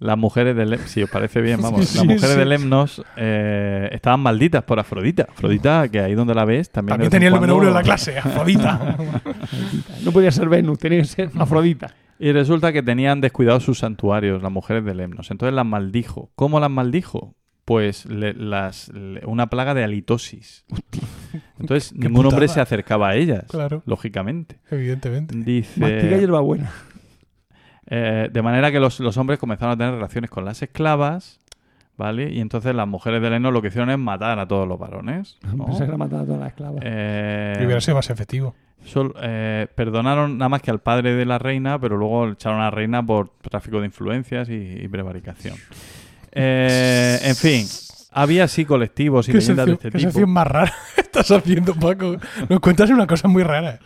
Las mujeres del Lem- si os parece bien, vamos, Sí, las mujeres sí. de Lemnos eh, estaban malditas por Afrodita. Afrodita, que ahí donde la ves, también. Tenía el en número uno en la clase, Afrodita. No podía ser Venus, tenía que ser Afrodita. Y resulta que tenían descuidados sus santuarios, las mujeres de Lemnos. Entonces las maldijo. ¿Cómo las maldijo? Pues le- las, le- una plaga de halitosis. Entonces ningún hombre se acercaba a ellas, Claro. lógicamente. Evidentemente. Dice, Mastica hierbabuena. Eh, de manera que los, los hombres comenzaron a tener relaciones con las esclavas, ¿vale? Y entonces las mujeres de Lemnos lo que hicieron es matar a todos los varones. ¿no? Pensé que la mataba a todas las esclavas. Eh, Y hubiera sido más efectivo. Sol- eh, perdonaron nada más que al padre de la reina, pero luego echaron a la reina por tráfico de influencias y, y prevaricación. Eh, en fin, había así colectivos y ¿Qué leyendas de este qué tipo. sección más rara estás haciendo, Paco? Nos cuentas una cosa muy rara.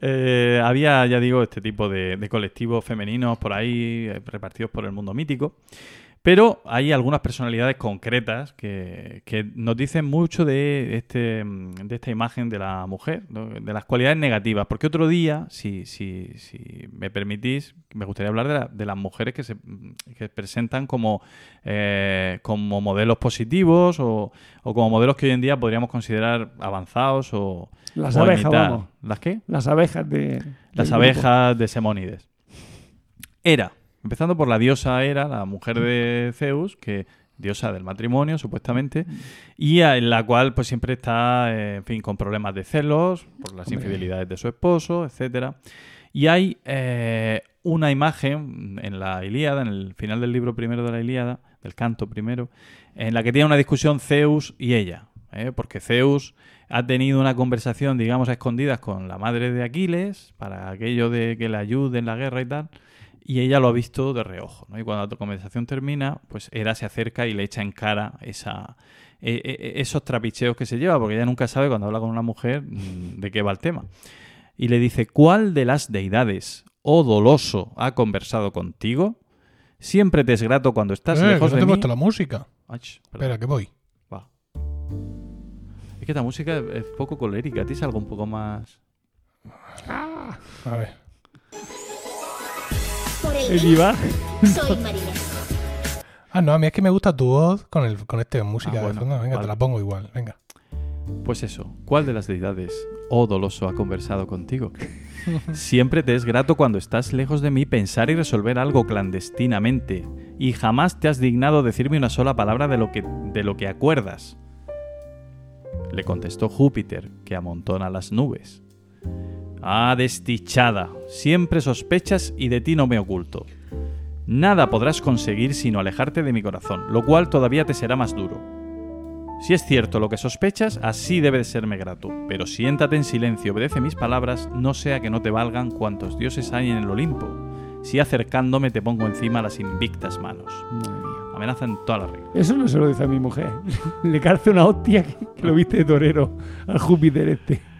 Eh, había, ya digo, este tipo de, de colectivos femeninos por ahí, eh, repartidos por el mundo mítico. Pero hay algunas personalidades concretas que, que nos dicen mucho de, este, mm, de esta imagen de la mujer, ¿no? de las cualidades negativas. Porque otro día, si, si, si me permitís, me gustaría hablar de, la- de las mujeres que se que presentan como, eh, como modelos positivos o, o como modelos que hoy en día podríamos considerar avanzados o, Las o abejas, imitar. vamos. ¿Las qué? Las abejas de. Las grupo. abejas de Semónides. Era, empezando por la diosa Hera, la mujer de Zeus, que diosa del matrimonio, supuestamente, y en la cual pues siempre está, eh, en fin, con problemas de celos, por las Hombre. infidelidades de su esposo, etcétera. Y hay eh, una imagen en la Ilíada, en el final del libro primero de la Ilíada, del canto primero, en la que tiene una discusión Zeus y ella. ¿eh? Porque Zeus ha tenido una conversación, digamos, a escondidas con la madre de Aquiles, para aquello de que le ayude en la guerra y tal, y ella lo ha visto de reojo. ¿no? Y cuando la conversación termina, pues Hera se acerca y le echa en cara esa, e- e- esos trapicheos que se lleva, porque ella nunca sabe cuando habla con una mujer mm, de qué va el tema. Y le dice, ¿cuál de las deidades, oh doloso, ha conversado contigo? Siempre te es grato cuando estás Eh, lejos que no te de mí. puesto la música. Perdón. Espera, que voy. Va. Es que esta música es- poco colérica. ¿A ti es algo un poco más...? A ver. Soy Marinés. Ah, no, a mí es que me gusta tu voz con, el, con este música Ah, de bueno, fondo. Venga, vale. te la pongo igual. Venga. Pues eso. ¿Cuál de las deidades, oh doloso, ha conversado contigo? Siempre te es grato cuando estás lejos de mí pensar y resolver algo clandestinamente, y jamás te has dignado decirme una sola palabra de lo que, de lo que acuerdas. Le contestó Júpiter, que amontona las nubes. Ah, desdichada, siempre sospechas y de ti no me oculto. Nada podrás conseguir sino alejarte de mi corazón, lo cual todavía te será más duro. Si es cierto lo que sospechas, así debe de serme grato. Pero siéntate en silencio, obedece mis palabras, no sea que no te valgan cuantos dioses hay en el Olimpo. Si acercándome te pongo encima las invictas manos. Madre mía. Amenaza en todas las reglas. Eso no se lo dice a mi mujer. Le calce una hostia que, que lo viste de torero al Júpiter este.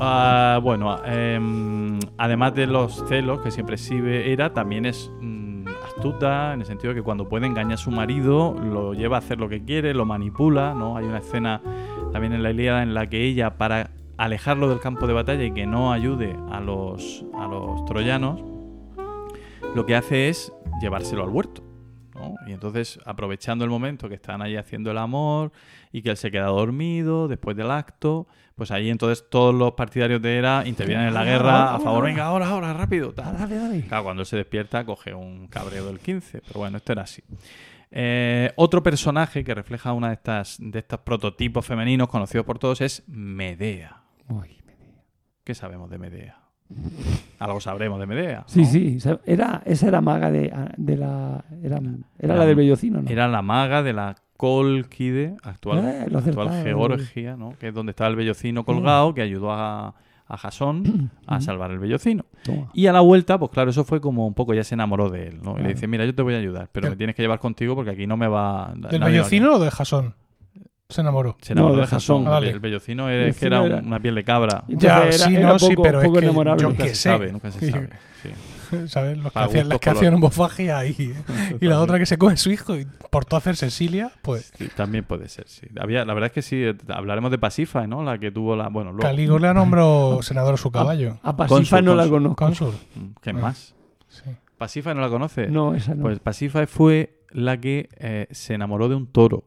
Ah, bueno, em, además de los celos que siempre exhibe Hera, también es mm, astuta, en el sentido de que cuando puede engañar a su marido, lo lleva a hacer lo que quiere, lo manipula, ¿no? Hay una escena también en la Ilíada en la que ella, para alejarlo del campo de batalla y que no ayude a los, a los troyanos, lo que hace es llevárselo al huerto. ¿no? Y entonces, aprovechando el momento que están ahí haciendo el amor y que él se queda dormido después del acto, pues ahí entonces todos los partidarios de Hera intervienen en la guerra a favor, venga, ahora, ahora, rápido. tal. Dale, dale. Claro, cuando él se despierta coge un cabreo del 15, pero bueno, esto era así. Eh, otro personaje que refleja una de estas de estos prototipos femeninos conocidos por todos es Medea. Uy. ¿Qué sabemos de Medea? Algo sabremos de Medea. Sí, ¿no? sí. Era, esa era maga de, de la. Era, era Era- la del bellocino, ¿no? Era la maga de la Colquide, actual, Eh, actual. Georgia, ¿no? que es donde estaba el bellocino colgado, que ayudó a, a Jasón a salvar el bellocino. Toma. Y a la vuelta, pues claro, eso fue como un poco, ya se enamoró de él, ¿no? Y le dice, mira, yo te voy a ayudar, pero ¿Qué? me tienes que llevar contigo porque aquí no me va... ¿Del vellocino o de Jasón? Se enamoró. Se enamoró No, de Jasón. Ah, vale. El vellocino es Vellocino que era, era- una piel de cabra. Ya, entonces sí, era- no, era sí, poco- pero es poco que enamorable. yo Nunca qué sé. sabe, nunca se sabe. sí. ¿Sabes? Los que, hacían, las que hacían homofagia y, y la otra que se come su hijo y por todo hacer Cecilia, pues Sí, también puede ser, sí. Había, la verdad es que sí, eh, hablaremos de Pasífae, ¿no? La que tuvo la... Bueno, luego... Calígula nombró senador a su caballo. A Pasifa Cónsul, no la conozco. Cónsul. Mm, ¿Qué Ah. más? Sí. ¿Pasífae no la conoce? No, esa no. Pues Pasífae fue la que eh, se enamoró de un toro.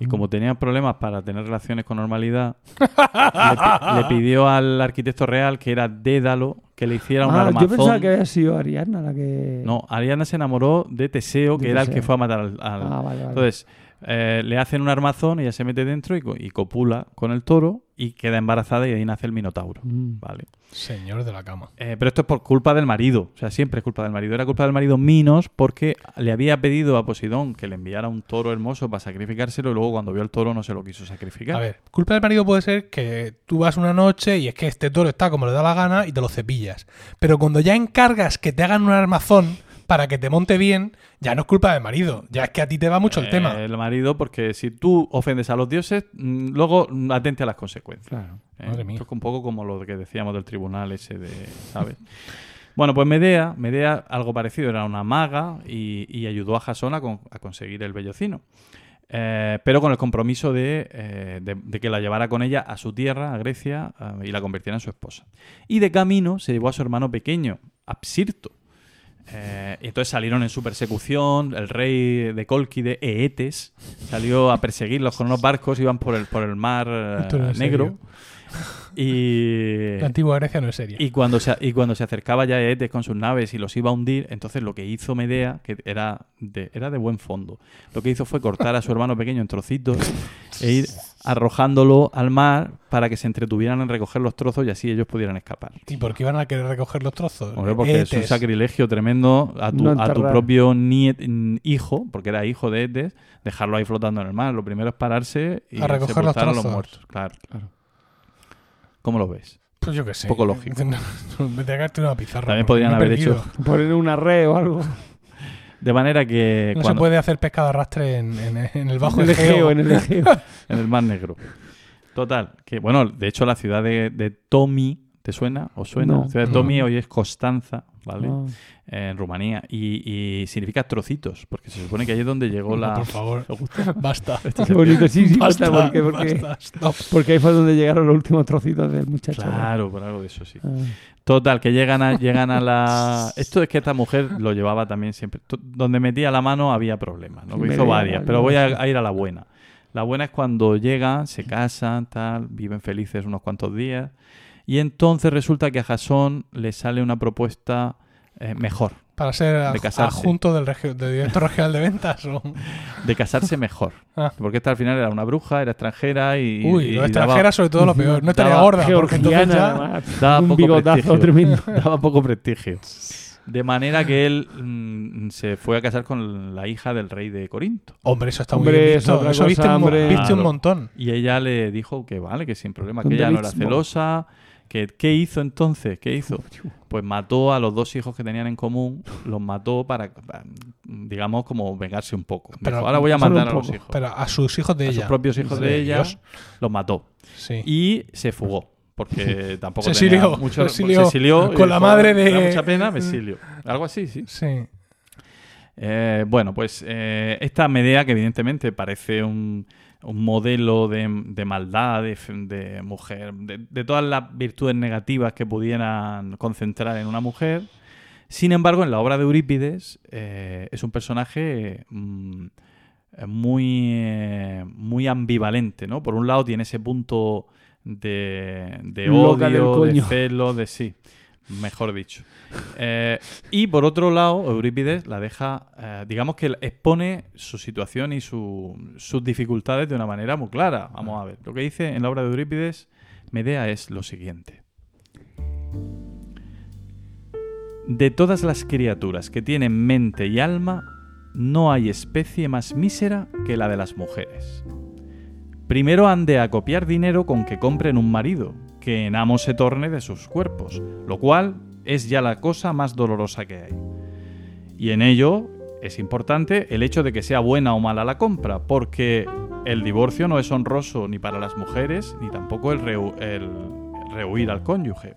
Y Mm. como tenía problemas para tener relaciones con normalidad, le, pi- le pidió al arquitecto real, que era Dédalo, que le hiciera un ah, armazón. yo pensaba que había sido Ariadna la que. No, Ariana se enamoró de Teseo, De que era el que fue a matar al... al- Ah, vale, vale. Entonces, eh, le hacen un armazón, ella se mete dentro y, y copula con el toro y queda embarazada y ahí nace el Minotauro. Mm. Vale. Señor de la cama. Eh, pero esto es por culpa del marido. O sea, siempre es culpa del marido. Era culpa del marido Minos porque le había pedido a Poseidón que le enviara un toro hermoso para sacrificárselo y luego cuando vio el toro no se lo quiso sacrificar. A ver, culpa del marido puede ser que tú vas una noche y es que este toro está como le da la gana y te lo cepillas. Pero cuando ya encargas que te hagan un armazón para que te monte bien, ya no es culpa del marido. Ya es que a ti te va mucho el Eh, tema. El marido, porque si tú ofendes a los dioses, mm, luego mm, atente a las consecuencias. Claro. ¿eh? Madre mía. Esto es un poco como lo que decíamos del tribunal ese de, ¿sabes? bueno, pues Medea, Medea, algo parecido, era una maga y, y ayudó a Jasón a, con- a conseguir el vellocino. Eh, pero con el compromiso de, eh, de- de que la llevara con ella a su tierra, a Grecia, eh, y la convirtiera en su esposa. Y de camino se llevó a su hermano pequeño, Apsirto. Eh, y entonces salieron en su persecución, el rey de Colquide, Eetes, salió a perseguirlos con unos barcos, iban por el, por el mar eh, no negro. Y, La antigua Grecia no es seria. y, cuando se, y cuando se acercaba ya Eetes con sus naves y los iba a hundir, entonces lo que hizo Medea, que era de, era de buen fondo, lo que hizo fue cortar a su hermano pequeño en trocitos e ir arrojándolo al mar para que se entretuvieran en recoger los trozos y así ellos pudieran escapar. ¿Y por qué iban a querer recoger los trozos? Hombre, porque es un sacrilegio tremendo a tu, No a tu propio niet- hijo, porque era hijo de Etes, dejarlo ahí flotando en el mar. Lo primero es pararse y A recoger los a los trozos. muertos. Claro. Claro. ¿Cómo lo ves? Pues yo qué sé. Poco lógico. Me una pizarra. También podrían haber perdido. hecho- Poner una red o algo. De manera que No se puede hacer pesca de arrastre en, en- en el bajo en el Egeo. En el Egeo. en el Mar Negro. Total, que bueno, de hecho la ciudad de, de Tomi, ¿te suena? ¿O suena? No. la ciudad de No. Tomi hoy es Constanza, ¿vale? Ah. En Rumanía. Y, y significa trocitos, porque se supone que ahí es donde llegó No, la... por favor. Basta. Qué bonito, sí, sí, Basta, basta, porque, porque, basta, porque ahí fue donde llegaron los últimos trocitos del muchacho. Claro, por algo de eso sí. Ah. Total, que llegan a, llegan a la... Esto es que esta mujer lo llevaba también siempre. Donde metía la mano había problemas, ¿no? Sí, Hizo varias, pero voy a, a ir a la buena. La buena es cuando llegan, se casan, tal, viven felices unos cuantos días. Y entonces resulta que a Jasón le sale una propuesta eh, mejor, Para ser De adjunto del, regio- del director regional de ventas. o- de casarse mejor. Ah. Porque esta al final era una bruja, era extranjera y... Uy, y- lo y extranjera daba- sobre todo lo peor. No estaría gorda, porque entonces ya... además, daba un poco bigotazo prestigio. tremendo. daba poco prestigio. De manera que él mm, se fue a casar con la hija del rey de Corinto. Hombre, eso está Hombre, muy bien visto. Eso viste, un, viste un montón. Y ella le dijo que vale, que sin problema, que ella no era celosa. Que, ¿Qué hizo entonces? ¿Qué hizo? Pues mató a los dos hijos que tenían en común, los mató para, para, digamos, como vengarse un poco. Pero Dijo, ahora voy a matar a los hijos. Pero a sus hijos de a ella. sus propios hijos de De ella los mató. Sí. Y se fugó. Porque tampoco Se tenía mucho- se y con la madre "Me da de- mucha pena, me exilio. Algo así, sí. Sí. Eh, bueno, pues eh, esta Medea, que evidentemente parece un, un modelo de, de maldad, de, mujer, de, de todas las virtudes negativas que pudieran concentrar en una mujer. Sin embargo, en la obra de Eurípides eh, es un personaje mm, muy, eh, muy ambivalente, ¿no? Por un lado tiene ese punto de, de odio, de celo, de sí, mejor dicho. Eh, y por otro lado, Eurípides la deja, eh, digamos que expone su situación y su- sus dificultades de una manera muy clara. Vamos a ver, lo que dice en la obra de Eurípides, Medea es lo siguiente. De todas las criaturas que tienen mente y alma, no hay especie más mísera que la de las mujeres. Primero han de acopiar dinero con que compren un marido, que en amo se torne de sus cuerpos, lo cual es ya la cosa más dolorosa que hay. Y en ello es importante el hecho de que sea buena o mala la compra, porque el divorcio no es honroso ni para las mujeres, ni tampoco el, rehu- el rehuir al cónyuge.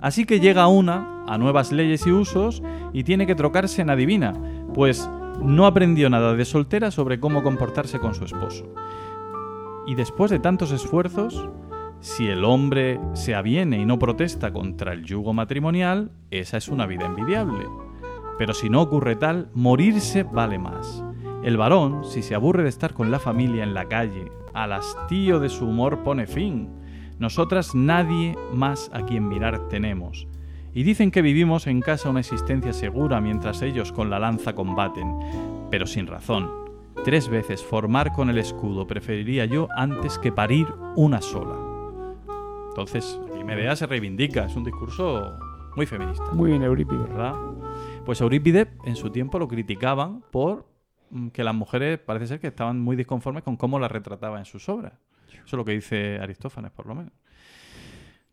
Así que llega una a nuevas leyes y usos y tiene que trocarse en adivina, pues no aprendió nada de soltera sobre cómo comportarse con su esposo. Y después de tantos esfuerzos, si el hombre se aviene y no protesta contra el yugo matrimonial, esa es una vida envidiable. Pero si no ocurre tal, morirse vale más. El varón, si se aburre de estar con la familia en la calle, al hastío de su humor pone fin. Nosotras nadie más a quien mirar tenemos. Y dicen que vivimos en casa una existencia segura mientras ellos con la lanza combaten, pero sin razón. Tres veces formar con el escudo preferiría yo antes que parir una sola. Entonces, aquí Medea se reivindica, es un discurso muy feminista. Muy bien, Eurípides. ¿verdad? Pues Eurípides en su tiempo lo criticaban por mm, que las mujeres parece ser que estaban muy disconformes con cómo las retrataba en sus obras. Eso es lo que dice Aristófanes, por lo menos.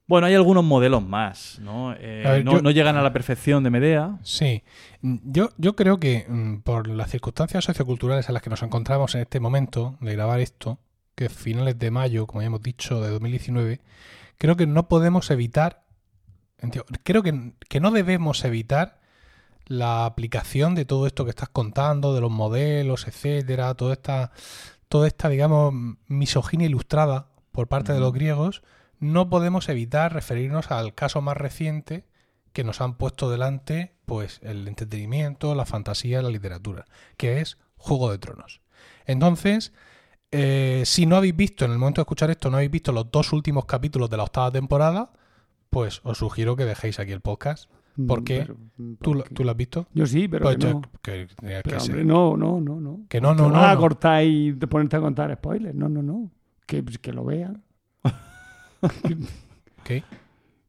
Bueno, hay algunos modelos más, ¿no? Eh, A ver, no, yo- no llegan a la perfección de Medea. Sí, Mm, yo, yo creo que mm, por las circunstancias socioculturales en las que nos encontramos en este momento de grabar esto, que es finales de mayo, como ya hemos dicho, de 2019, creo que no podemos evitar, creo que, que no debemos evitar la aplicación de todo esto que estás contando, de los modelos, etcétera, toda esta, toda esta, digamos, misoginia ilustrada por parte de los griegos, no podemos evitar referirnos al caso más reciente que nos han puesto delante, pues, el entretenimiento, la fantasía, la literatura, que es Juego de Tronos. Entonces, eh, si no habéis visto, en el momento de escuchar esto, no habéis visto los dos últimos capítulos de la octava temporada, pues os sugiero que dejéis aquí el podcast. ¿Por Mm, pero, mm, ¿Tú, ¿por lo- qué? tú lo has visto? Yo sí, pero Pues que yo- no. que- que- Pero, que hombre, no, no, no, no. Que no, no, Te no, vas a no. cortar y te ponerte a contar spoilers. No, no, no. Que, pues, que lo vean. ¿Qué?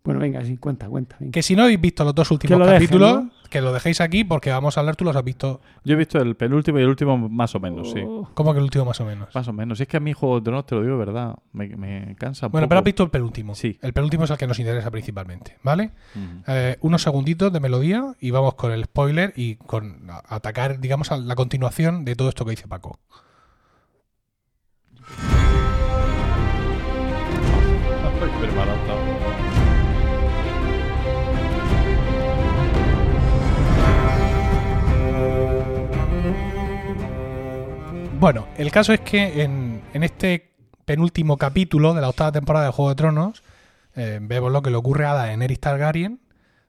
Bueno, venga, sí, cuenta, cuenta. venga. Que si no habéis visto los dos últimos lo dejen, capítulos, ¿no? que lo dejéis aquí porque vamos a hablar, tú los has visto. Yo he visto el penúltimo y el último más o menos, sí. Oh, ¿Cómo que el último más o menos? Más o menos. Si es que a mí Juego de Tronos, te lo digo de verdad, me, me cansa un Bueno, poco. pero has visto el penúltimo. Sí. El penúltimo es el que nos interesa principalmente, ¿vale? Eh, unos segunditos de melodía y vamos con el spoiler y con atacar, digamos, a la continuación de todo esto que dice Paco. Estoy Bueno, el caso es que en, en este penúltimo capítulo de la octava temporada de Juego de Tronos eh, vemos lo que le ocurre a Daenerys Targaryen,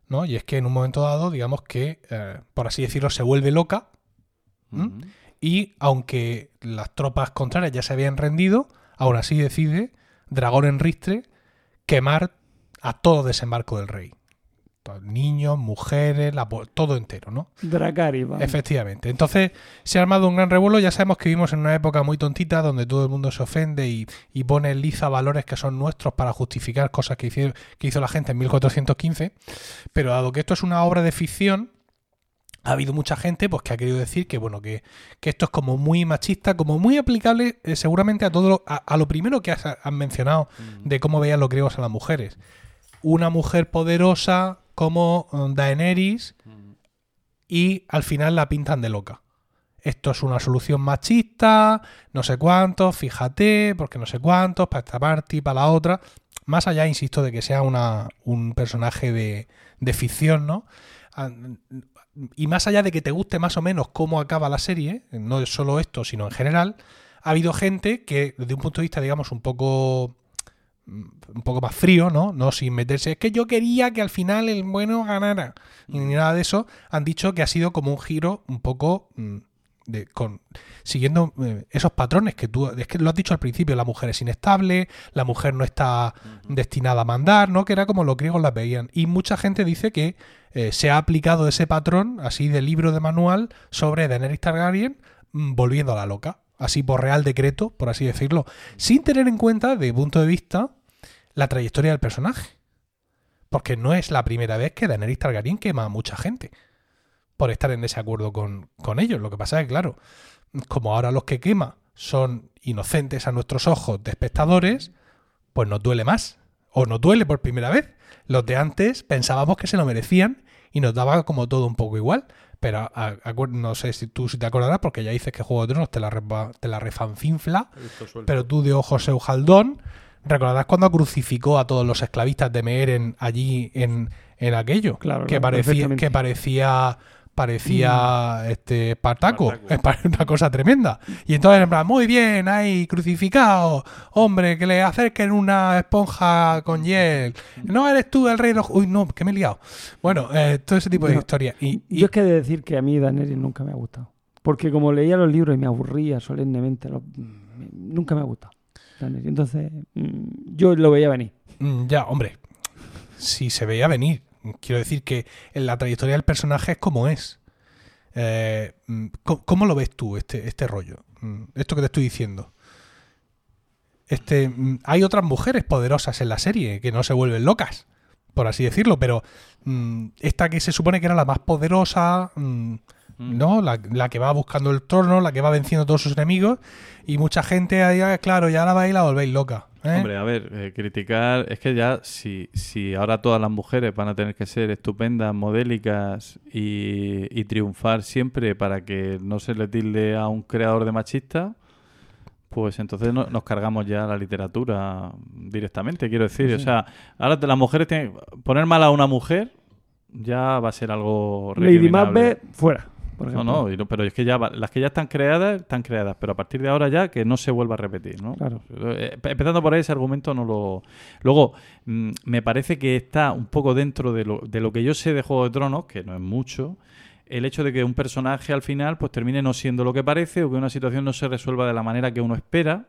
¿no? Y es que en un momento dado, digamos que, eh, por así decirlo, se vuelve loca y aunque las tropas contrarias ya se habían rendido, aún así decide, dragón en ristre, quemar a todo desembarco del rey. Niños, mujeres, la todo entero, ¿no? Dracari, vamos. Efectivamente. Entonces se ha armado un gran revuelo. Ya sabemos que vivimos en una época muy tontita donde todo el mundo se ofende y, y pone en liza valores que son nuestros para justificar cosas que, hicieron, que hizo la gente en 1415. Pero dado que esto es una obra de ficción, ha habido mucha gente pues que ha querido decir que bueno que, que esto es como muy machista, como muy aplicable eh, seguramente a todo lo, a, a lo primero que has, has mencionado de cómo veían los griegos a las mujeres. Una mujer poderosa como eh, Daenerys y al final la pintan de loca. Esto es una solución machista, no sé cuántos, fíjate, porque no sé cuántos, para esta parte y para la otra. Más allá, insisto, de que sea una, un personaje de, de ficción, ¿no? Ah, y más allá de que te guste más o menos cómo acaba la serie, no es solo esto, sino en general, ha habido gente que desde un punto de vista, digamos, un poco mm, un poco más frío, ¿no? No sin meterse. Es que yo quería que al final el bueno ganara. Y ni nada de eso. Han dicho que ha sido como un giro un poco mm, de, con siguiendo eh, esos patrones que tú. Es que lo has dicho al principio, la mujer es inestable, la mujer no está destinada a mandar, ¿no? Que era como los griegos las veían. Y mucha gente dice que eh, se ha aplicado ese patrón, así de libro de manual, sobre Daenerys Targaryen, mm, volviendo a la loca. Así por real decreto, por así decirlo. Sin tener en cuenta, de punto de vista, la trayectoria del personaje. Porque no es la primera vez que Daenerys Targaryen quema a mucha gente por estar en desacuerdo con, con ellos. Lo que pasa es que, claro, como ahora los que quema son inocentes a nuestros ojos de espectadores, pues nos duele más. O nos duele por primera vez. Los de antes pensábamos que se lo merecían y nos daba como todo un poco igual. Pero a- no sé si tú si te acordarás, porque ya dices que Juego de Tronos te la, te la refanfinfla. Pero tú de ojos Eujaldón, recordarás cuando crucificó a todos los esclavistas de Meeren allí en, en aquello. Claro, que claro, parecía, que parecía parecía este Espartaco, Espartaco. Es pa- una cosa tremenda. Y entonces en plan, muy bien, ahí crucificado, hombre, que le acerquen una esponja con hiel. No eres tú el rey rojo. Uy, no, que me he liado. Bueno, eh, todo ese tipo de historias. Y, y- Yo es que he de decir que a mí Daenerys nunca me ha gustado. Porque como leía los libros y me aburría solemnemente, los- me- nunca me ha gustado. Entonces, mm, yo lo veía venir. Mm, Ya, hombre. Si se veía venir. Quiero decir que en la trayectoria del personaje es como es. Eh, mm, ¿cómo, cómo lo ves tú, este, este rollo? Esto que te estoy diciendo. Este, hay otras mujeres poderosas en la serie que no se vuelven locas, por así decirlo, pero esta que se supone que era la más poderosa, ¿no? La, la que va buscando el trono, la que va venciendo a todos sus enemigos, y mucha gente ahí, ah, claro, ya la vais y la volvéis loca. ¿eh? Hombre, a ver, eh, criticar. Es que ya, si, si ahora todas las mujeres van a tener que ser estupendas, modélicas y, y triunfar siempre para que no se le tilde a un creador de machista, pues entonces no- nos cargamos ya la literatura directamente, quiero decir. O sea, ahora las mujeres tienen. Poner mal a una mujer ya va a ser algo. Lady. Macbeth, fuera. Por No, ejemplo. no, no, pero es que ya las que ya están creadas, están creadas, pero a partir de ahora ya que no se vuelva a repetir, ¿no? Claro. Eh, Empezando por ahí, ese argumento no lo... Luego, mm, me parece que está un poco dentro de lo, de lo que yo sé de Juego de Tronos, que no es mucho, el hecho de que un personaje al final pues termine no siendo lo que parece o que una situación no se resuelva de la manera que uno espera,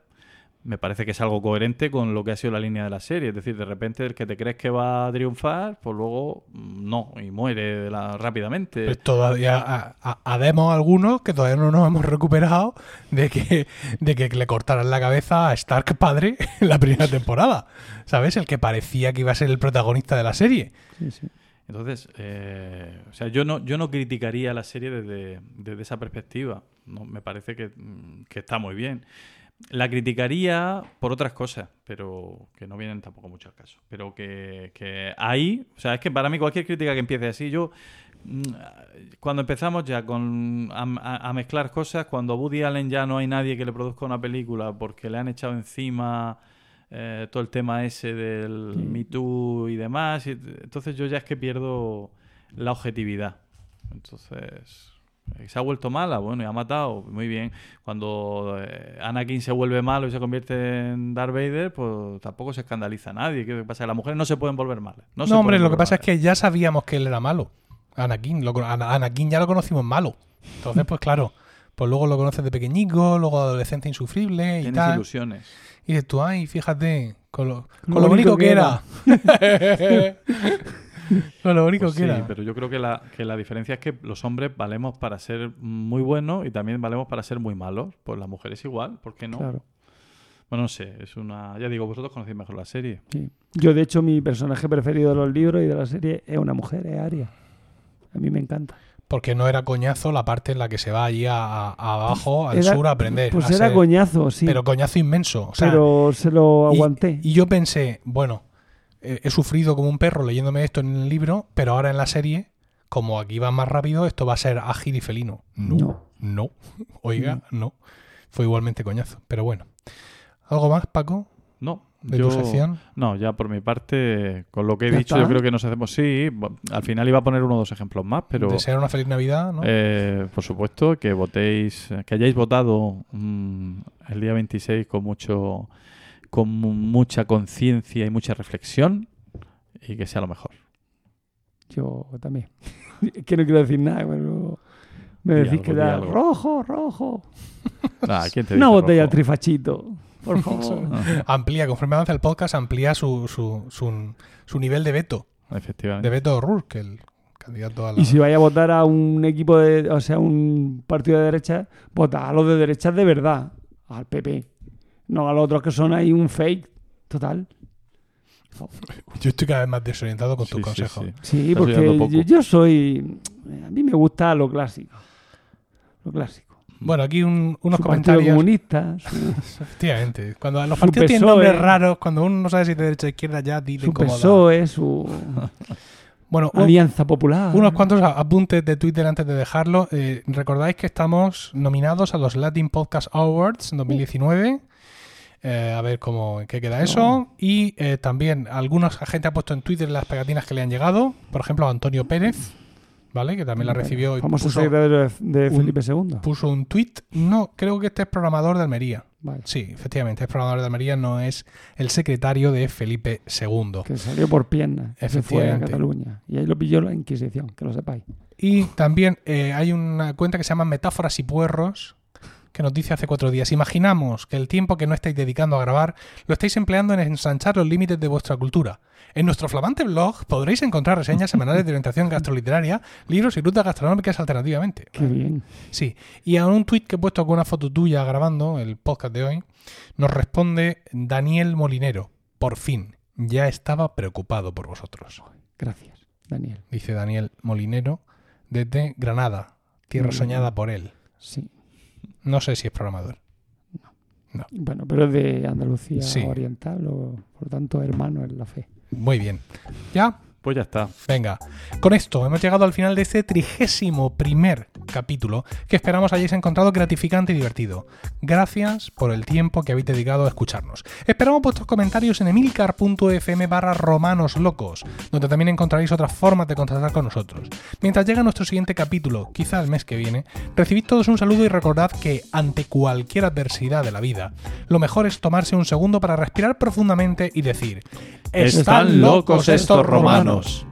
me parece que es algo coherente con lo que ha sido la línea de la serie. Es decir, de repente el que te crees que va a triunfar, pues luego mm, no, y muere de la- rápidamente. Pues todavía ha- ha- habemos algunos que todavía no nos hemos recuperado de que, de que le cortaran la cabeza a Stark padre en la primera temporada. ¿Sabes? El que parecía que iba a ser el protagonista de la serie. Sí, sí. Entonces, eh, o sea, yo no, yo no criticaría la serie desde, desde esa perspectiva. No, me parece que, mm, que está muy bien. La criticaría por otras cosas, pero que no vienen tampoco mucho al caso. Pero que, que ahí, o sea, es que para mí cualquier crítica que empiece así, yo mm, cuando empezamos ya con a, mezclar cosas, cuando a Woody Allen ya no hay nadie que le produzca una película porque le han echado encima eh, todo el tema ese del Sí. Me Too y demás, y- entonces yo ya es que pierdo la objetividad. Entonces, se ha vuelto mala, bueno, y ha matado, muy bien. Cuando eh, Anakin se vuelve malo y se convierte en Darth Vader, pues tampoco se escandaliza nadie. ¿Qué pasa? Las mujeres no se pueden volver malas. No, No, se hombre, lo que pasa es que ya sabíamos que él era malo. Anakin, lo, Anakin ya lo conocimos malo. Entonces, pues claro, pues luego lo conoces de pequeñico, luego adolescente insufrible y Tienes tal. ilusiones. Y dices tú, ay, fíjate, con lo, con Lo lo bonito bonito que que era. con lo bonito Pues que sí, era. pero yo creo que la, que la diferencia es que los hombres valemos para ser muy buenos y también valemos para ser muy malos. Pues las mujeres igual, ¿por qué no? Claro. Bueno, no sé, es una... Ya digo, vosotros conocéis mejor la serie. sí. Yo, de hecho, mi personaje preferido de los libros y de la serie es una mujer, es Aria. A mí me encanta. Porque no era coñazo la parte en la que se va allí a, a- abajo, al Era- sur, a aprender. Pues a era ser- coñazo, sí. Pero coñazo inmenso. O sea, pero se lo y- aguanté. Y, yo pensé, bueno, eh, he sufrido como un perro leyéndome esto en el libro, pero ahora en la serie, como aquí va más rápido, esto va a ser ágil y felino. No, no. No. Oiga, no. Fue igualmente coñazo. Pero bueno. ¿Algo más, Paco? No, de yo- tu sección? No, ya por mi parte, con lo que he ¿Ya dicho, está? yo creo que nos hacemos. Sí, al final iba a poner uno o dos ejemplos más, pero. Desear una feliz Navidad, ¿no? eh, por supuesto, que votéis, que hayáis votado mm, el día 26 con mucho, con mu- mucha conciencia y mucha reflexión y que sea lo mejor. Yo también. es que no quiero decir nada, pero me decís algo, que da rojo, rojo. Ah, ¿quién te Una dice botella rojo? trifachito, por favor. Amplía, conforme avanza el podcast, amplía su, su, su, su nivel de veto. Efectivamente. De Beto O'Rourke, el candidato a la... y si vais a votar a un equipo de, o sea, un partido de derecha, votad a los de derechas de verdad, al PP. No a los otros que son ahí un fake total. Yo estoy cada vez más desorientado con tu Sí, sí, consejo. sí. Porque yo, yo soy. A mí me gusta lo clásico. Lo clásico. Bueno, aquí un- unos su comentarios. comunista, su, Efectivamente. Cuando los Su partidos tienen PSOE. nombres raros, cuando uno no sabe si es de derecha o izquierda, ya dile su cómo. PSOE, su Bueno, un- Alianza Popular. unos cuantos apuntes de Twitter antes de dejarlo. Eh, Recordáis que estamos nominados a los Latin Podcast Awards 2019. Eh, a ver cómo en qué queda eso. Y eh, también algunos gente ha puesto en Twitter las pegatinas que le han llegado. Por ejemplo, Antonio Pérez, ¿vale? Que también la recibió y Famoso puso, secretario de, Felipe II. puso un tweet. No, creo que este es programador de Almería. Vale. Sí, efectivamente, es programador de Almería, no es el secretario de Felipe II. Que salió por piernas. Se fue a Efectivamente. Cataluña. Y ahí lo pilló la Inquisición, que lo sepáis. Y también eh, hay una cuenta que se llama Metáforas y Puerros, que nos dice hace cuatro días, imaginamos que el tiempo que no estáis dedicando a grabar lo estáis empleando en ensanchar los límites de vuestra cultura. En nuestro flamante blog podréis encontrar reseñas semanales de orientación gastroliteraria, libros y rutas gastronómicas alternativamente. Qué bien. Sí, y a un tuit que he puesto con una foto tuya grabando el podcast de hoy, nos responde Daniel Molinero, por fin, ya estaba preocupado por vosotros. Gracias, Daniel. Dice Daniel Molinero desde Granada, tierra soñada por él. Sí. No sé si es programador. Bueno, pero es de Andalucía Sí. Oriental, o, por lo tanto, hermano en la fe. Muy bien. ¿Ya? Pues ya está. Venga, con esto hemos llegado al final de este trigésimo primer capítulo que esperamos hayáis encontrado gratificante y divertido. Gracias por el tiempo que habéis dedicado a escucharnos. Esperamos vuestros comentarios en emilcar.fm barra romanoslocos, donde también encontraréis otras formas de contactar con nosotros. Mientras llega nuestro siguiente capítulo, quizá el mes que viene, recibid todos un saludo y recordad que ante cualquier adversidad de la vida, lo mejor es tomarse un segundo para respirar profundamente y decir, Están locos estos romanos. Escúchanos.